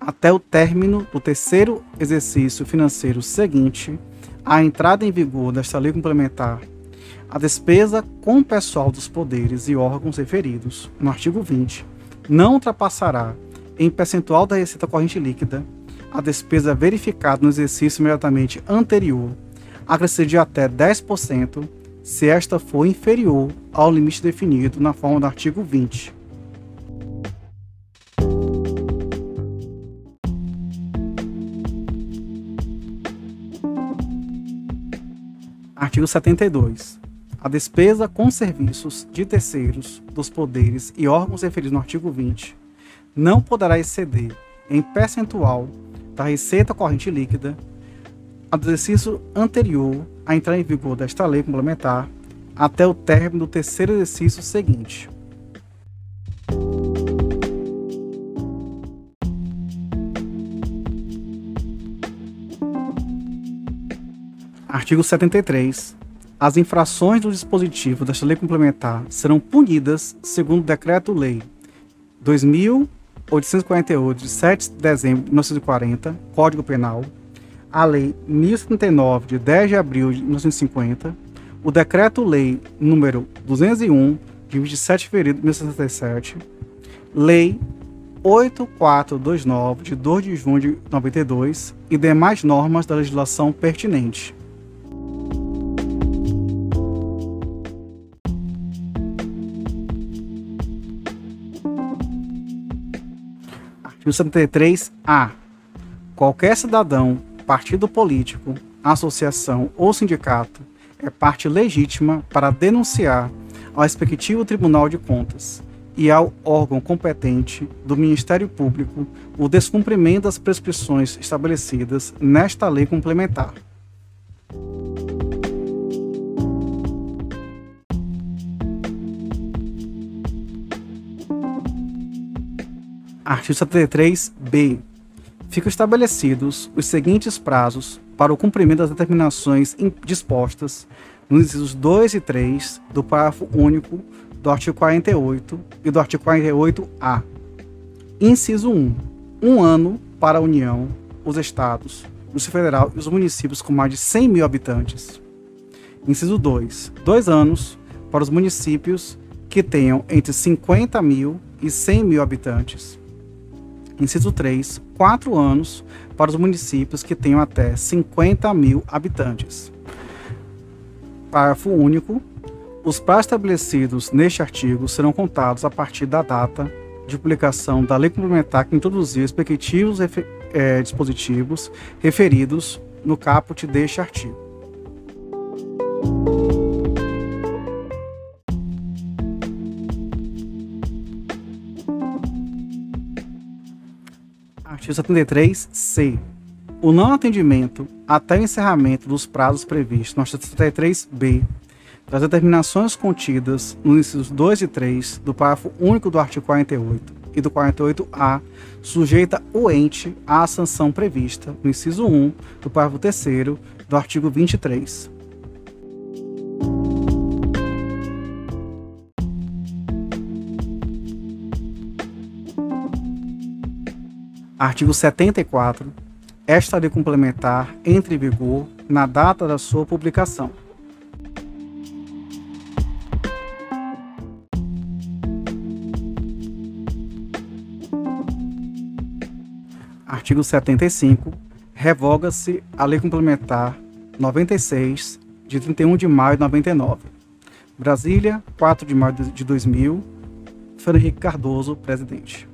[SPEAKER 1] até o término do terceiro exercício financeiro seguinte, a entrada em vigor desta lei complementar, a despesa com o pessoal dos poderes e órgãos referidos no artigo 20 não ultrapassará, em percentual da receita corrente líquida, a despesa verificada no exercício imediatamente anterior, acrescer de até 10% se esta for inferior ao limite definido na forma do artigo 20 Artigo 72. A despesa com serviços de terceiros, dos poderes e órgãos referidos no artigo 20 não poderá exceder, em percentual, da receita corrente líquida a do exercício anterior à entrada em vigor desta lei complementar até o término do terceiro exercício seguinte. Artigo 73. As infrações do dispositivo desta lei complementar serão punidas segundo o Decreto-Lei 2848, de 7 de dezembro de 1940, Código Penal, a Lei 1079, de 10 de abril de 1950, o Decreto-Lei número 201, de 27 de fevereiro de 1967, Lei 8429, de 2 de junho de 92 e demais normas da legislação pertinente. Artigo 73-A. Qualquer cidadão, partido político, associação ou sindicato é parte legítima para denunciar ao respectivo Tribunal de Contas e ao órgão competente do Ministério Público o descumprimento das prescrições estabelecidas nesta lei complementar. Artigo 73b. Ficam estabelecidos os seguintes prazos para o cumprimento das determinações dispostas nos incisos 2 e 3 do parágrafo único do artigo 48 e do artigo 48-A. Inciso 1. Um ano para a União, os Estados, o Distrito Federal e os municípios com mais de 100 mil habitantes. Inciso 2. Dois anos para os municípios que tenham entre 50 mil e 100 mil habitantes. Inciso 3. Quatro anos para os municípios que tenham até 50 mil habitantes. Parágrafo único. Os prazos estabelecidos neste artigo serão contados a partir da data de publicação da lei complementar que introduziu os respectivos é, dispositivos referidos no caput deste artigo. Artigo 73-C. O não atendimento até o encerramento dos prazos previstos no artigo 73-B das determinações contidas nos incisos 2 e 3 do parágrafo único do artigo 48 e do 48A, sujeita o ente à sanção prevista no inciso 1 do parágrafo 3 do artigo 23. Artigo 74. Esta lei complementar entra em vigor na data da sua publicação. Artigo 75. Revoga-se a Lei Complementar 96, de 31 de maio de 99. Brasília, 4 de maio de 2000. Fernando Henrique Cardoso, presidente.